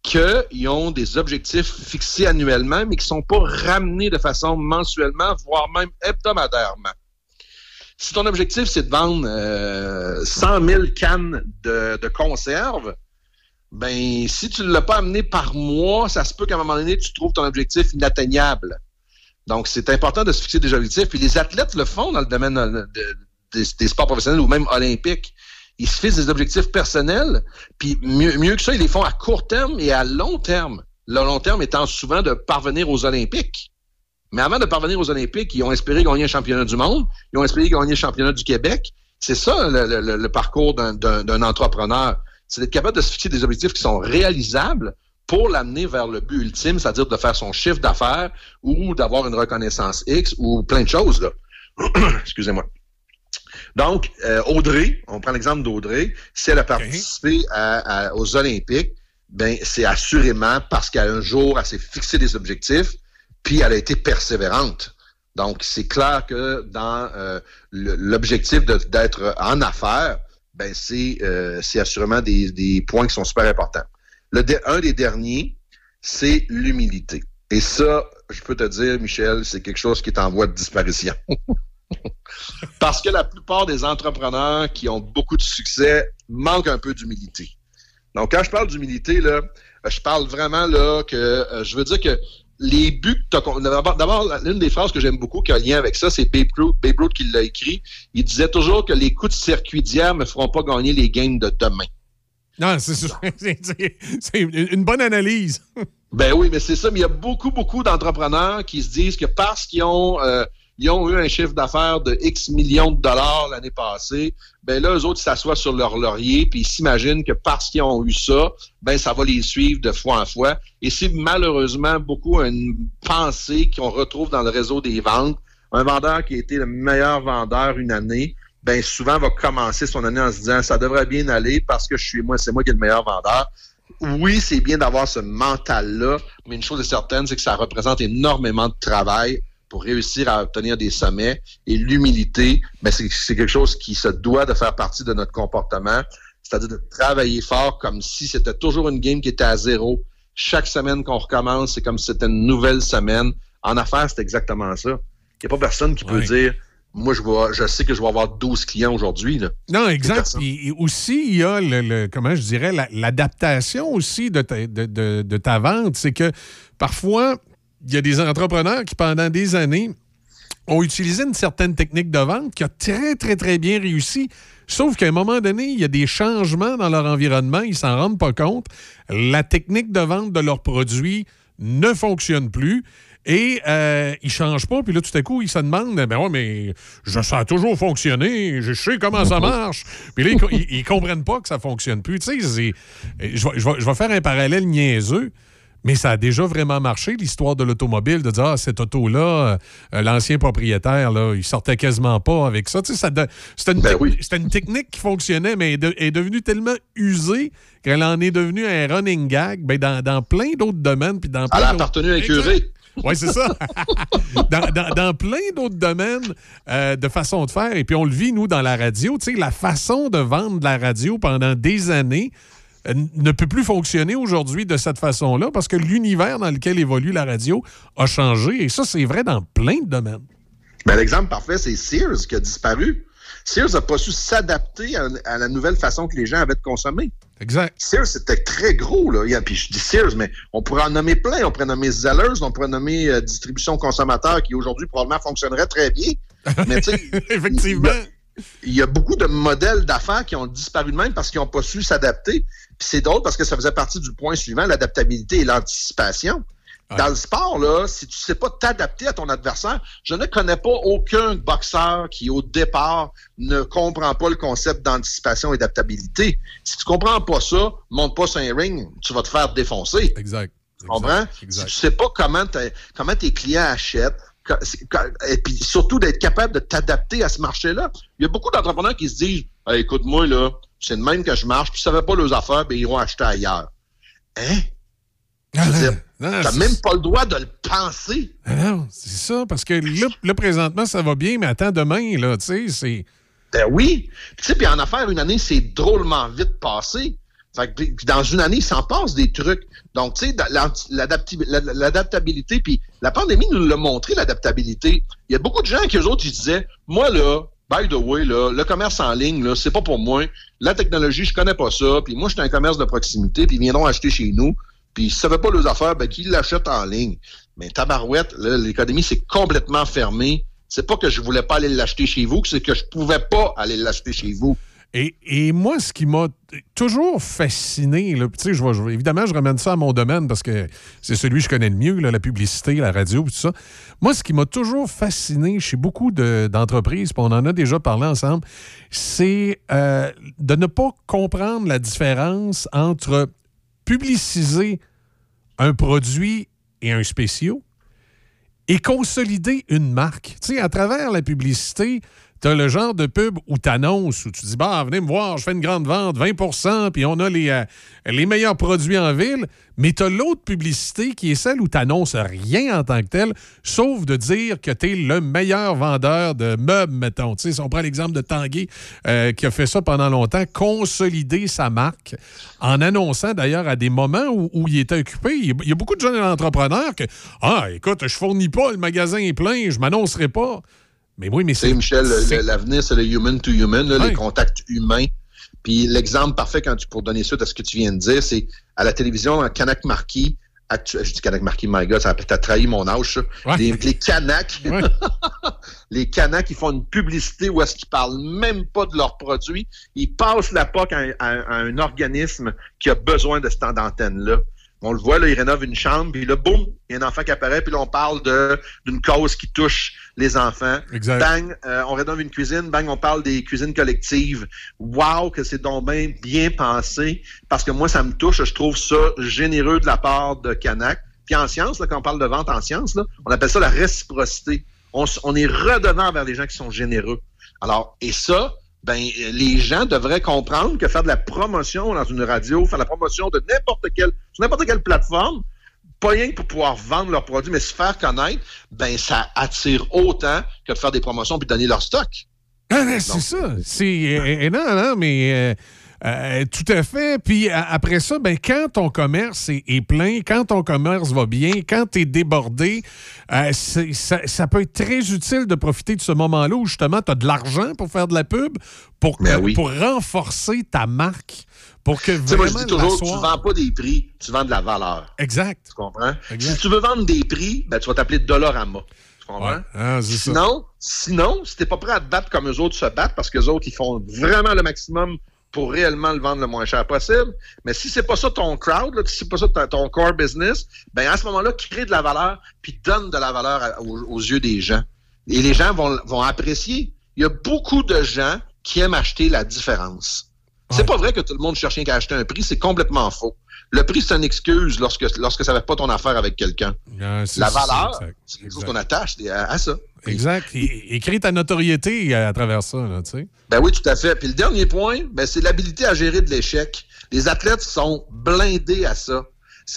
qu'ils ont des objectifs fixés annuellement, mais qui ne sont pas ramenés de façon mensuellement, voire même hebdomadairement. Si ton objectif, c'est de vendre euh, 100 000 cannes de, conserve, ben si tu ne l'as pas amené par mois, ça se peut qu'à un moment donné, tu trouves ton objectif inatteignable. Donc, c'est important de se fixer des objectifs. Puis les athlètes le font dans le domaine des, des sports professionnels ou même olympiques. Ils se fixent des objectifs personnels, puis mieux, que ça, ils les font à court terme et à long terme. Le long terme étant souvent de parvenir aux Olympiques. Mais avant de parvenir aux Olympiques, ils ont espéré gagner un championnat du monde, ils ont espéré gagner le championnat du Québec. C'est ça le, le- parcours d'un- entrepreneur. C'est d'être capable de se fixer des objectifs qui sont réalisables pour l'amener vers le but ultime, c'est-à-dire de faire son chiffre d'affaires ou d'avoir une reconnaissance X ou plein de choses. Excusez-moi. Donc, euh, Audrey, on prend l'exemple d'Audrey, si elle a participé à- à- aux Olympiques, ben c'est assurément parce qu'un jour, elle s'est fixé des objectifs, puis elle a été persévérante. Donc, c'est clair que dans euh, l'objectif d'être en affaires, ben c'est euh, c'est assurément des, des points qui sont super importants. Le de- un des derniers, c'est l'humilité. Et ça, je peux te dire, Michel, c'est quelque chose qui est en voie de disparition. Parce que la plupart des entrepreneurs qui ont beaucoup de succès manquent un peu d'humilité. Donc, quand je parle d'humilité, là, euh, je parle vraiment là que euh, je veux dire que les buts que D'abord, d'abord, l'une des phrases que j'aime beaucoup qui a un lien avec ça, c'est Babe Ruth, Babe Ruth qui l'a écrit. Il disait toujours que les coups de circuit d'hier me feront pas gagner les games de demain. Non, c'est- c'est une bonne analyse. Ben oui, mais c'est ça. Mais il y a beaucoup, beaucoup d'entrepreneurs qui se disent que parce qu'ils ont, euh, ils ont eu un chiffre d'affaires de X millions de dollars l'année passée, ben là, eux autres, s'assoient sur leur laurier puis ils s'imaginent que parce qu'ils ont eu ça, ben ça va les suivre de fois en fois. Et c'est malheureusement beaucoup une pensée qu'on retrouve dans le réseau des ventes. Un vendeur qui a été le meilleur vendeur une année, ben souvent va commencer son année en se disant ça devrait bien aller parce que je suis moi, c'est moi qui est le meilleur vendeur oui, c'est bien d'avoir ce mental-là, mais une chose est certaine, c'est que ça représente énormément de travail pour réussir à obtenir des sommets. Et l'humilité, ben, c'est c'est quelque chose qui se doit de faire partie de notre comportement, c'est-à-dire de travailler fort comme si c'était toujours une game qui était à zéro. Chaque semaine qu'on recommence, c'est comme si c'était une nouvelle semaine. En affaires, c'est exactement ça. Il n'y a pas personne qui peut dire, moi, je, vais, je sais que je vais avoir 12 clients aujourd'hui. là. Non, exact. Puis aussi, il y a le, le- comment je dirais, la- l'adaptation aussi de ta, de, de- de ta vente. C'est que parfois, il y a des entrepreneurs qui, pendant des années, ont utilisé une certaine technique de vente qui a très, très, très bien réussi. Sauf qu'à un moment donné, il y a des changements dans leur environnement, ils s'en rendent pas compte. La technique de vente de leurs produits ne fonctionne plus. Et euh, ils changent pas, puis là, tout à coup, ils se demandent Ben ouais, mais je sens toujours fonctionner, je sais comment ça marche. Puis là, ils, ils comprennent pas que ça fonctionne plus. Tu sais, je vais faire un parallèle niaiseux. Mais ça a déjà vraiment marché, l'histoire de l'automobile, de dire, ah, cette auto-là, euh, l'ancien propriétaire, là, il sortait quasiment pas avec ça. Tu sais, ça de- c'était une, technique qui fonctionnait, mais elle est de- est devenue tellement usée qu'elle en est devenue un running gag ben, dans, dans plein d'autres domaines. Puis dans plein Elle a appartenu à un curé. oui, c'est ça. dans, dans- dans plein d'autres domaines euh, de façon de faire. Et puis, on le vit, nous, dans la radio. Tu sais, la façon de vendre de la radio pendant des années ne peut plus fonctionner aujourd'hui de cette façon-là parce que l'univers dans lequel évolue la radio a changé. Et ça, c'est vrai dans plein de domaines. Ben, l'exemple parfait, c'est Sears qui a disparu. Sears n'a pas su s'adapter à, à la nouvelle façon que les gens avaient de consommer. Exact. Sears, c'était très gros. Là. A- Puis je dis Sears, mais on pourrait en nommer plein. On pourrait nommer Zellers, on pourrait nommer euh, Distribution Consommateur, qui aujourd'hui probablement fonctionnerait très bien. Mais tu sais, Effectivement. Il y a beaucoup de modèles d'affaires qui ont disparu de même parce qu'ils n'ont pas su s'adapter. Puis c'est drôle parce que ça faisait partie du point suivant, l'adaptabilité et l'anticipation. Dans le sport, là, si tu sais pas t'adapter à ton adversaire, je ne connais pas aucun boxeur qui, au départ, ne comprend pas le concept d'anticipation et d'adaptabilité. Si tu comprends pas ça, monte pas sur un ring, tu vas te faire défoncer. Exact. Tu comprends? Si tu sais pas comment, tes clients achètent, et puis surtout d'être capable de t'adapter à ce marché-là. Il y a beaucoup d'entrepreneurs qui se disent Hey, écoute-moi, là, c'est de même que je marche, puis si ne pas leurs affaires, ben, ils iront acheter ailleurs. Hein? T'as c'est- même pas le droit de le penser. Non, c'est ça, parce que là, là, présentement, ça va bien, mais attends, demain, là, tu sais, c'est. Ben oui. Puis, Tu sais, puis en affaires, une année, c'est drôlement vite passé. Fait que, dans une année, il s'en passe des trucs. Donc, tu sais, l'adaptabilité, puis la pandémie nous l'a montré, l'adaptabilité. Il y a beaucoup de gens qui, eux autres, ils disaient, moi, là, by the way, là, le commerce en ligne, là, c'est pas pour moi. La technologie, je connais pas ça. Puis moi, je suis un commerce de proximité, puis ils viendront acheter chez nous. Puis s'ils savaient pas leurs affaires, ben, qu'ils l'achètent en ligne. Mais tabarouette, l'économie s'est complètement fermée. C'est pas que je voulais pas aller l'acheter chez vous, c'est que je pouvais pas aller l'acheter chez vous. Et, moi, ce qui m'a toujours fasciné, je évidemment, je ramène ça à mon domaine parce que c'est celui que je connais le mieux, la publicité, la radio, tout ça. Moi, ce qui m'a toujours fasciné chez beaucoup de- d'entreprises, puis on en a déjà parlé ensemble, c'est euh, de ne pas comprendre la différence entre publiciser un produit et un spéciaux et consolider une marque. À travers la publicité, tu le genre de pub où tu annonces, où tu dis, bah, venez me voir, je fais une grande vente, 20% puis on a les, euh, les meilleurs produits en ville. Mais tu as l'autre publicité qui est celle où tu n'annonces rien en tant que tel, sauf de dire que tu es le meilleur vendeur de meubles, mettons. Tu sais, si on prend l'exemple de Tanguy, euh, qui a fait ça pendant longtemps, consolider sa marque, en annonçant d'ailleurs à des moments où, il était occupé. Il y a- il y a beaucoup de jeunes entrepreneurs que, ah, écoute, je fournis pas, le magasin est plein, je m'annoncerai pas. Mais oui, mais c'est. Michel, l'avenir, c'est le human to human, là, les contacts humains. Puis l'exemple parfait, quand tu, pour donner suite à ce que tu viens de dire, c'est à la télévision, en Canac Marquis, actu- je dis Canac Marquis, my God, ça a peut-être trahi mon âge. Les, les Canacs, les Canacs, ils font une publicité où est-ce qu'ils parlent même pas de leurs produits. Ils passent la POC à, un- à- à un organisme qui a besoin de cette antenne-là. On le voit, là, il rénove une chambre, puis là, boum, il y a un enfant qui apparaît, puis là, on parle de- d'une cause qui touche les enfants. Exact. Bang, euh, on rénove une cuisine, bang, on parle des cuisines collectives. Wow, que c'est donc bien, bien pensé, parce que moi, ça me touche, je trouve ça généreux de la part de Canac. Puis en science, là, quand on parle de vente en science, là, on appelle ça la réciprocité. On, on est redevant vers les gens qui sont généreux. Alors, et ça, ben, euh, les gens devraient comprendre que faire de la promotion dans une radio, faire de la promotion de n'importe quelle, sur n'importe quelle plateforme, pas rien que pour pouvoir vendre leurs produits, mais se faire connaître, ben, ça attire autant que de faire des promotions puis de donner leur stock. Ah, ben, c'est ça. C'est euh, euh, non, non, mais euh, euh, tout à fait. Puis après ça, ben, quand ton commerce est, est plein, quand ton commerce va bien, quand tu es débordé, euh, ça, ça peut être très utile de profiter de ce moment-là où justement tu as de l'argent pour faire de la pub, pour, Ben oui. pour renforcer ta marque, pour que Tu sais, moi, je vraiment dis toujours, tu l'asseoir- vends pas des prix, tu vends de la valeur. Exact. Tu comprends? Exact. Si tu veux vendre des prix, ben, tu vas t'appeler Dollarama. Tu comprends? Ouais. Ah, ça. Sinon, sinon, si t'es pas prêt à te battre comme eux autres se battent, parce que les autres, ils font vraiment le maximum pour réellement le vendre le moins cher possible. Mais si c'est pas ça ton crowd, là, si c'est pas ça ton, ton core business, ben à ce moment-là, crée de la valeur, puis donne de la valeur à- aux, aux yeux des gens. Et les gens vont, vont apprécier. Il y a beaucoup de gens qui aiment acheter la différence. C'est pas vrai que tout le monde cherche rien qu'à acheter un prix, c'est complètement faux. Le prix, c'est une excuse lorsque, lorsque ça ne fait pas ton affaire avec quelqu'un. Ah, La valeur, c'est quelque chose qu'on attache à, à ça. Exact. Et, et crée ta notoriété à, à travers ça, là, tu sais. Ben oui, tout à fait. Puis le dernier point, ben, c'est l'habilité à gérer de l'échec. Les athlètes sont blindés à ça.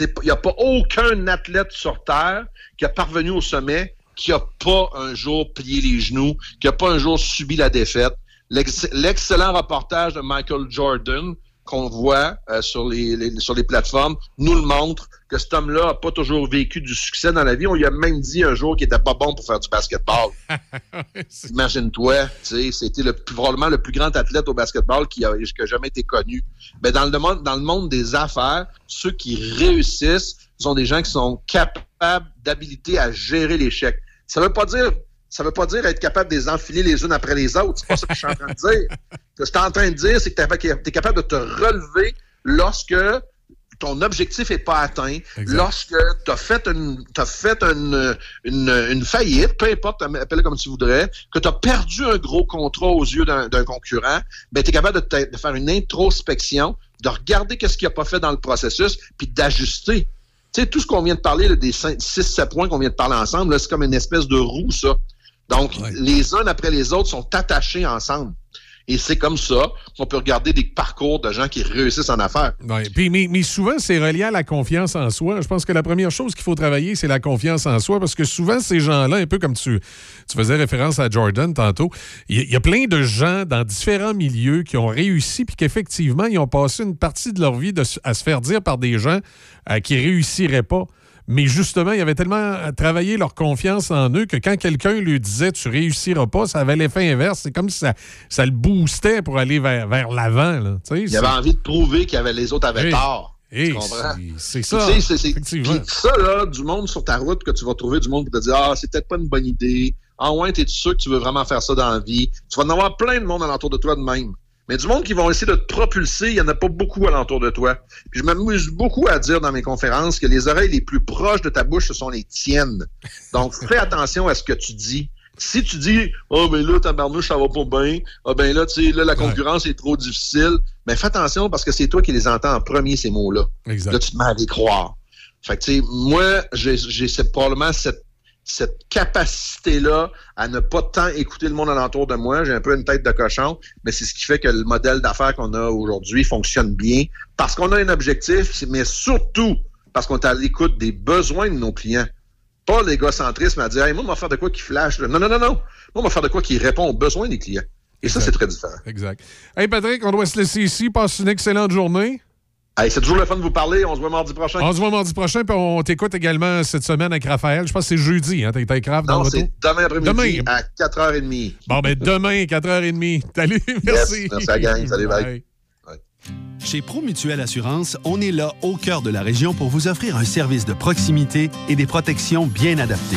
Il n'y a pas aucun athlète sur Terre qui a parvenu au sommet qui n'a pas un jour plié les genoux, qui n'a pas un jour subi la défaite. L'ex- L'excellent reportage de Michael Jordan, qu'on voit euh, sur les, les- sur les plateformes nous le montrent que cet homme-là a pas toujours vécu du succès dans la vie. On lui a même dit un jour qu'il était pas bon pour faire du basketball. Imagine-toi, c'était le plus, probablement le plus grand athlète au basketball qui a, qui a jamais été connu. Mais dans le monde, dans le monde des affaires, ceux qui réussissent sont des gens qui sont capables d'habilité à gérer l'échec. Ça veut pas dire, ça veut pas dire être capable de les enfiler les unes après les autres. C'est pas ça que je suis en train de dire. Ce que je suis en train de dire, c'est que tu es capable de te relever lorsque ton objectif est pas atteint, lorsque tu as fait une fait une, une, une faillite, peu importe, appelle comme tu voudrais, que tu as perdu un gros contrat aux yeux d'un concurrent, ben tu es capable de, faire une introspection, de regarder qu'est-ce qu'il a pas fait dans le processus, puis d'ajuster. Tu sais, tout ce qu'on vient de parler, là, des 6-7 points qu'on vient de parler ensemble, c'est comme une espèce de roue, ça. Donc, les uns après les autres sont attachés ensemble. Et c'est comme ça qu'on peut regarder des parcours de gens qui réussissent en affaires. Ouais, puis, mais, mais souvent, c'est relié à la confiance en soi. Je pense que la première chose qu'il faut travailler, c'est la confiance en soi, parce que souvent, ces gens-là, un peu comme tu, tu faisais référence à Jordan tantôt, il y, a plein de gens dans différents milieux qui ont réussi, puis qu'effectivement, ils ont passé une partie de leur vie de à se faire dire par des gens euh, qui réussiraient pas. Mais justement, ils avaient tellement travaillé leur confiance en eux que quand quelqu'un lui disait tu réussiras pas, ça avait l'effet inverse. C'est comme si ça, ça le boostait pour aller vers, vers l'avant. là. Tu sais, Il avait envie de prouver qu'il y avait les autres avaient Hey. tort. Hey, c'est ça, tu sais, c'est- ça, là, du monde sur ta route, que tu vas trouver du monde pour te dire Ah, c'est peut-être pas une bonne idée. Ah ouais, t'es sûr que tu veux vraiment faire ça dans la vie? Tu vas en avoir plein de monde alentour de toi de même. Mais du monde qui vont essayer de te propulser, il n'y en a pas beaucoup alentour de toi. Puis je m'amuse beaucoup à dire dans mes conférences que les oreilles les plus proches de ta bouche, ce sont les tiennes. Donc, fais attention à ce que tu dis. Si tu dis Oh ben là, ta barnouche, ça va pas bien, ah ben là, tu sais, là, la concurrence est trop difficile, mais fais attention parce que c'est toi qui les entends en premier, ces mots-là. Exact. Là, tu te mets à les croire. Fait que, tu sais, moi, j'ai probablement cette, cette capacité-là à ne pas tant écouter le monde alentour de moi. J'ai un peu une tête de cochon, mais c'est ce qui fait que le modèle d'affaires qu'on a aujourd'hui fonctionne bien parce qu'on a un objectif, mais surtout parce qu'on est à l'écoute des besoins de nos clients. Pas l'égocentrisme à dire, hey, moi, on va faire de quoi qui flash. Non, non, non, non. Moi, on va faire de quoi qui répond aux besoins des clients. Et ça, c'est très différent. Exact. Hey Patrick, on doit se laisser ici. Passe une excellente journée. Hey, c'est toujours le fun de vous parler. On se voit mardi prochain. On se voit mardi prochain, puis on t'écoute également cette semaine avec Raphaël. Je pense que c'est jeudi, hein? T'es avec Raph dans Non, le c'est demain après-midi Demain. à 4h30. Bon, ben demain, 4h30. Salut, merci. merci à la gang. Salut, bye. Chez Promutuelle Assurance, on est là au cœur de la région pour vous offrir un service de proximité et des protections bien adaptées.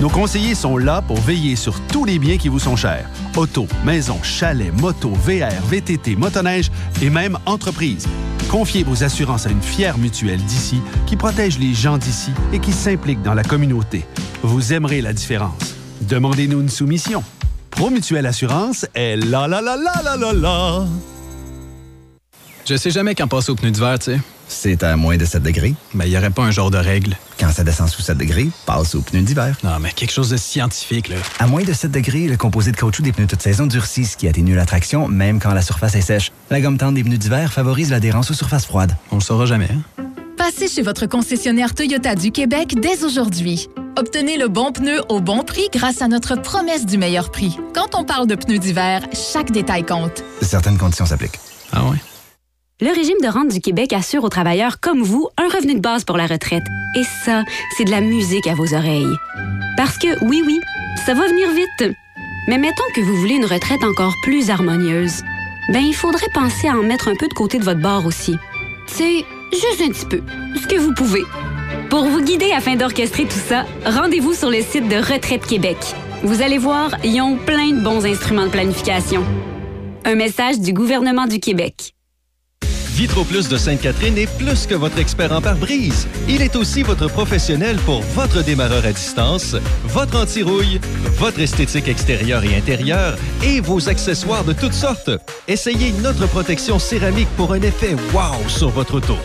Nos conseillers sont là pour veiller sur tous les biens qui vous sont chers. Auto, maison, chalet, moto, VR, VTT, motoneige et même entreprise. Confiez vos assurances à une fière mutuelle d'ici qui protège les gens d'ici et qui s'implique dans la communauté. Vous aimerez la différence. Demandez-nous une soumission. Promutuelle Assurance est là là là là là là là. Je sais jamais quand passer au pneu d'hiver, tu sais. C'est à moins de 7 degrés. Mais il n'y aurait pas un genre de règle. Quand ça descend sous 7 degrés, passe aux pneus d'hiver. Non, mais quelque chose de scientifique, là. À moins de 7 degrés, le composé de caoutchouc des pneus toute saison durcit, ce qui atténue la traction, même quand la surface est sèche. La gomme tendre des pneus d'hiver favorise l'adhérence aux surfaces froides. On le saura jamais, hein? Passez chez votre concessionnaire Toyota du Québec dès aujourd'hui. Obtenez le bon pneu au bon prix grâce à notre promesse du meilleur prix. Quand on parle de pneus d'hiver, chaque détail compte. Certaines conditions s'appliquent. Ah ouais? Le régime de rente du Québec assure aux travailleurs comme vous un revenu de base pour la retraite. Et ça, c'est de la musique à vos oreilles. Parce que, oui, oui, ça va venir vite. Mais mettons que vous voulez une retraite encore plus harmonieuse. Ben, il faudrait penser à en mettre un peu de côté de votre bord aussi. C'est juste un petit peu. Ce que vous pouvez. Pour vous guider afin d'orchestrer tout ça, rendez-vous sur le site de Retraite Québec. Vous allez voir, ils ont plein de bons instruments de planification. Un message du gouvernement du Québec. VitroPlus de Sainte-Catherine est plus que votre expert en pare-brise. Il est aussi votre professionnel pour votre démarreur à distance, votre anti-rouille, votre esthétique extérieure et intérieure et vos accessoires de toutes sortes. Essayez notre protection céramique pour un effet wow sur votre auto.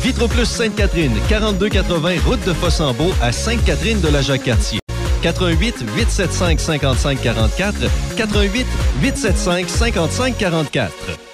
VitroPlus Sainte-Catherine, 4280 route de Fossambeau à Sainte-Catherine de la Jacques-Cartier. 88 875 55 44 88 875 55 44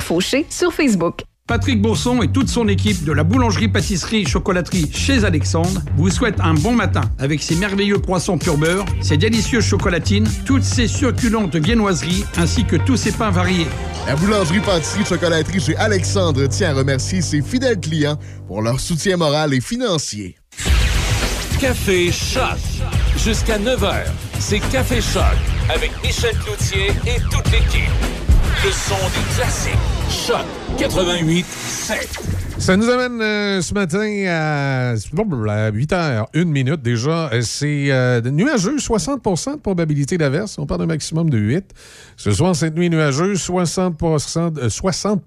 Fauché sur Facebook. Patrick Bourson et toute son équipe de la boulangerie-pâtisserie-chocolaterie chez Alexandre vous souhaitent un bon matin avec ses merveilleux poissons pur beurre, ses délicieuses chocolatines, toutes ses succulentes viennoiseries ainsi que tous ses pains variés. La boulangerie-pâtisserie-chocolaterie chez Alexandre tient à remercier ses fidèles clients pour leur soutien moral et financier. Café Choc. Jusqu'à 9h, c'est Café Choc avec Michel Cloutier et toute l'équipe. Le son des classiques. Choc 88 7. Ça nous amène euh, ce matin à, à 8 h 1 minute déjà. Euh, C'est euh, nuageux, 60% de probabilité d'averse. On parle d'un maximum de 8. Ce soir, cette nuit nuageuse, 60 euh, 60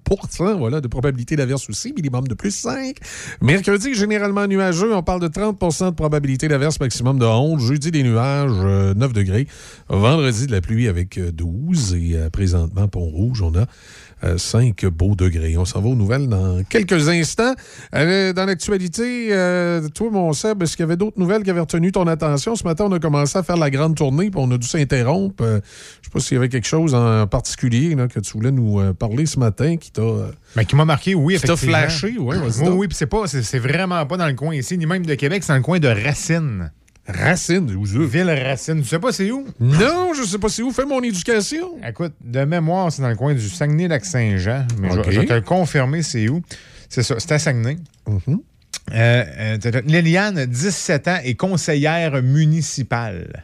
voilà, de probabilité d'averse aussi, minimum de plus 5. Mercredi, généralement nuageux. On parle de 30% de probabilité d'averse, maximum de 11. Jeudi, des nuages, euh, 9 degrés. Vendredi, de la pluie avec euh, 12. Et présentement, Pont-Rouge, on a 5 beaux degrés. On s'en va aux nouvelles dans quelques instants. Euh, dans l'actualité, euh, toi, mon Seb, est-ce qu'il y avait d'autres nouvelles qui avaient retenu ton attention? Ce matin, on a commencé à faire la grande tournée, puis on a dû s'interrompre. Euh, je sais pas s'il y avait quelque chose en particulier là, que tu voulais nous parler ce matin qui t'a... Ben, qui m'a marqué, oui, Qui t'a flashé, ouais, Oui, oui, puis c'est pas, c'est, c'est vraiment pas dans le coin ici, ni même de Québec, c'est dans le coin de Racine. Racine, où ça? Ville Racine. Tu sais pas c'est où? Non, je sais pas c'est où. Fais mon éducation. Écoute, de mémoire, c'est dans le coin du Saguenay-Lac-Saint-Jean. Mais je- je, vais te le confirmer, c'est où. C'est ça, c'est à Saguenay. Mm-hmm. Euh, euh, t'as- Liliane, 17 ans, est conseillère municipale.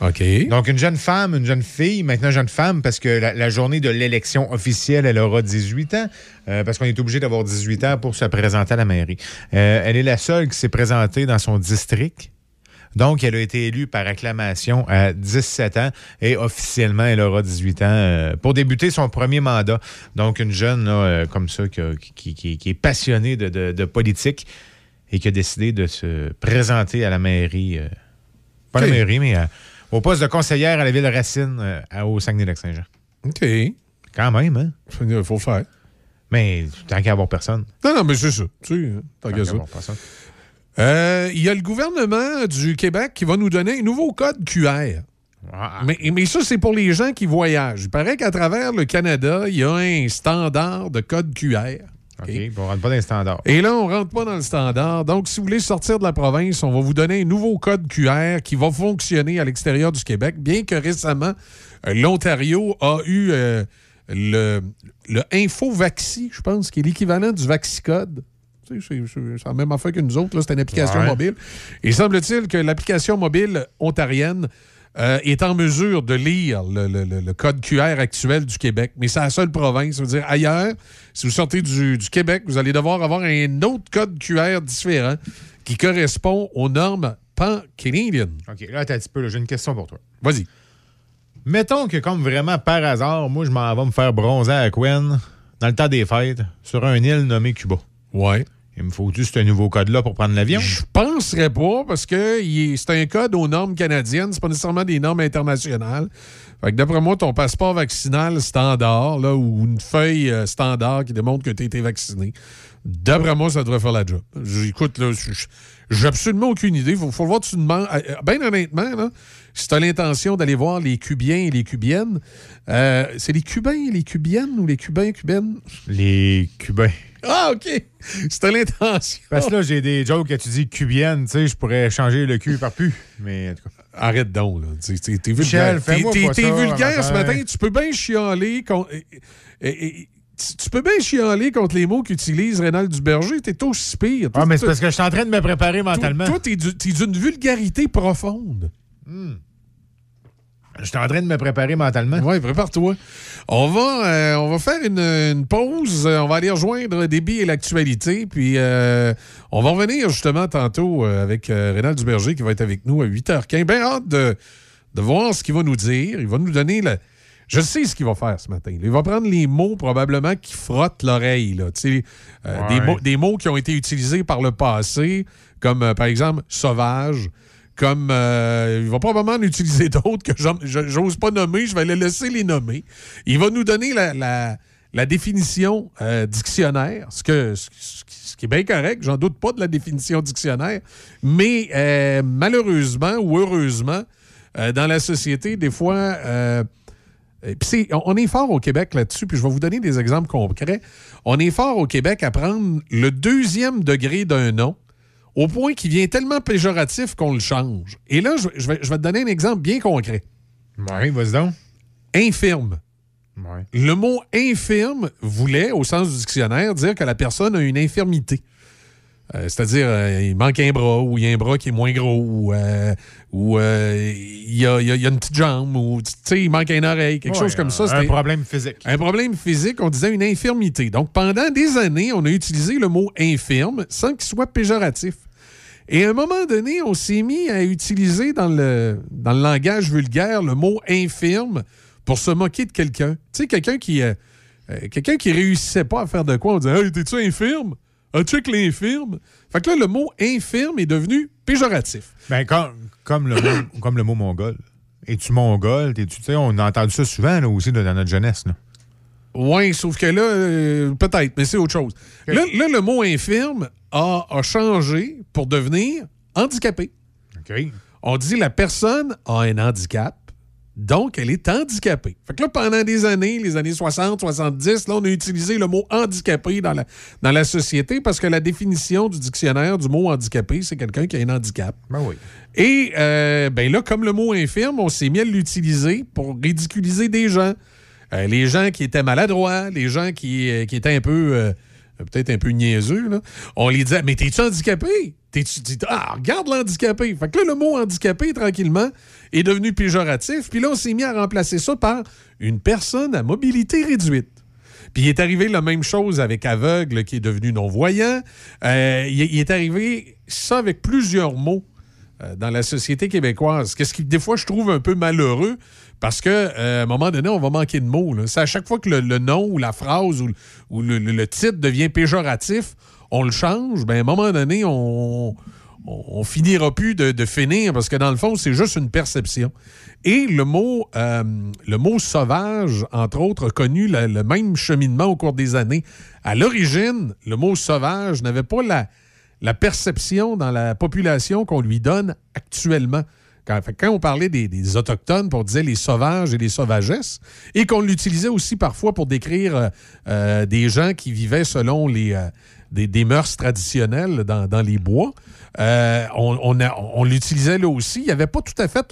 OK. Donc, une jeune femme, une jeune fille, maintenant jeune femme, parce que la, la journée de l'élection officielle, elle aura 18 ans, euh, parce qu'on est obligé d'avoir 18 ans pour se présenter à la mairie. Euh, elle est la seule qui s'est présentée dans son district. Donc, elle a été élue par acclamation à 17 ans et officiellement, elle aura 18 ans euh, pour débuter son premier mandat. Donc, une jeune là, euh, comme ça qui, a- qui- qui- qui est passionnée de, de- de politique et qui a décidé de se présenter à la mairie. euh, pas à la mairie, mais à- au poste de conseillère à la ville Racine euh, à- au Saguenay-Lac-Saint-Jean. OK. Quand même, hein? Il faut faire. Mais tant qu'à avoir personne. Non, non, mais c'est ça. Tu sais, hein, tant Tant qu'à avoir personne. Euh, Il y a le gouvernement du Québec qui va nous donner un nouveau code QR. Ah, Mais, mais ça, c'est pour les gens qui voyagent. Il paraît qu'à travers le Canada, il y a un standard de code QR. OK, on rentre pas dans les standards. Et là, on rentre pas dans le standard. Donc, si vous voulez sortir de la province, on va vous donner un nouveau code QR qui va fonctionner à l'extérieur du Québec, bien que récemment, euh, l'Ontario a eu euh, le, le InfoVaxi, je pense, qui est l'équivalent du VaxiCode. C'est la même affaire que nous autres. C'est une application Ouais. mobile. Et semble-t-il que l'application mobile ontarienne euh, est en mesure de lire le, le- le- code QR actuel du Québec. Mais c'est la seule province. Ça veut dire, ailleurs, si vous sortez du, du Québec, vous allez devoir avoir un autre code QR différent qui correspond aux normes pan-canadiennes. OK, là, attends un petit peu. J'ai une question pour toi. Vas-y. Mettons que, comme vraiment par hasard, moi, je m'en vais me faire bronzer à Quen dans le temps des fêtes sur un île nommée Cuba. Ouais. Il me faut-tu ce nouveau code-là pour prendre l'avion? Je penserais pas parce que c'est un code aux normes canadiennes, c'est pas nécessairement des normes internationales. Fait que d'après moi, ton passeport vaccinal standard, là, ou une feuille euh, standard qui démontre que tu as été vacciné, d'après moi, ça devrait faire la job. Écoute, là, j'ai absolument aucune idée. Faut, faut voir, tu demandes. euh, euh, Ben honnêtement, là, si tu as l'intention d'aller voir les Cubiens et les Cubiennes, euh, c'est les Cubains et les Cubiennes ou les Cubains et Cubaines? Les Cubains. Ah, OK. T'as l'intention. Parce que là, j'ai des jokes que tu dis cubienne, tu sais, je pourrais changer le cul par pu. Mais en tout cas. Arrête donc, là. T'es- vulgaire. T'es- T'es ce matin. Tu peux bien chialer contre. et- et- Tu peux bien chialer contre les mots qu'utilise Rénal Duberger. T'es aussi pire. Ah, mais c'est parce que je suis en train de me préparer mentalement. Toi, t'es du- t'es d'une vulgarité profonde. Je suis en train de me préparer mentalement. Oui, prépare-toi. On va, euh, on va faire une, une pause. Euh, On va aller rejoindre Déby et l'actualité. Puis euh, on va revenir justement tantôt avec euh, Rénal Duberger qui va être avec nous à 8h15. Bien hâte de, de voir ce qu'il va nous dire. Il va nous donner la, Je sais ce qu'il va faire ce matin. Il va prendre les mots probablement qui frottent l'oreille. là. Ouais. des, mots, des mots qui ont été utilisés par le passé, comme par exemple sauvage. Comme euh, il va probablement en utiliser d'autres que j'ose pas nommer, je vais les laisser les nommer. Il va nous donner la, définition euh, dictionnaire, ce, qui- est bien correct, j'en doute pas de la définition dictionnaire, mais euh, malheureusement ou heureusement, dans la société, des fois, on est fort au Québec là-dessus, puis je vais vous donner des exemples concrets. On est fort au Québec à prendre le deuxième degré d'un nom au point qu'il vient tellement péjoratif qu'on le change. Et là, je, je vais, je vais te donner un exemple bien concret. Oui, vas-y donc. Infirme. Ouais. Le mot infirme voulait, au sens du dictionnaire, dire que la personne a une infirmité. Euh, C'est-à-dire, euh, il manque un bras, ou il y a un bras qui est moins gros, ou, euh, ou, il, y a, il y a- il y a une petite jambe, ou il manque une oreille, quelque Ouais, chose comme ça. Un problème physique. un problème physique, on disait une infirmité. Donc, pendant des années, on a utilisé le mot infirme sans qu'il soit péjoratif. Et à un moment donné, on s'est mis à utiliser dans le, dans le langage vulgaire le mot infirme pour se moquer de quelqu'un. Tu sais, quelqu'un qui, euh, euh, quelqu'un qui réussissait pas à faire de quoi, on disait Hey, t'es-tu infirme? Ah, check l'infirme? Fait que là, le mot infirme est devenu péjoratif. Ben, comme, comme, le mot, comme le mot mongol. Es-tu mongol? T'es-tu- tu sais, on a entendu ça souvent là, aussi dans notre jeunesse. Là. Oui, sauf que là, euh, peut-être, mais c'est autre chose. Là, là, le mot infirme a, a changé pour devenir handicapé. On dit la personne a un handicap, donc elle est handicapée. Fait que là, pendant des années, les années 60, 70, là, on a utilisé le mot handicapé dans la, dans la société parce que la définition du dictionnaire du mot handicapé, c'est quelqu'un qui a un handicap. Ben oui. Et euh, ben là, comme le mot infirme, on s'est mis à l'utiliser pour ridiculiser des gens. Euh, les gens qui étaient maladroits, les gens qui, euh, qui étaient un peu, euh, peut-être un peu niaiseux, là. on les disait Mais t'es-tu handicapé? T'es-tu dis- Ah, regarde l'handicapé. Fait que là, le mot handicapé, tranquillement, est devenu péjoratif. Puis là, on s'est mis à remplacer ça par une personne à mobilité réduite. Puis il est arrivé la même chose avec aveugle qui est devenu non-voyant. Il, est arrivé ça avec plusieurs mots dans la société québécoise. Qu'est-ce qui, des fois, je trouve un peu malheureux parce que euh, un moment donné, on va manquer de mots. C'est à chaque fois que le, nom ou la phrase ou, le- titre devient péjoratif, on le change. Ben, à un moment donné, on, on, finira plus de, finir parce que dans le fond, c'est juste une perception. Et le mot, euh, sauvage, entre autres, a connu le, même cheminement au cours des années. À l'origine, le mot sauvage n'avait pas la perception dans la population qu'on lui donne actuellement. Quand, on parlait des, Autochtones, on disait les sauvages et les sauvagesses, et qu'on l'utilisait aussi parfois pour décrire euh, euh, des gens qui vivaient selon les, euh, des, des mœurs traditionnelles dans, les bois, on, l'utilisait là aussi. Il n'y avait pas tout à fait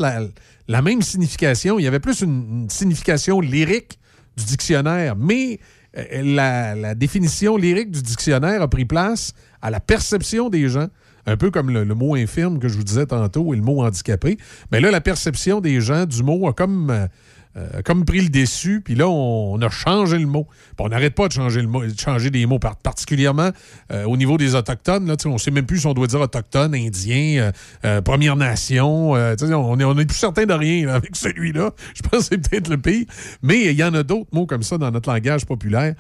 la, même signification. Il y avait plus une, signification lyrique du dictionnaire, mais la définition lyrique du dictionnaire a pris place à la perception des gens, un peu comme le, mot infirme que je vous disais tantôt et le mot handicapé. Mais là, la perception des gens du mot a comme, euh, comme pris le dessus, puis là, on, a changé le mot. On n'arrête pas de changer, le mot, de changer des mots, par- particulièrement euh, au niveau des Autochtones. Là, on ne sait même plus si on doit dire Autochtones, Indiens, euh, Première Nation. on n'est on plus certain de rien avec celui-là. Je pense que c'est peut-être le pire. Mais il y en a d'autres mots comme ça dans notre langage populaire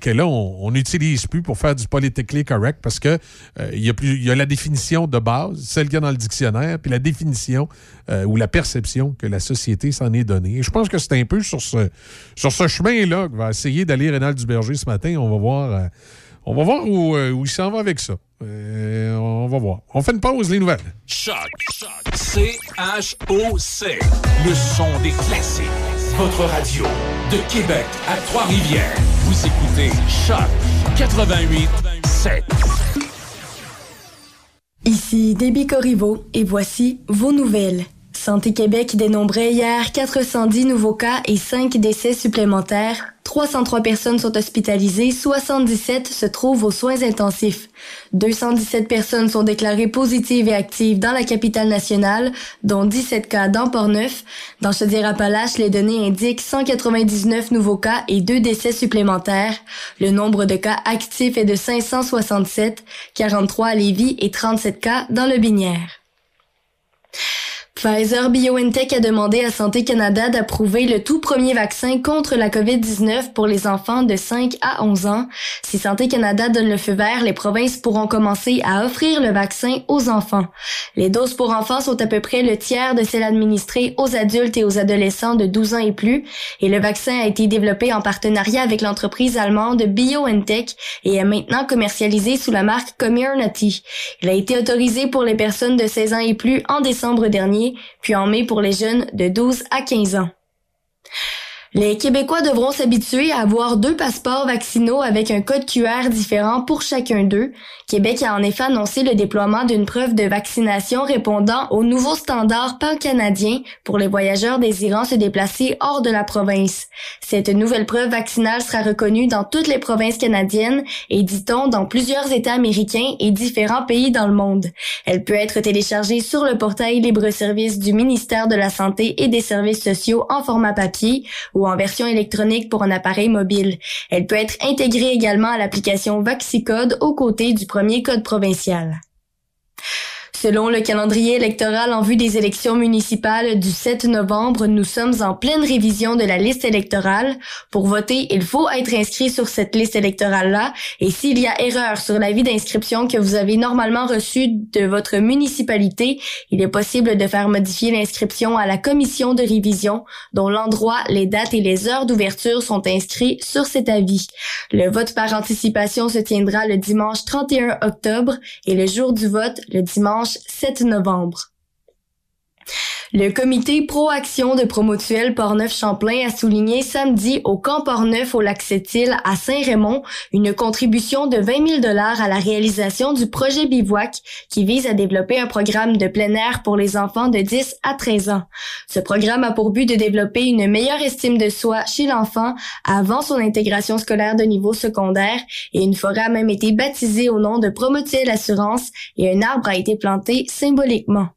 que là, on n'utilise plus pour faire du politically correct parce que il y, y a la définition de base, celle qu'il y a dans le dictionnaire, puis la définition ou la perception que la société s'en est donnée. Je pense que c'est un peu sur ce, sur ce chemin-là que va essayer d'aller Rénal Duberger ce matin. On va voir, euh, on va voir où, euh, où il s'en va avec ça. Euh, on va voir. On fait une pause, les nouvelles. Choc. C-H-O-C. Le son des classiques. Votre radio. De Québec à Trois-Rivières. Vous écoutez Choc 88 7. Ici Déby Corriveau et voici vos nouvelles. Santé Québec dénombrait hier 410 nouveaux cas et 5 décès supplémentaires. 303 personnes sont hospitalisées, 77 se trouvent aux soins intensifs. 217 personnes sont déclarées positives et actives dans la capitale nationale, dont 17 cas dans Port-Neuf. Dans Chaudière-Appalaches, les données indiquent 199 nouveaux cas et 2 décès supplémentaires. Le nombre de cas actifs est de 567, 43 à Lévis et 37 cas dans le Binière. Pfizer BioNTech a demandé à Santé Canada d'approuver le tout premier vaccin contre la COVID-19 pour les enfants de 5 à 11 ans. Si Santé Canada donne le feu vert, les provinces pourront commencer à offrir le vaccin aux enfants. Les doses pour enfants sont à peu près le tiers de celles administrées aux adultes et aux adolescents de 12 ans et plus, et le vaccin a été développé en partenariat avec l'entreprise allemande BioNTech et est maintenant commercialisé sous la marque Comirnaty. Il a été autorisé pour les personnes de 16 ans et plus en décembre dernier puis en mai pour les jeunes de 12 à 15 ans. Les Québécois devront s'habituer à avoir deux passeports vaccinaux avec un code QR différent pour chacun d'eux. Québec a en effet annoncé le déploiement d'une preuve de vaccination répondant aux nouveaux standards pan-canadiens pour les voyageurs désirant se déplacer hors de la province. Cette nouvelle preuve vaccinale sera reconnue dans toutes les provinces canadiennes et, dit-on, dans plusieurs États américains et différents pays dans le monde. Elle peut être téléchargée sur le portail libre-service du ministère de la Santé et des Services sociaux en format papier ou en version électronique pour un appareil mobile. Elle peut être intégrée également à l'application VaxiCode aux côtés du premier code provincial. Selon le calendrier électoral en vue des élections municipales du 7 novembre, nous sommes en pleine révision de la liste électorale. Pour voter, il faut être inscrit sur cette liste électorale-là et s'il y a erreur sur l'avis d'inscription que vous avez normalement reçu de votre municipalité, il est possible de faire modifier l'inscription à la commission de révision dont l'endroit, les dates et les heures d'ouverture sont inscrits sur cet avis. Le vote par anticipation se tiendra le dimanche 31 octobre et le jour du vote le dimanche 7 novembre. Le comité Pro-Action de Promotuel Portneuf-Champlain a souligné samedi au camp Portneuf au lac Sept-Îles à Saint-Raymond une contribution de 20 000 dollars à la réalisation du projet Bivouac qui vise à développer un programme de plein air pour les enfants de 10 à 13 ans. Ce programme a pour but de développer une meilleure estime de soi chez l'enfant avant son intégration scolaire de niveau secondaire et une forêt a même été baptisée au nom de Promotuel Assurance et un arbre a été planté symboliquement.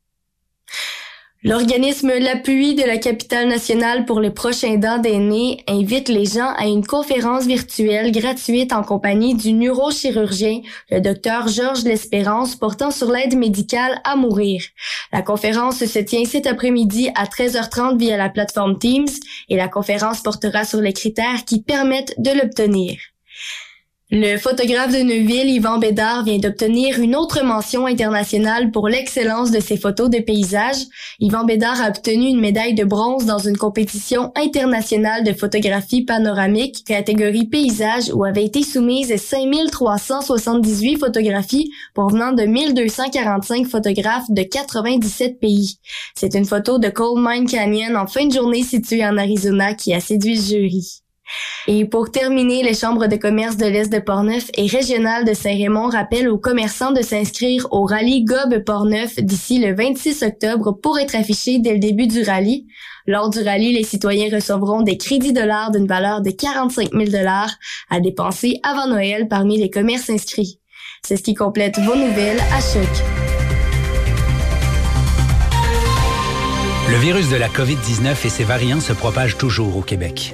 L'organisme L'Appui de la capitale nationale pour les prochains dents d'aînés invite les gens à une conférence virtuelle gratuite en compagnie du neurochirurgien, le docteur Georges L'Espérance, portant sur l'aide médicale à mourir. La conférence se tient cet après-midi à 13h30 via la plateforme Teams et la conférence portera sur les critères qui permettent de l'obtenir. Le photographe de Neuville, Yvan Bédard, vient d'obtenir une autre mention internationale pour l'excellence de ses photos de paysages. Yvan Bédard a obtenu une médaille de bronze dans une compétition internationale de photographie panoramique, catégorie paysage, où avaient été soumises 5378 photographies provenant de 1245 photographes de 97 pays. C'est une photo de Coal Mine Canyon en fin de journée située en Arizona qui a séduit le jury. Et pour terminer, les chambres de commerce de l'Est de Portneuf et régionales de Saint-Raymond rappellent aux commerçants de s'inscrire au rallye Gob Portneuf d'ici le 26 octobre pour être affichés dès le début du rallye. Lors du rallye, les citoyens recevront des crédits dollars d'une valeur de 45 000 dollars à dépenser avant Noël parmi les commerces inscrits. C'est ce qui complète vos nouvelles à Choc. Le virus de la COVID-19 et ses variants se propagent toujours au Québec.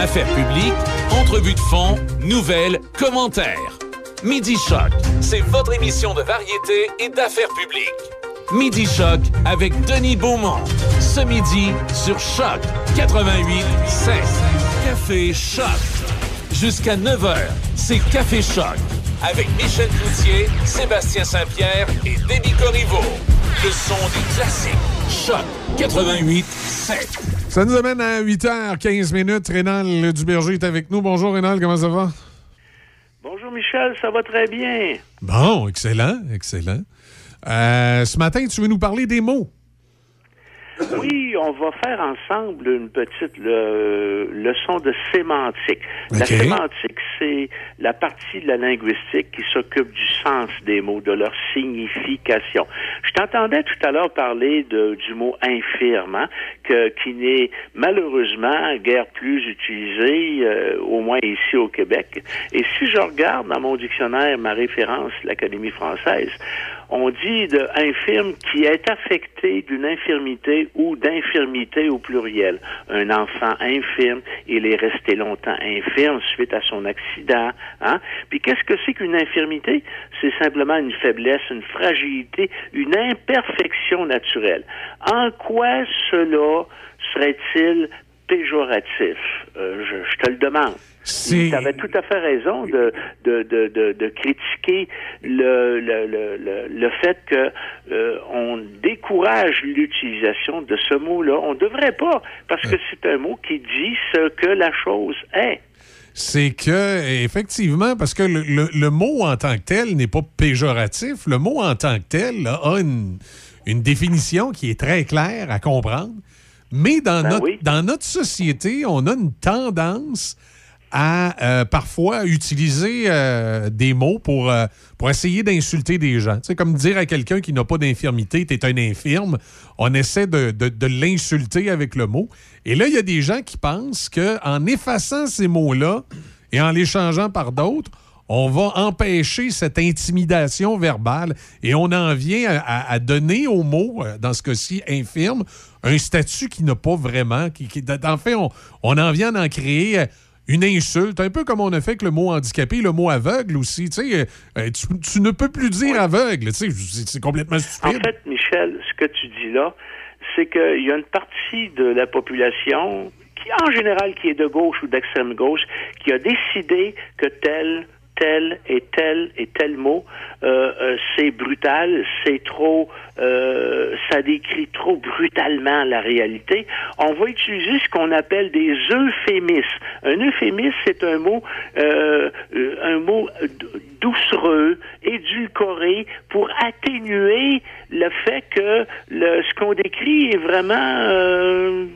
Affaires publiques, entrevues de fond, nouvelles, commentaires. Midi Choc, c'est votre émission de variété et d'affaires publiques. Midi Choc avec Denis Beaumont. Ce midi sur Choc 88 5. Café Choc. Jusqu'à 9h, c'est Café Choc. Avec Michel Cloutier, Sébastien Saint-Pierre et Denis Corriveau. Le son des classiques. Choc 88 5. Ça nous amène à 8h15 minutes. Rénal Duberger est avec nous. Bonjour Rénal, comment ça va? Bonjour Michel, ça va très bien. Bon, excellent, excellent. Euh, ce matin, tu veux nous parler des mots? Oui, on va faire ensemble une petite le- leçon de sémantique. La sémantique, c'est la partie de la linguistique qui s'occupe du sens des mots, de leur signification. Je t'entendais tout à l'heure parler de, du mot infirme, hein, que, qui n'est malheureusement guère plus utilisé, euh, au moins ici au Québec. Et si je regarde dans mon dictionnaire ma référence, l'Académie française, on dit de infirme qui est affecté d'une infirmité ou d'infirmité au pluriel. Un enfant infirme, il est resté longtemps infirme suite à son accident. Hein? Puis qu'est-ce que c'est qu'une infirmité? C'est simplement une faiblesse, une fragilité, une imperfection naturelle. En quoi cela serait-il péjoratif? Euh, je, je te le demande. Tu avais tout à fait raison de, de, de, de, de critiquer le, le, le, le, le fait que euh, on décourage l'utilisation de ce mot-là. On ne devrait pas, parce que c'est un mot qui dit ce que la chose est. c'est que, effectivement, parce que le, le- le mot en tant que tel n'est pas péjoratif, le mot en tant que tel là, a une, une définition qui est très claire à comprendre. Mais dans, Ben notre, oui. dans notre société, on a une tendance à euh, parfois utiliser euh, des mots pour, euh, pour essayer d'insulter des gens. Sais, comme dire à quelqu'un qui n'a pas d'infirmité, t'es un infirme, on essaie de, de- de l'insulter avec le mot. Et là, il y a des gens qui pensent qu'en effaçant ces mots-là et en les changeant par d'autres, on va empêcher cette intimidation verbale et on en vient à, à- à donner au mot, euh, dans ce cas-ci infirme, un statut qui n'a pas vraiment. Qui, qui- en fait, on, on en vient à en créer euh, une insulte, un peu comme on a fait avec le mot handicapé, le mot aveugle aussi. Tu, sais, euh, tu, tu ne peux plus dire aveugle. tu sais, C'est complètement En stupide. fait, Michel, ce que tu dis là, c'est qu'il y a une partie de la population qui, en général, qui est de gauche ou d'extrême gauche, qui a décidé que tel tel et tel et tel mot, euh, euh, c'est brutal, c'est trop, euh, ça décrit trop brutalement la réalité. On va utiliser ce qu'on appelle des euphémismes. Un euphémisme, c'est un mot, euh, un mot doucereux, édulcoré, pour atténuer le fait que le, ce qu'on décrit est vraiment euh,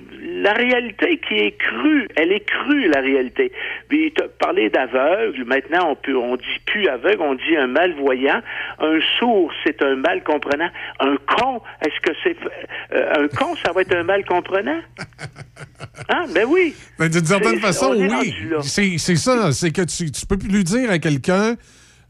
la réalité qui est crue. Elle est crue, la réalité. Puis, tu parlé d'aveugle. Maintenant, on peut, on dit plus aveugle, on dit un malvoyant. Un sourd, c'est un mal comprenant. Un con, est-ce que c'est, euh, un con, ça va être un mal comprenant? Hein? Ben oui. Ben, D'une certaine façon, oui. c'est ça. C'est que tu, tu peux plus lui dire à quelqu'un.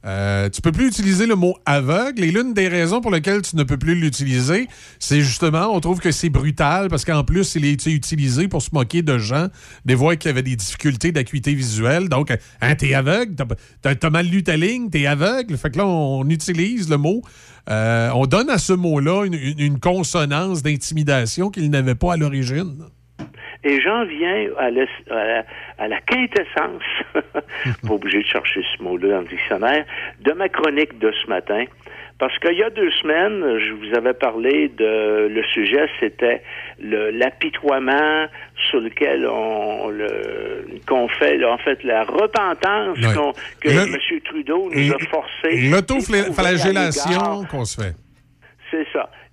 Euh, tu peux plus utiliser le mot aveugle et l'une des raisons pour lesquelles tu ne peux plus l'utiliser, c'est justement, on trouve que c'est brutal parce qu'en plus, il a été utilisé pour se moquer de gens, des voix qui avaient des difficultés d'acuité visuelle. Donc, hein, t'es aveugle, t'as- t'as mal lu ta ligne, t'es aveugle. Fait que là, on, utilise le mot. euh, on donne à ce mot-là une consonance d'intimidation qu'il n'avait pas à l'origine. Et j'en viens à, la, à la- à la quintessence, pas obligé de chercher ce mot-là dans le dictionnaire, de ma chronique de ce matin. Parce qu'il y a deux semaines, je vous avais parlé de le sujet, c'était l'apitoiement sur lequel on le- qu'on fait, là, en fait, la repentance que Le- M. Trudeau nous a forcé. L'autoflagellation qu'on se fait.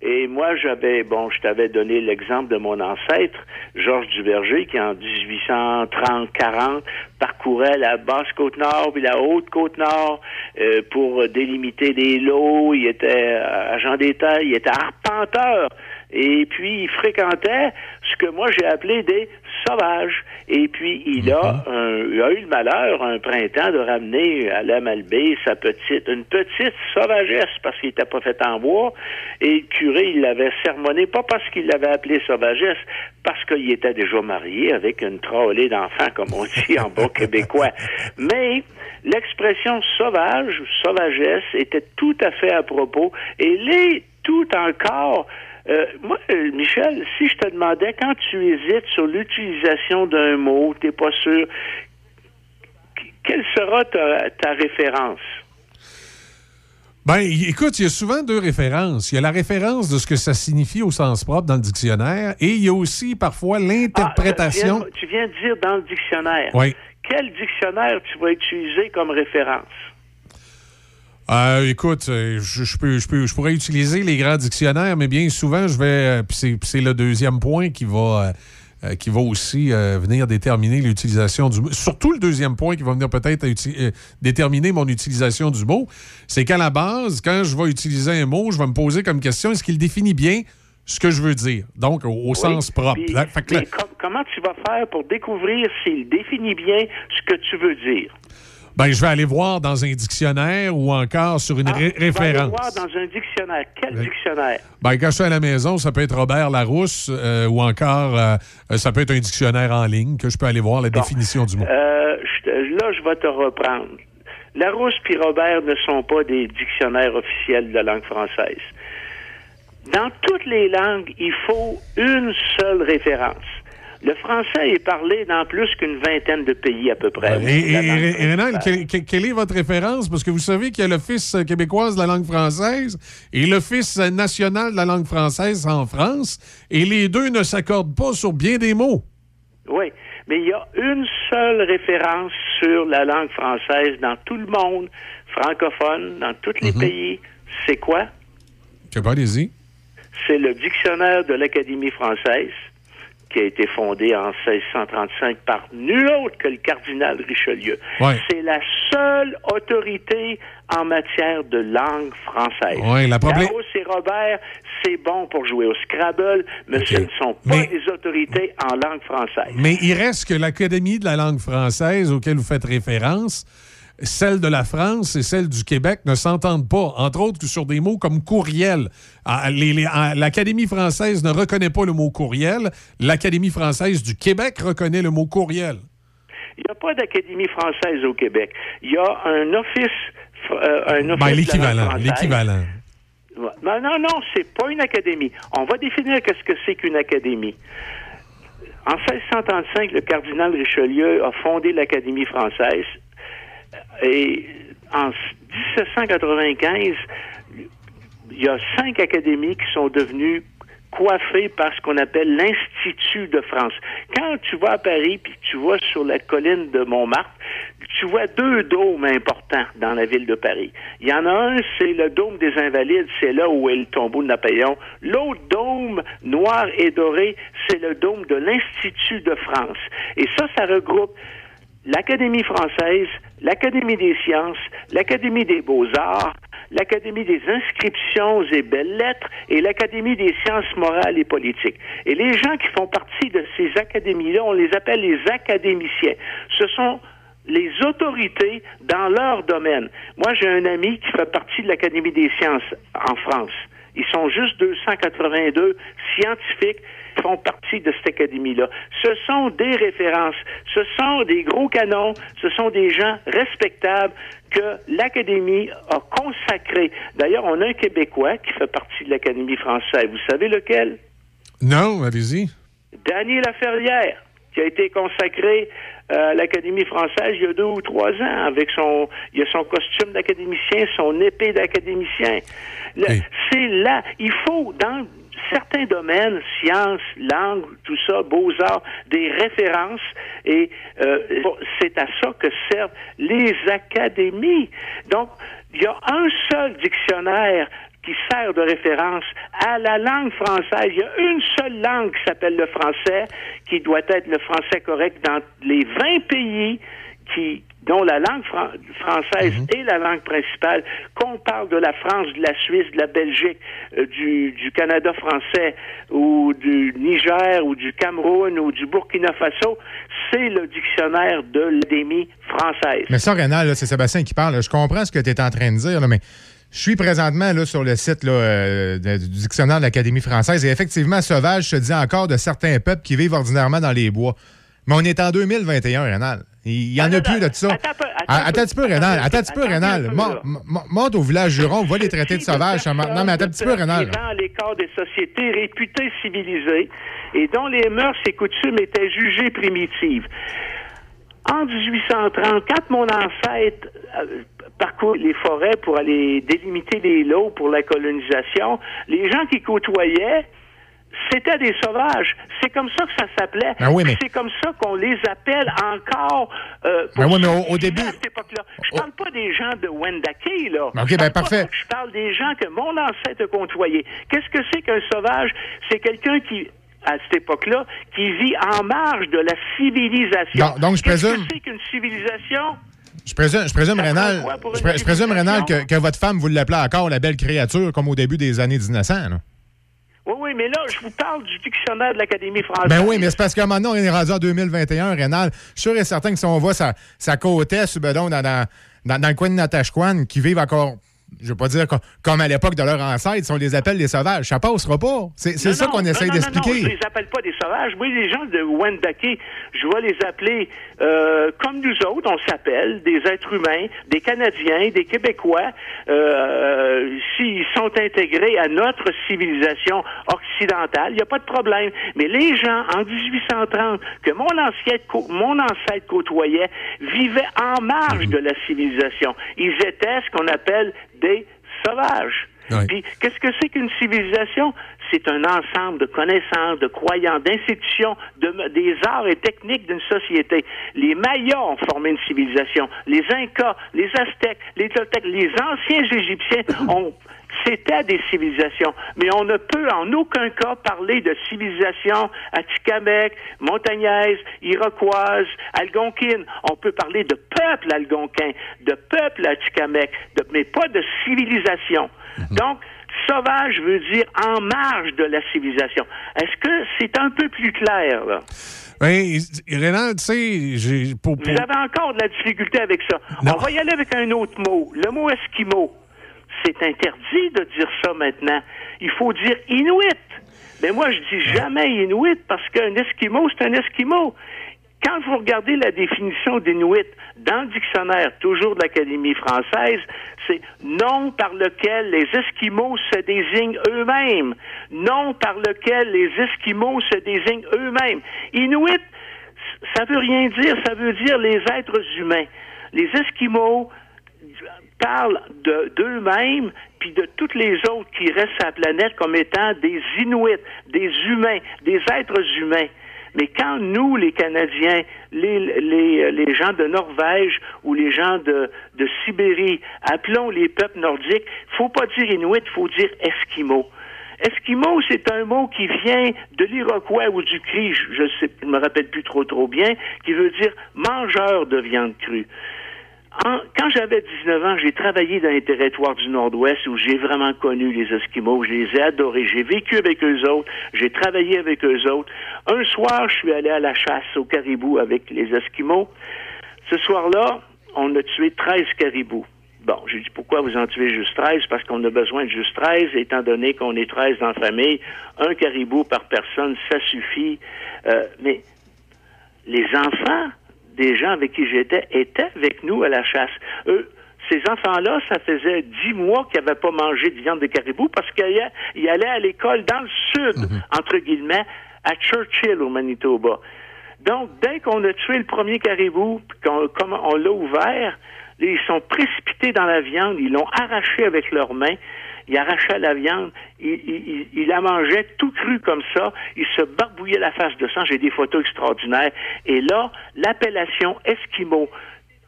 Et moi, j'avais, bon, je t'avais donné l'exemple de mon ancêtre, Georges Duverger, qui en 1830-40 parcourait la basse côte nord puis la haute côte nord euh, pour délimiter des lots. Il était euh, agent d'État, il était arpenteur. Et puis, il fréquentait ce que moi j'ai appelé des sauvages. Et puis, il a, un- il a eu le malheur, un printemps, de ramener à la Malbaie sa petite, une petite sauvagesse, parce qu'il n'était pas fait en bois. Et le curé, il l'avait sermonné, pas parce qu'il l'avait appelé sauvagesse, parce qu'il était déjà marié avec une trollée d'enfants, comme on dit en bon québécois. Mais l'expression sauvage, sauvagesse, était tout à fait à propos. Et l'est tout encore. Euh, moi, euh, Michel, si je te demandais quand tu hésites sur l'utilisation d'un mot, t'es pas sûr, qu- quelle sera ta, ta référence? Ben, écoute, il y a souvent deux références. Il y a la référence de ce que ça signifie au sens propre dans le dictionnaire et il y a aussi parfois l'interprétation. Ah, tu, viens, tu viens de dire dans le dictionnaire. Oui. Quel dictionnaire tu vas utiliser comme référence? Euh, écoute, euh, je, je peux, je, peux, je pourrais utiliser les grands dictionnaires, mais bien souvent, je vais. euh, puis c'est- le deuxième point qui va, euh, qui va aussi euh, venir déterminer l'utilisation du mot. Surtout le deuxième point qui va venir peut-être euh, déterminer mon utilisation du mot, c'est qu'à la base, quand je vais utiliser un mot, je vais me poser comme question est-ce qu'il définit bien ce que je veux dire? Donc, au, au Oui. sens propre. Puis- Là, fait que là- mais com- comment tu vas faire pour découvrir s'il définit bien ce que tu veux dire? Ben, je vais aller voir dans un dictionnaire ou encore sur une ré- Ah, aller référence. voir dans un dictionnaire. Quel Oui. dictionnaire? Ben, quand je suis à la maison, ça peut être Robert Larousse euh, ou encore euh, ça peut être un dictionnaire en ligne que je peux aller voir la définition du mot. Euh, je là, je vais te reprendre. Larousse puis Robert ne sont pas des dictionnaires officiels de la langue française. Dans toutes les langues, il faut une seule référence. Le français est parlé dans plus qu'une vingtaine de pays à peu près. Et, et- La langue et- et Rénal, principale. quelle, quelle- quelle est votre référence? Parce que vous savez qu'il y a l'Office québécoise de la langue française et l'Office national de la langue française en France, et les deux ne s'accordent pas sur bien des mots. Oui, mais il y a une seule référence sur la langue française dans tout le monde, francophone, dans tous les Mhm. pays. C'est quoi? Je sais pas, allez-y. C'est le dictionnaire de l'Académie française qui a été fondé en 1635 par nul autre que le cardinal Richelieu. Ouais. C'est la seule autorité en matière de langue française. Ouais, la Larousse et Robert, c'est bon pour jouer au Scrabble, mais ce ne sont pas des autorités en langue française. Mais il reste que l'Académie de la langue française auquel vous faites référence, celle de la France et celle du Québec ne s'entendent pas, entre autres que sur des mots comme courriel. Ah, ah, L'Académie française ne reconnaît pas le mot courriel, l'Académie française du Québec reconnaît le mot courriel. Il n'y a pas d'académie française au Québec. Il y a un office, euh, un office Ben, langue l'équivalent, l'équivalent. Non, non, non, c'est pas une académie. On va définir qu'est-ce que c'est qu'une académie. En 1635, le cardinal Richelieu a fondé l'Académie française et en 1795, il y a cinq académies qui sont devenues coiffées par ce qu'on appelle l'Institut de France. Quand tu vas à Paris puis tu vas sur la colline de Montmartre, tu vois deux dômes importants dans la ville de Paris. Il y en a un, c'est le dôme des Invalides, c'est là où est le tombeau de Napoléon. L'autre dôme, noir et doré, c'est le dôme de l'Institut de France. Et ça, ça regroupe l'Académie française, l'Académie des sciences, l'Académie des beaux-arts, l'Académie des inscriptions et belles-lettres et l'Académie des sciences morales et politiques. Et les gens qui font partie de ces académies-là, on les appelle les académiciens. Ce sont les autorités dans leur domaine. Moi, j'ai un ami qui fait partie de l'Académie des sciences en France. Ils sont juste 282 scientifiques qui font partie de cette académie-là. Ce sont des références, ce sont des gros canons, ce sont des gens respectables que l'Académie a consacrés. D'ailleurs, on a un Québécois qui fait partie de l'Académie française. Vous savez lequel? Non, allez-y. Daniel Laferrière, qui a été consacré euh, à l'Académie française il y a deux ou trois ans, avec son, il a son costume d'académicien, son épée d'académicien. C'est là, il faut, dans certains domaines, sciences, langue, tout ça, beaux-arts, des références, et euh, c'est à ça que servent les académies. Donc, il y a un seul dictionnaire qui sert de référence à la langue française. Il y a une seule langue qui s'appelle le français, qui doit être le français correct dans les 20 pays qui, dont la langue fran- française est la langue principale, qu'on parle de la France, de la Suisse, de la Belgique, euh, du, du Canada français, ou du Niger, ou du Cameroun, ou du Burkina Faso, c'est le dictionnaire de l'Académie française. Mais ça, Rénal, c'est Sébastien qui parle. Je comprends ce que tu es en train de dire, là, mais je suis présentement là, sur le site là, euh, du dictionnaire de l'Académie française et effectivement, sauvage se dit encore de certains peuples qui vivent ordinairement dans les bois. Mais on est en 2021, Rénal. Il n'y en a plus de ça. Ah, Attends un petit peu, Rénal. Attends un petit peu, Rénal. Mon- mon- Monte au village Juron, voit les traités de sauvages. Non, mais attends un petit peu, Rénal. Dans les corps des sociétés réputées civilisées et dont les mœurs et coutumes étaient jugées primitives. En 1830, quand mon ancêtre euh, parcourt les forêts pour aller délimiter les lots pour la colonisation, les gens qui côtoyaient C'était des sauvages. C'est comme ça que ça s'appelait. Ben oui, mais- C'est comme ça qu'on les appelle encore. Euh, pour Ben oui, mais au- début- À cette époque-là. Je parle pas des gens de Wendake, là. Ben, ok, Je ben, parfait. Je parle des gens que mon ancêtre a côtoyés. Qu'est-ce que c'est qu'un sauvage? C'est quelqu'un qui, à cette époque-là, qui vit en marge de la civilisation. Donc- donc, je Qu'est-ce présume- que c'est qu'une civilisation? Je présume, je présume, Rénal, je, présume, Rénal, que, que votre femme, vous l'appelez encore la belle créature, comme au début des années 1900. là. Oui, oui, mais là, je vous parle du dictionnaire de l'Académie française. Ben oui, mais c'est parce que maintenant, on est rendu en 2021, Rénal. Je suis sûr et certain que si on voit sa, sa côtesse, ben donc, dans, dans, dans, dans le coin de Natashquan, qui vivent encore, je veux pas dire co- comme à l'époque de leur ancêtre, si on les appelle les sauvages, ça passera pas. C'est ça qu'on non, essaye non, non, non, d'expliquer. je les appelle pas des sauvages. Moi, les gens de Wendake, je vais les appeler euh, comme nous autres, on s'appelle des êtres humains, des Canadiens, des Québécois, euh, s'ils sont intégrés à notre civilisation occidentale, il n'y a pas de problème. Mais les gens en 1830 que mon ancêtre, cô- mon ancêtre côtoyait vivaient en marge de la civilisation. Ils étaient ce qu'on appelle des sauvages. Puis, qu'est-ce que c'est qu'une civilisation? C'est un ensemble de connaissances, de croyances, d'institutions, de- des arts et techniques d'une société. Les Mayas ont formé une civilisation. Les Incas, les Aztèques, les Toltecs, les anciens Égyptiens ont c'était des civilisations, mais on ne peut en aucun cas parler de civilisation atikamekw, montagnaise, iroquoise, algonquine. On peut parler de peuple algonquin, de peuple atikamekw, mais pas de civilisation. Donc, sauvage veut dire en marge de la civilisation. Est-ce que c'est un peu plus clair, là? Ben, Rénal, tu sais, pour, pour- Vous avez encore de la difficulté avec ça. On va y aller avec un autre mot, le mot esquimau. C'est interdit de dire ça maintenant. Il faut dire inuit. Mais moi, je dis jamais inuit parce qu'un esquimau, c'est un esquimau. Quand vous regardez la définition d'inuit dans le dictionnaire, toujours de l'Académie française, c'est nom par lequel les Esquimaux se désignent eux-mêmes. Nom par lequel les Esquimaux se désignent eux-mêmes. Inuit, ça veut rien dire, ça veut dire les êtres humains. Les Esquimaux parlent de- d'eux-mêmes puis de toutes les autres qui restent sur la planète comme étant des Inuits, des humains, des êtres humains. Mais quand nous, les Canadiens, les, gens de Norvège ou les gens de, Sibérie, appelons les peuples nordiques, faut pas dire Inuit, faut dire Esquimaux. Esquimau, c'est un mot qui vient de l'Iroquois ou du cri, je, je me rappelle plus trop trop bien, qui veut dire mangeur de viande crue. En- quand j'avais 19 ans, j'ai travaillé dans les territoires du Nord-Ouest où j'ai vraiment connu les Esquimaux. Je les ai adorés. J'ai vécu avec eux autres. J'ai travaillé avec eux autres. Un soir, je suis allé à la chasse au caribou avec les Esquimaux. Ce soir-là, on a tué 13 caribous. Bon, j'ai dit pourquoi vous en tuez juste 13? Parce qu'on a besoin de juste 13, étant donné qu'on est 13 dans la famille. Un caribou par personne, ça suffit. Euh, mais les enfants des gens avec qui j'étais étaient avec nous à la chasse. Eux, ces enfants-là, ça faisait dix mois qu'ils n'avaient pas mangé de viande de caribou parce qu'ils allaient- à l'école dans le sud, entre guillemets, à Churchill, au Manitoba. Donc, dès qu'on a tué le premier caribou, qu'on comme on l'a ouvert, ils sont précipités dans la viande, ils l'ont arraché avec leurs mains, ils arrachaient la viande, ils la mangeaient tout cru comme ça, ils se barbouillaient la face de sang, j'ai des photos extraordinaires. Et là, l'appellation Esquimau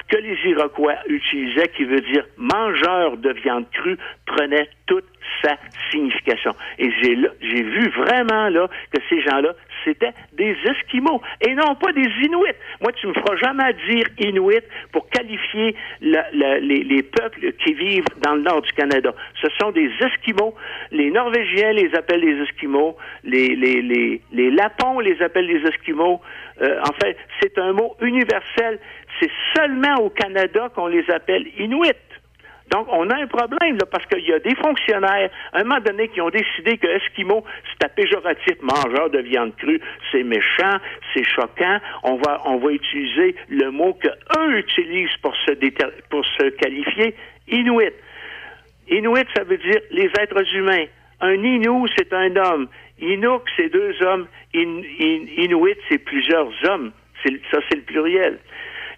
que les Iroquois utilisaient, qui veut dire mangeur de viande crue, prenait toute sa signification. Et j'ai vu vraiment là que ces gens-là, c'était des Esquimaux et non pas des Inuits. Moi, tu me feras jamais dire Inuit pour qualifier les peuples qui vivent dans le nord du Canada. Ce sont des Esquimaux. Les Norvégiens les appellent les Esquimaux. Les, les, les, les Lapons les appellent les Esquimaux. Euh, en fait, c'est un mot universel. C'est seulement au Canada qu'on les appelle Inuits. Donc, on a un problème, là, parce qu'il y a des fonctionnaires, à un moment donné, qui ont décidé que Esquimau, c'est un péjoratif mangeur de viande crue. C'est méchant, c'est choquant. On va, on va utiliser le mot que eux utilisent pour se, déter- pour se qualifier, Inuit. Inuit, ça veut dire les êtres humains. Un Inou, c'est un homme. Inuk, c'est deux hommes. In- in- Inuit, c'est plusieurs hommes. Ça, c'est le pluriel.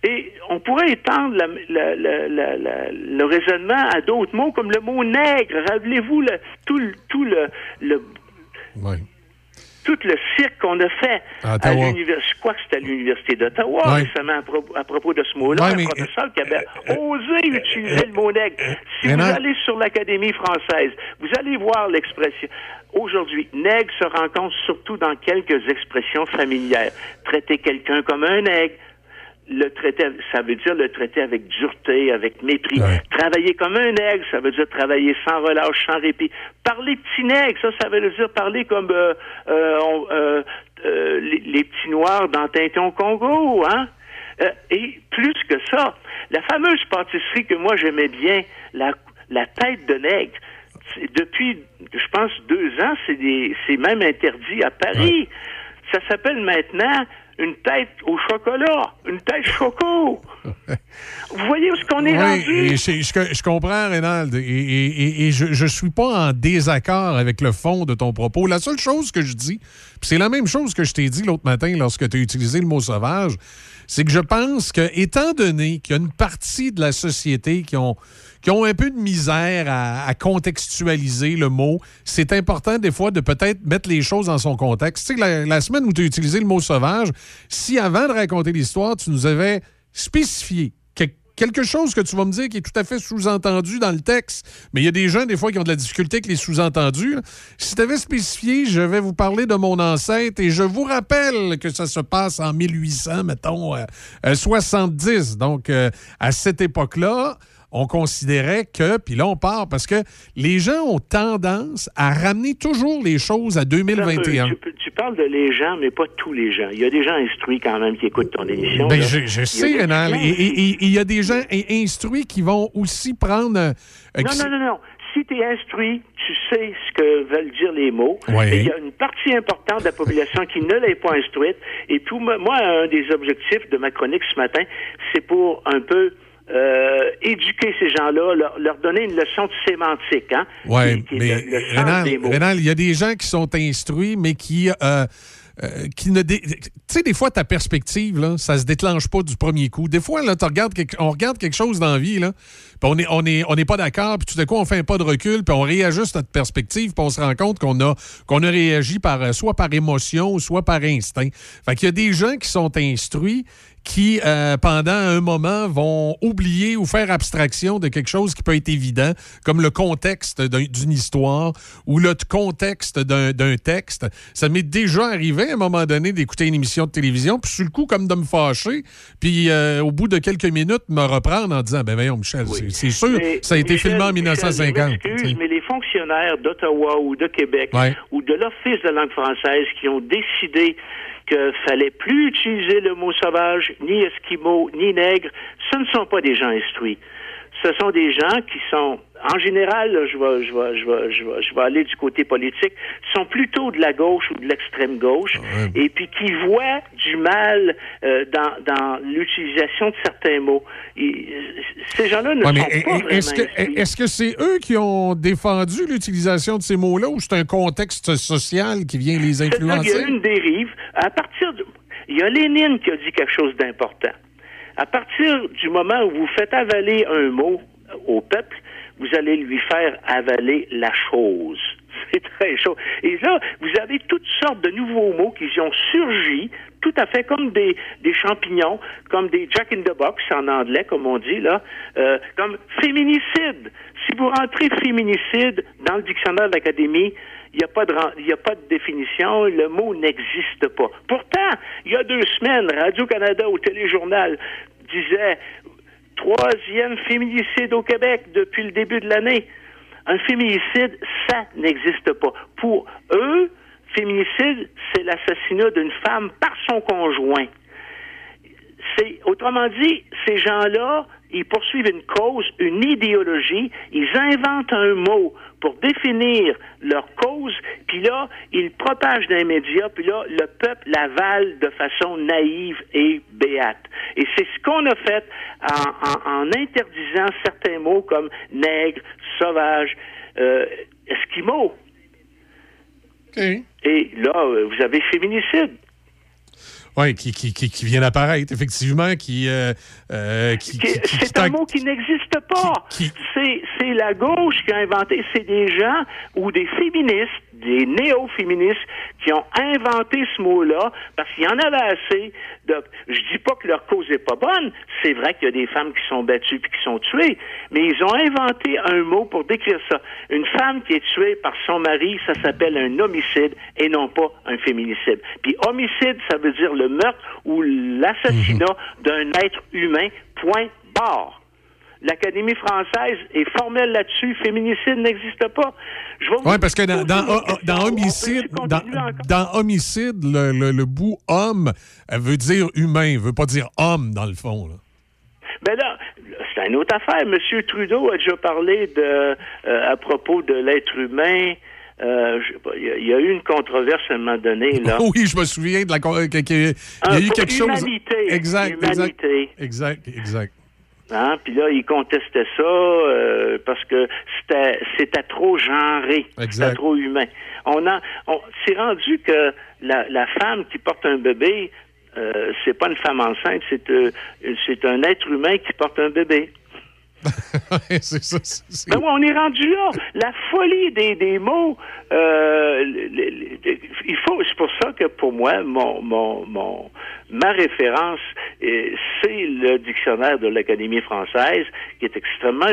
Et on pourrait étendre la- la- la- la- la- le raisonnement à d'autres mots, comme le mot nègre. Rappelez-vous le- tout, le, tout le, le- le cirque qu'on a fait À l'université, je crois que c'était à l'université d'Ottawa récemment à, pro- à propos de ce mot-là, un professeur qui avait osé utiliser le mot nègre. Si vous non. allez sur l'Académie française, vous allez voir l'expression. Aujourd'hui, nègre se rencontre surtout dans quelques expressions familières. Traiter quelqu'un comme un nègre, le traiter, ça veut dire le traiter avec dureté, avec mépris. Travailler comme un nègre, ça veut dire travailler sans relâche, sans répit. Parler petit nègre, ça, ça veut dire parler comme euh, euh, on- euh, euh, les, les petits noirs dans Tintin au Congo, hein? Euh, et plus que ça, la fameuse pâtisserie que moi j'aimais bien, la, la tête de nègre, depuis, je pense, deux ans, c'est des- c'est même interdit à Paris. Ça s'appelle maintenant une tête au chocolat, une tête choco. Vous voyez où est-ce qu'on est Oui, rendu? je, comprends, Rénald, et, et- et- et je ne suis pas en désaccord avec le fond de ton propos. La seule chose que je dis, puis c'est la même chose que je t'ai dit l'autre matin lorsque tu as utilisé le mot sauvage, c'est que je pense que, étant donné qu'il y a une partie de la société qui ont, qui ont un peu de misère à, contextualiser le mot, c'est important des fois de peut-être mettre les choses dans son contexte. Tu sais, la, la semaine où tu as utilisé le mot sauvage, si avant de raconter l'histoire, tu nous avais spécifié que- quelque chose que tu vas me dire qui est tout à fait sous-entendu dans le texte, mais il y a des gens, des fois, qui ont de la difficulté avec les sous-entendus. Si tu avais spécifié, je vais vous parler de mon ancêtre et je vous rappelle que ça se passe en 1800, mettons, euh, euh, 70. Donc, euh, à cette époque-là, on considérait que, puis là on part, parce que les gens ont tendance à ramener toujours les choses à 2021. Tu, tu parles de les gens, mais pas tous les gens. Il y a des gens instruits quand même qui écoutent ton émission. Ben, je, sais, Et et il y a des gens in- instruits qui vont aussi prendre. euh, Non, qui- non, non, non. Si tu es instruit, tu sais ce que veulent dire les mots. Et il y a une partie importante de la population qui ne l'est pas instruite. Et pour moi, moi, un des objectifs de ma chronique ce matin, c'est pour un peu euh, éduquer ces gens-là, leur, leur donner une leçon de sémantique. Hein, Oui, mais le- Rénal. Rénal, il y a des gens qui sont instruits, mais qui. euh, euh, qui ne dé- Tu sais, des fois, ta perspective, là, ça se déclenche pas du premier coup. Des fois, là, tu regardes quelque- on regarde quelque chose dans la vie, là, puis on est, on est, on n'est pas d'accord, puis tout d'un coup, on fait un pas de recul, puis on réajuste notre perspective, puis on se rend compte qu'on a, qu'on a réagi par, soit par émotion, soit par instinct. Fait qu'il y a des gens qui sont instruits, qui, euh, pendant un moment, vont oublier ou faire abstraction de quelque chose qui peut être évident, comme le contexte d'un- d'une histoire ou le contexte d'un texte. Ça m'est déjà arrivé à un moment donné d'écouter une émission de télévision, puis sur le coup, comme de me fâcher, puis euh, au bout de quelques minutes, me reprendre en disant, ben voyons, Michel, c'est- c'est sûr, Mais, ça a été Michel, filmé en Michel, 1950. je m'excuse, mais les fonctionnaires d'Ottawa ou de Québec Ouais. ou de l'Office de langue française qui ont décidé que fallait plus utiliser le mot sauvage, ni esquimau, ni nègre, ce ne sont pas des gens instruits. Ce sont des gens qui sont, en général, je vais, je vais, je vais, je vais, je vais aller du côté politique, sont plutôt de la gauche ou de l'extrême gauche, et puis qui voient du mal euh, dans, dans l'utilisation de certains mots. Et, euh, ces gens-là ne Ouais, sont pas est-ce que c'est eux qui ont défendu l'utilisation de ces mots-là ou c'est un contexte social qui vient les C'est-à-dire qu'il y a influencer? une dérive. À partir de... Il y a Lénine qui a dit quelque chose d'important. À partir du moment où vous faites avaler un mot au peuple, vous allez lui faire avaler la chose. C'est très chaud. Et là, vous avez toutes sortes de nouveaux mots qui ont surgi, tout à fait comme des, des champignons, comme des jack in the box en anglais, comme on dit là, euh, comme féminicide. Si vous rentrez féminicide dans le dictionnaire de l'Académie, il n'y a, pas de y a pas de définition, le mot n'existe pas. Pourtant, il y a deux semaines, Radio-Canada au téléjournal disait troisième féminicide au Québec depuis le début de l'année. Un féminicide, ça n'existe pas. Pour eux, féminicide, c'est l'assassinat d'une femme par son conjoint. C'est, autrement dit, ces gens-là, ils poursuivent une cause, une idéologie, ils inventent un mot pour définir leur cause, puis là, ils propagent dans les médias, puis là, le peuple l'avale de façon naïve et béate. Et c'est ce qu'on a fait en, en- en interdisant certains mots comme nègre, sauvage, euh, esquimau. Et là, euh, vous avez féminicide. Oui, qui, qui, qui, qui vient d'apparaître, effectivement, qui... euh, euh, qui- qui- qui- qui C'est un mot qui n'existe pas. C'est c'est la gauche qui a inventé. C'est des gens ou des féministes, des néo-féministes qui ont inventé ce mot-là parce qu'il y en avait assez. De... Je dis pas que leur cause est pas bonne. C'est vrai qu'il y a des femmes qui sont battues puis qui sont tuées, mais ils ont inventé un mot pour décrire ça. Une femme qui est tuée par son mari, ça s'appelle un homicide et non pas un féminicide. Puis homicide, ça veut dire le meurtre ou l'assassinat d'un être humain. Point barre. L'Académie française est formelle là-dessus. Féminicide n'existe pas. Oui, parce que dans, homicide, dans, homicide, le, le- le bout homme veut dire humain, veut pas dire homme, dans le fond. là. Ben là, c'est une autre affaire. Monsieur Trudeau a déjà parlé de, euh, à propos de l'être humain. Euh, il y, a- il y a eu une controverse à un moment donné, là. Oui, je me souviens de la. con- que- que- Il y a eu quelque chose. Exact, Humanité. exact. Exact, exact. Hein? Puis là, il contestait ça euh, parce que c'était c'était trop genré, c'était trop humain. On a, on, c'est rendu que la, la femme qui porte un bébé, euh, c'est pas une femme enceinte, c'est euh, c'est un être humain qui porte un bébé. c'est ça. Ben on est rendu là. La folie des, des mots. euh, il faut. C'est pour ça que pour moi, mon, mon, mon ma référence, euh, c'est le dictionnaire de l'Académie française, qui est extrêmement.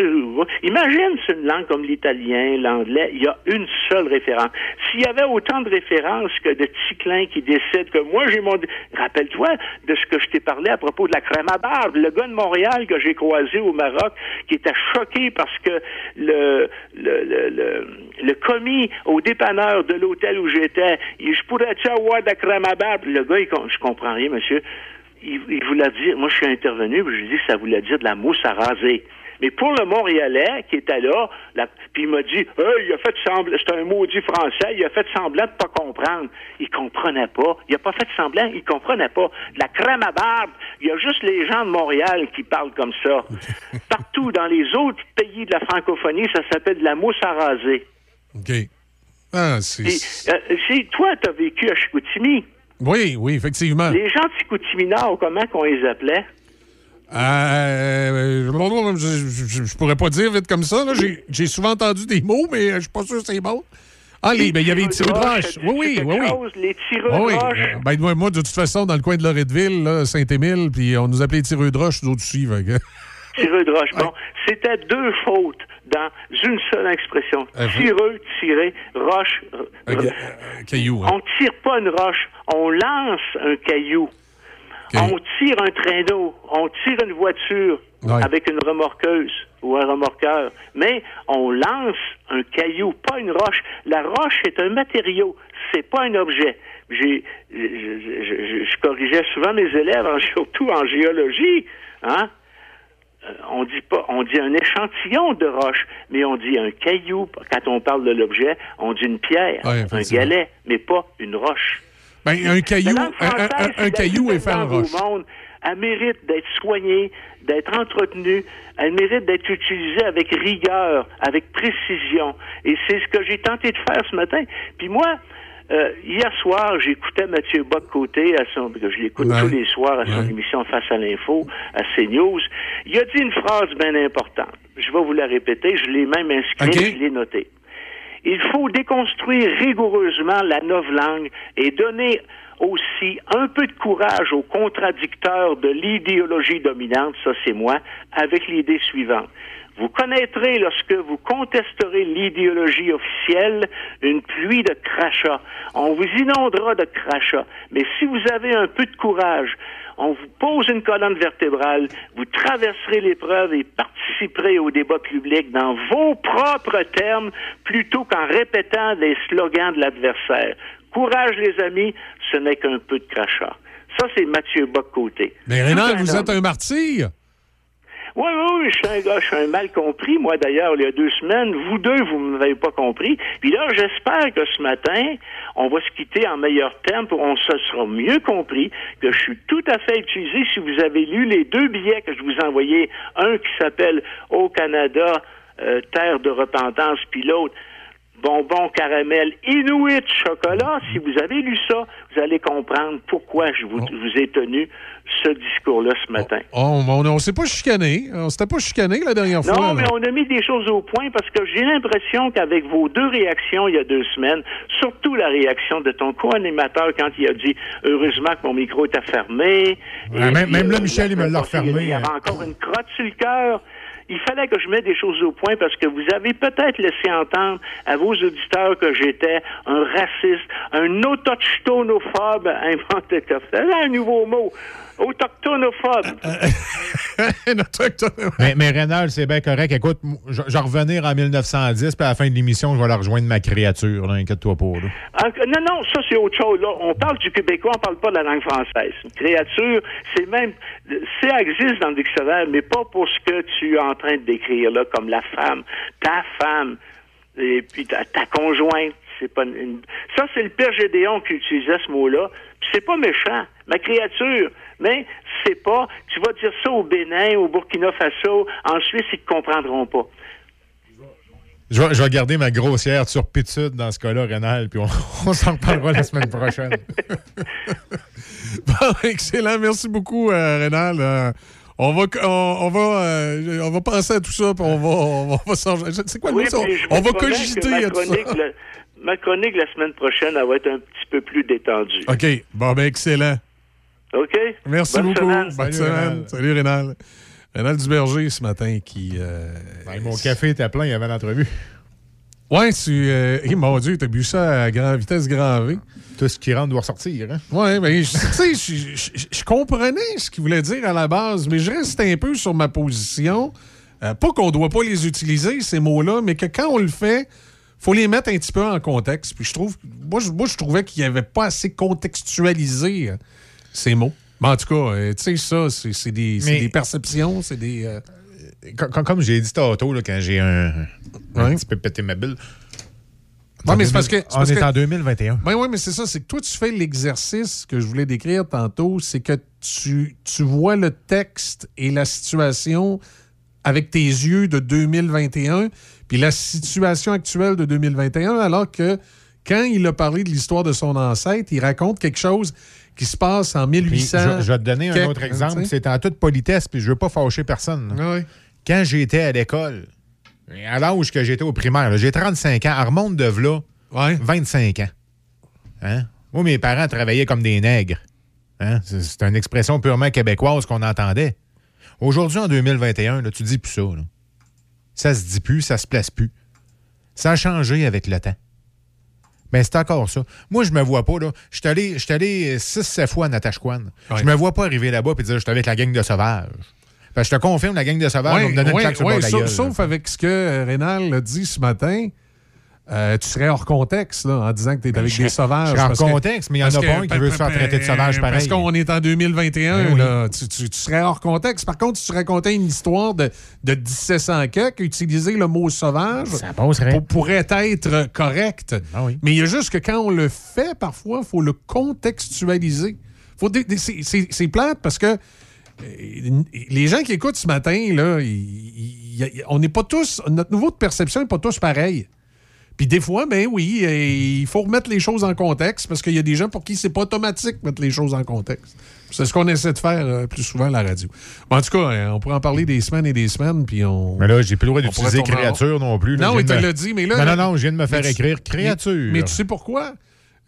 Imagine, c'est une langue comme l'italien, l'anglais. Il y a une seule référence. S'il y avait autant de références que de ticlins qui décident que moi j'ai mon. Rappelle-toi de ce que je t'ai parlé à propos de la crème à barbe. Le gars de Montréal que j'ai croisé au Maroc, qui était choqué parce que le le, le, le, commis au dépanneur de l'hôtel où j'étais, je pourrais-tu avoir de la crème à barbe? Le gars, il, je comprends rien, monsieur. Il, il voulait dire, moi je suis intervenu, puis je lui ai dit que ça voulait dire de la mousse à raser. Mais pour le Montréalais qui était là, la- puis il m'a dit, Hey, il a fait semblant, c'est un maudit français, il a fait semblant de pas comprendre. Il comprenait pas. Il a pas fait semblant, il comprenait pas. De la crème à barbe, il y a juste les gens de Montréal qui parlent comme ça. Partout dans les autres pays de la francophonie, ça s'appelle de la mousse à raser. OK. Ah, c'est. Euh, toi, tu as vécu à Chicoutimi. Oui, oui, effectivement. Les gens de Chicoutimi Nord, comment qu'on les appelait? Euh, je, je- pourrais pas dire vite comme ça. J'ai- souvent entendu des mots, mais euh, je suis pas sûr que c'est bon. Ah, les, ben, il y avait les tireux de roche. Oui, oui, oui, les tireux oui. de roche. Euh, Ben, moi, moi, de toute façon, dans le coin de Loretteville, Saint-Émile, puis on nous appelait les tireux de roche, nous autres aussi. fait que- Tireux de roche. Bon, c'était deux fautes dans une seule expression. Euh, Tireux, tiré, roche. Un ga- un caillou. hein. On tire pas une roche, on lance un caillou. On tire un traîneau, on tire une voiture Ouais. avec une remorqueuse ou un remorqueur, mais on lance un caillou, pas une roche. La roche est un matériau, c'est pas un objet. J'ai, je, je- je- je corrigeais souvent mes élèves, en- surtout en géologie, hein. Euh, on dit pas, on dit un échantillon de roche, mais on dit un caillou. Quand on parle de l'objet, on dit une pierre, Ouais, un galet, mais pas une roche. Ben, un caillou, un, un- un- caillou est fait en roche. Monde. Elle mérite d'être soignée, d'être entretenue. Elle mérite d'être utilisée avec rigueur, avec précision. Et c'est ce que j'ai tenté de faire ce matin. Puis moi, euh, hier soir, j'écoutais Mathieu Bock-Côté, à son, que je l'écoute Ouais. tous les soirs à son Ouais. émission Face à l'info, à CNews. Il a dit une phrase bien importante. Je vais vous la répéter. Je l'ai même inscrite, je l'ai notée. Il faut déconstruire rigoureusement la novlangue et donner aussi un peu de courage aux contradicteurs de l'idéologie dominante, ça c'est moi, avec l'idée suivante. Vous connaîtrez, lorsque vous contesterez l'idéologie officielle, une pluie de crachats. On vous inondera de crachats. Mais si vous avez un peu de courage, on vous pose une colonne vertébrale, vous traverserez l'épreuve et participerez au débat public dans vos propres termes plutôt qu'en répétant les slogans de l'adversaire. Courage, les amis, ce n'est qu'un peu de crachat. Ça, c'est Mathieu Bock-Côté. Mais Rénal, vous homme. êtes un martyr. Oui, oui, oui, je suis un gars, je suis un mal compris. Moi, d'ailleurs, il y a deux semaines, vous deux, vous ne m'avez pas compris. Puis là, j'espère que ce matin, on va se quitter en meilleur terme pour on se sera mieux compris, que je suis tout à fait utilisé. Si vous avez lu les deux billets que je vous ai envoyés, un qui s'appelle Au Canada, euh, Terre de repentance, puis l'autre, bonbons caramel Inuit chocolat. Si vous avez lu ça, vous allez comprendre pourquoi je vous, je vous ai tenu ce discours-là ce matin. Oh, on ne s'est pas chicané. On s'était pas chicané la dernière fois. Non, mais on a mis des choses au point parce que j'ai l'impression qu'avec vos deux réactions il y a deux semaines, surtout la réaction de ton co-animateur quand il a dit heureusement que mon micro était fermé. Ouais, même- même là, Michel, il me l'a il refermé. y avait encore une crotte sur le cœur. Il fallait que je mette des choses au point parce que vous avez peut-être laissé entendre à vos auditeurs que j'étais un raciste, un autochtonophobe, inventé un nouveau mot, autochtonophobe. mais, mais Rénal, c'est bien correct. Écoute, je je vais revenir en 1910, puis à la fin de l'émission, je vais la rejoindre ma créature. là, Inquiète-toi pas. là. Ah, Non, non, ça c'est autre chose. Là, on parle du québécois, on parle pas de la langue française. Une créature, c'est même, ça existe dans le dictionnaire, mais pas pour ce que tu es en train de décrire là, comme la femme, ta femme, et puis ta, ta conjointe. C'est pas une- une- Ça c'est le père Gédéon qui utilisait ce mot-là. Puis C'est pas méchant, ma créature. Mais c'est pas. Tu vas dire ça au Bénin, au Burkina Faso, en Suisse, ils te comprendront pas. Je vais, je vais garder ma grossière turpitude dans ce cas-là, Rénal, puis on, on s'en reparlera la semaine prochaine. Bon, excellent. Merci beaucoup, euh, Rénal. Euh, on va, on, on va, euh, on va penser à tout ça, puis on va, on va, on va s'en- C'est quoi le Oui, mot, On va cogiter ma à tout ça. chronique, la- ma chronique la semaine prochaine, elle va être un petit peu plus détendue. OK. Bon, ben, excellent. OK? Merci Bonne beaucoup. semaine. Bonne Salut, semaine. Rénal. Salut, Rénal. Rénal Duberger, ce matin, qui. euh, mon café était plein, il y avait l'entrevue. Ouais, tu. euh, eh, mon Dieu, t'as bu ça à grande vitesse grand V. Tout ce qui rentre doit ressortir. Hein? Ouais, ben, je- tu sais, je- comprenais ce qu'il voulait dire à la base, mais je reste un peu sur ma position. Euh, pas qu'on doit pas les utiliser, ces mots-là, mais que quand on le fait, faut les mettre un petit peu en contexte. Puis je trouve, moi, je, moi, je trouvais qu'il n'y avait pas assez contextualisé euh, ces mots. Mais en tout cas, euh, tu sais, ça, c'est des, c'est Mais- des perceptions, c'est des. euh, com- Comme, j'ai dit tantôt, quand j'ai un, un petit peu pété ma bulle. Ouais, mais c'est parce que. On parce est que- en 2021. Ben oui, mais c'est ça, c'est que toi, tu fais l'exercice que je voulais décrire tantôt, c'est que tu, tu vois le texte et la situation avec tes yeux de 2021, puis la situation actuelle de 2021, alors que quand il a parlé de l'histoire de son ancêtre, il raconte quelque chose qui se passe en Puis, 1800. je, je vais te donner un autre exemple. C'est en toute politesse, puis je veux pas fâcher personne. Quand j'étais à l'école, à l'âge que j'étais au primaire, j'ai 35 ans, elle remonte de là, 25 ans. Hein? Moi, mes parents travaillaient comme des nègres. Hein? C'est c'est une expression purement québécoise qu'on entendait. Aujourd'hui, en 2021, là, tu dis plus ça. là. Ça se dit plus, ça se place plus. Ça a changé avec le temps. Mais c'est encore ça. Moi, je me vois pas, là. Je suis allé, allé 6-7 fois à Natashquan. Je me vois pas arriver là-bas et dire je suis avec la gang de sauvages. Parce que je te confirme, la gang de sauvages va me donner une ouais, claque sur le ouais, sauf, gueule, sauf avec ce que euh, Rénal a dit ce matin. Euh, tu serais hors contexte là, en disant que tu es avec je des sauvages. je serais hors parce que- contexte, mais il y en parce a pas un qui veut se faire traiter de sauvage Parce pareil. qu'on est en 2021, Ben oui. là, tu, tu- tu serais hors contexte. Par contre, si tu racontais une histoire de, de 1700 quelques, utiliser le mot sauvage pour- pourrait être correct. Ah Mais il y a juste que quand on le fait, parfois, il faut le contextualiser. Faut c'est- plate parce que euh, les gens qui écoutent ce matin, là, on n'est pas tous. Notre niveau de perception n'est pas tous pareil. Puis des fois, ben oui, euh, il faut remettre les choses en contexte parce qu'il y a des gens pour qui c'est pas automatique de mettre les choses en contexte. C'est ce qu'on essaie de faire euh, plus souvent à la radio. Mais en tout cas, euh, on pourrait en parler des semaines et des semaines, puis on. Mais là, j'ai plus le droit d'utiliser en créature non plus. là. Non, il te me- l'a dit, mais là. Non, non, non, je viens de me faire mais tu- écrire mais- créature. Mais, tu sais pourquoi?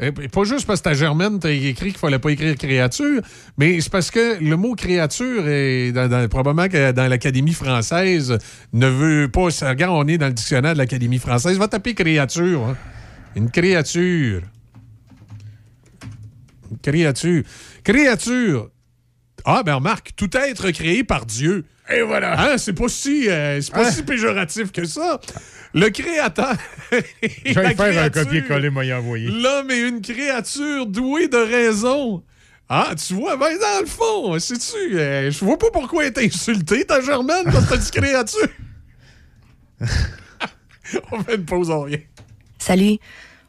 Euh, Pas juste parce que ta Germaine t'a écrit qu'il fallait pas écrire créature, mais c'est parce que le mot créature est probablement dans l'Académie française ne veut pas. Regarde, on est dans le dictionnaire de l'Académie française. Va taper créature. hein. Une créature. Une créature. Créature. Ah, ben remarque, tout être créé par Dieu. Et voilà. Hein, c'est pas si, euh, c'est pas Hein? si péjoratif que ça. Le créateur. Je vais faire un créature. copier-coller, moi y envoyer. L'homme est une créature douée de raison. Ah, tu vois, ben dans le fond, sais-tu, euh, je vois pas pourquoi elle est insultée, ta Germaine, parce que t'as dit créature. On fait une pause, on revient. Salut.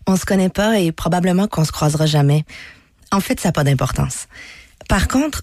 On se connaît pas et probablement qu'on se croisera jamais. En fait, ça n'a pas d'importance. Par contre,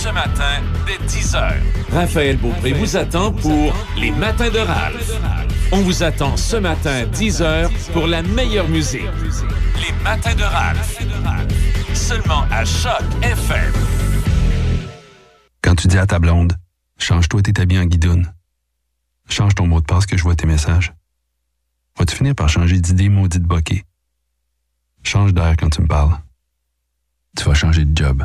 ce matin, dès 10h. Raphaël Beaupré vous attend pour Les Matins de Ralph. On vous attend ce matin, 10h, pour la meilleure musique. Les Matins de Ralph. Seulement à Choc FM. Quand tu dis à ta blonde, change-toi tes habits en guidoune. Change ton mot de passe que je vois tes messages. Vas-tu finir par changer d'idée maudite bokeh? Change d'air quand tu me parles. Tu vas changer de job.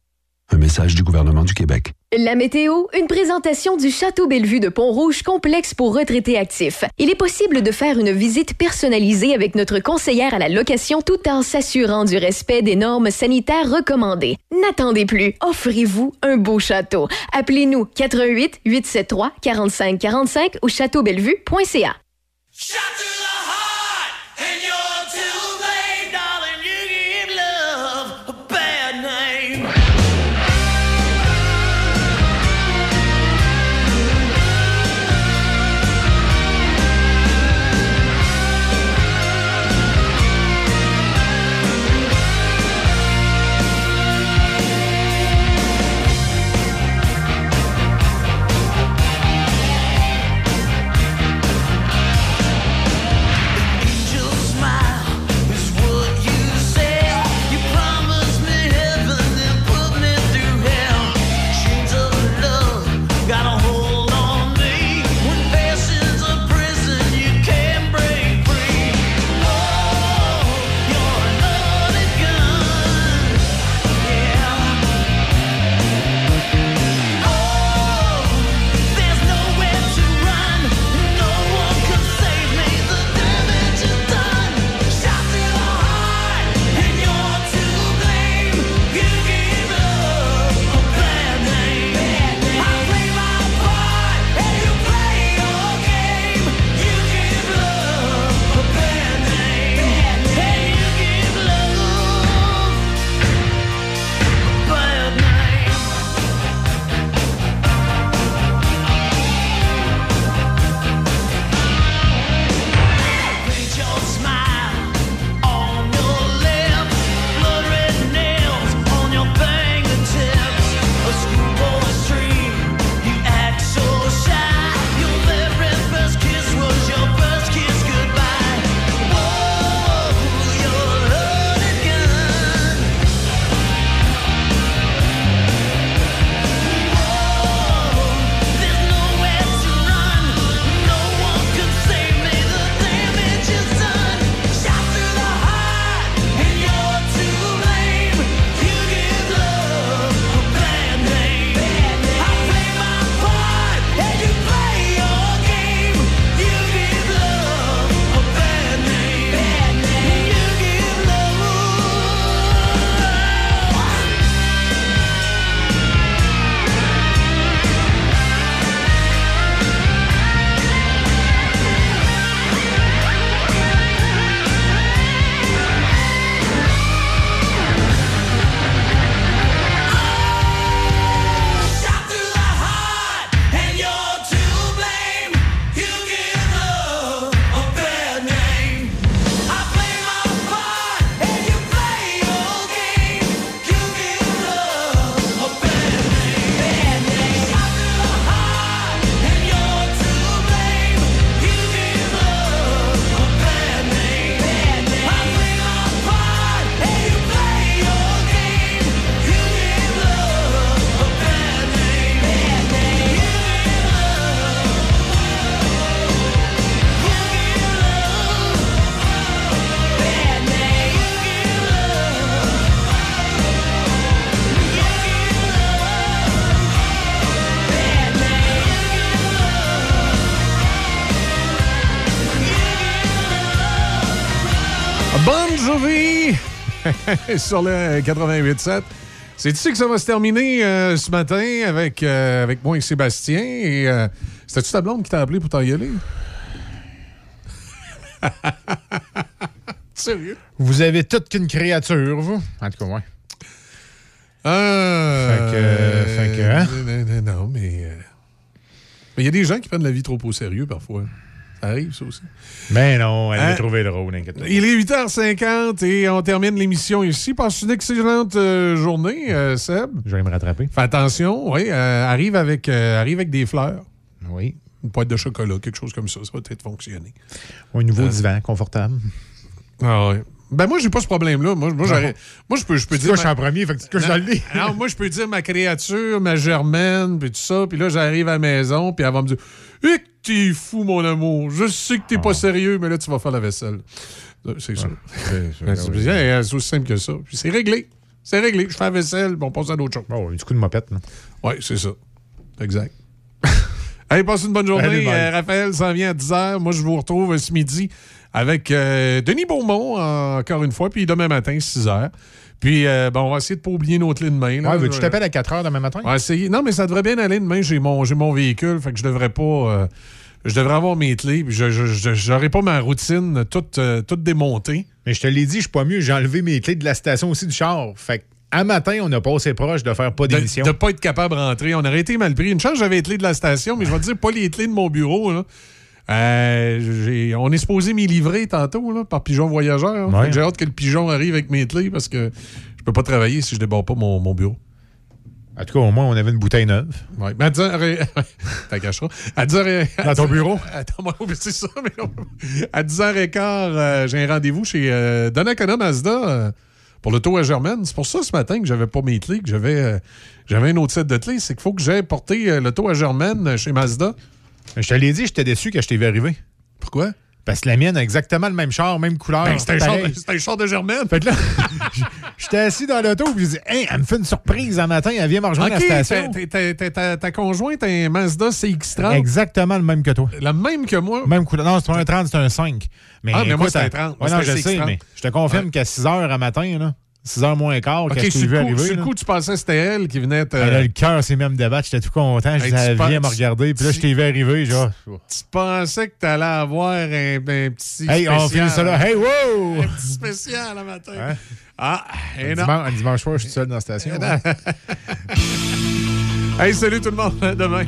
Un message du gouvernement du Québec. La météo, une présentation du Château Bellevue de Pont-Rouge complexe pour retraités actifs. Il est possible de faire une visite personnalisée avec notre conseillère à la location tout en s'assurant du respect des normes sanitaires recommandées. N'attendez plus, offrez-vous un beau château. Appelez-nous 88 873 45 45 ou châteaubellevue.ca. sur le 88.7. C'est ici que ça va se terminer euh, ce matin avec, euh, avec moi et Sébastien. Et euh, c'était-tu ta blonde qui t'a appelé pour t'en y aller? Sérieux? Vous avez toute qu'une créature, vous. En tout cas, ouais. Euh, Fait que- fait que, hein? Non, non, non, mais. euh, Mais il y a des gens qui prennent la vie trop au sérieux parfois. Arrive, ça aussi. Mais non, elle Hein? l'a trouvé drôle, inquiète. Il est 8h50 et on termine l'émission ici. Passe une excellente euh, journée, euh, Seb? Je vais me rattraper. Fais attention, oui. euh, arrive, avec, euh, arrive avec des fleurs. Oui. Une boîte de chocolat, quelque chose comme ça. Ça va peut-être fonctionner. Un nouveau Euh, divan, confortable. Ah ouais. Ben moi, j'ai pas ce problème-là. Moi, moi, moi je peux, je peux Tu dire. couches en premier, fait que tu dans le lit. Non, moi, je peux dire ma créature, ma germaine, puis tout ça. Puis là, j'arrive à la maison, puis elle va me dire Eh, que t'es fou, mon amour. Je sais que t'es Ah. pas sérieux, mais là, tu vas faire la vaisselle. Euh, C'est C'est oui. bien, c'est aussi simple que ça. Puis c'est réglé. C'est réglé. Je fais la vaisselle, puis on passe à d'autres choses. Oh, du coup de mopette. Oui, c'est ça. Exact. Allez, passez une bonne journée. Euh, Raphaël s'en vient à 10h. Moi, je vous retrouve ce midi avec euh, Denis Beaumont, encore une fois, puis demain matin, 6h. Puis, euh, bon, on va essayer de pas oublier notre ligne de main. là. Ouais, veux-tu Je- t'appelles à 4 h demain matin? on va essayer. Non, mais ça devrait bien aller demain. J'ai mon, j'ai mon véhicule, fait que je devrais pas. euh, je devrais avoir mes clés, puis je j'aurai pas ma routine toute, euh, toute démontée. Mais je te l'ai dit, je suis pas mieux. J'ai enlevé mes clés de la station aussi du char. Fait que, à matin, on n'a pas assez proche de faire pas d'émission. de pas être capable de rentrer. On aurait été mal pris. Une chance, j'avais les clés de la station, mais je vais te dire, pas les clés de mon bureau. Là. Euh, on est supposé m'y livrer tantôt là, par pigeon voyageur. Ouais. J'ai hâte que le pigeon arrive avec mes clés parce que je peux pas travailler si je déborde pas mon, mon bureau. En tout cas, au moins, on avait une bouteille neuve. Mais à 10h... T'en cacheras. À 10h... Dans ton bureau? Attends, moi, c'est ça. Mais. À 10h15, euh, j'ai un rendez-vous chez euh, Donnacona Mazda euh, pour le tour à Germaine. C'est pour ça, ce matin, que j'avais pas mes clés, que j'avais j'avais un autre set de clés. C'est qu'il faut que j'aille porter le tour à Germaine chez Mazda. Je te l'ai dit, j'étais déçu que je t'ai vu arriver. Pourquoi? Parce que la mienne a exactement le même char, même couleur. Ben, c'est un, char, un de Germaine. Fait que là, j'étais assis dans l'auto et je dis Hey, elle me fait une surprise un matin, elle vient me rejoindre à la station. ta- conjointe un Mazda CX-30. Exactement le même que toi. La même que moi? Même couleur. Non, c'est pas un 30, c'est un 5. Mais, Ah, mais moi, c'est un elle- 30. Ouais, Moi, non, je sais, 630. mais je te confirme qu'à 6 h à matin, là, 6 h moins quart, je t'ai sur vu arriver. sur le coup, tu pensais que c'était elle qui venait te... elle a le cœur s'est même débattre, j'étais tout content. Je Hey, disais, vient me regarder, puis là, je t'ai vu arriver, genre. Tu pensais que t'allais avoir un, un petit Hey, on finit ça là. Hey, wow! Un petit spécial le matin. Hein? Ah, et Un non. dimanche, un dimanche soir, je suis seul dans la station. hey, salut tout le monde. Demain.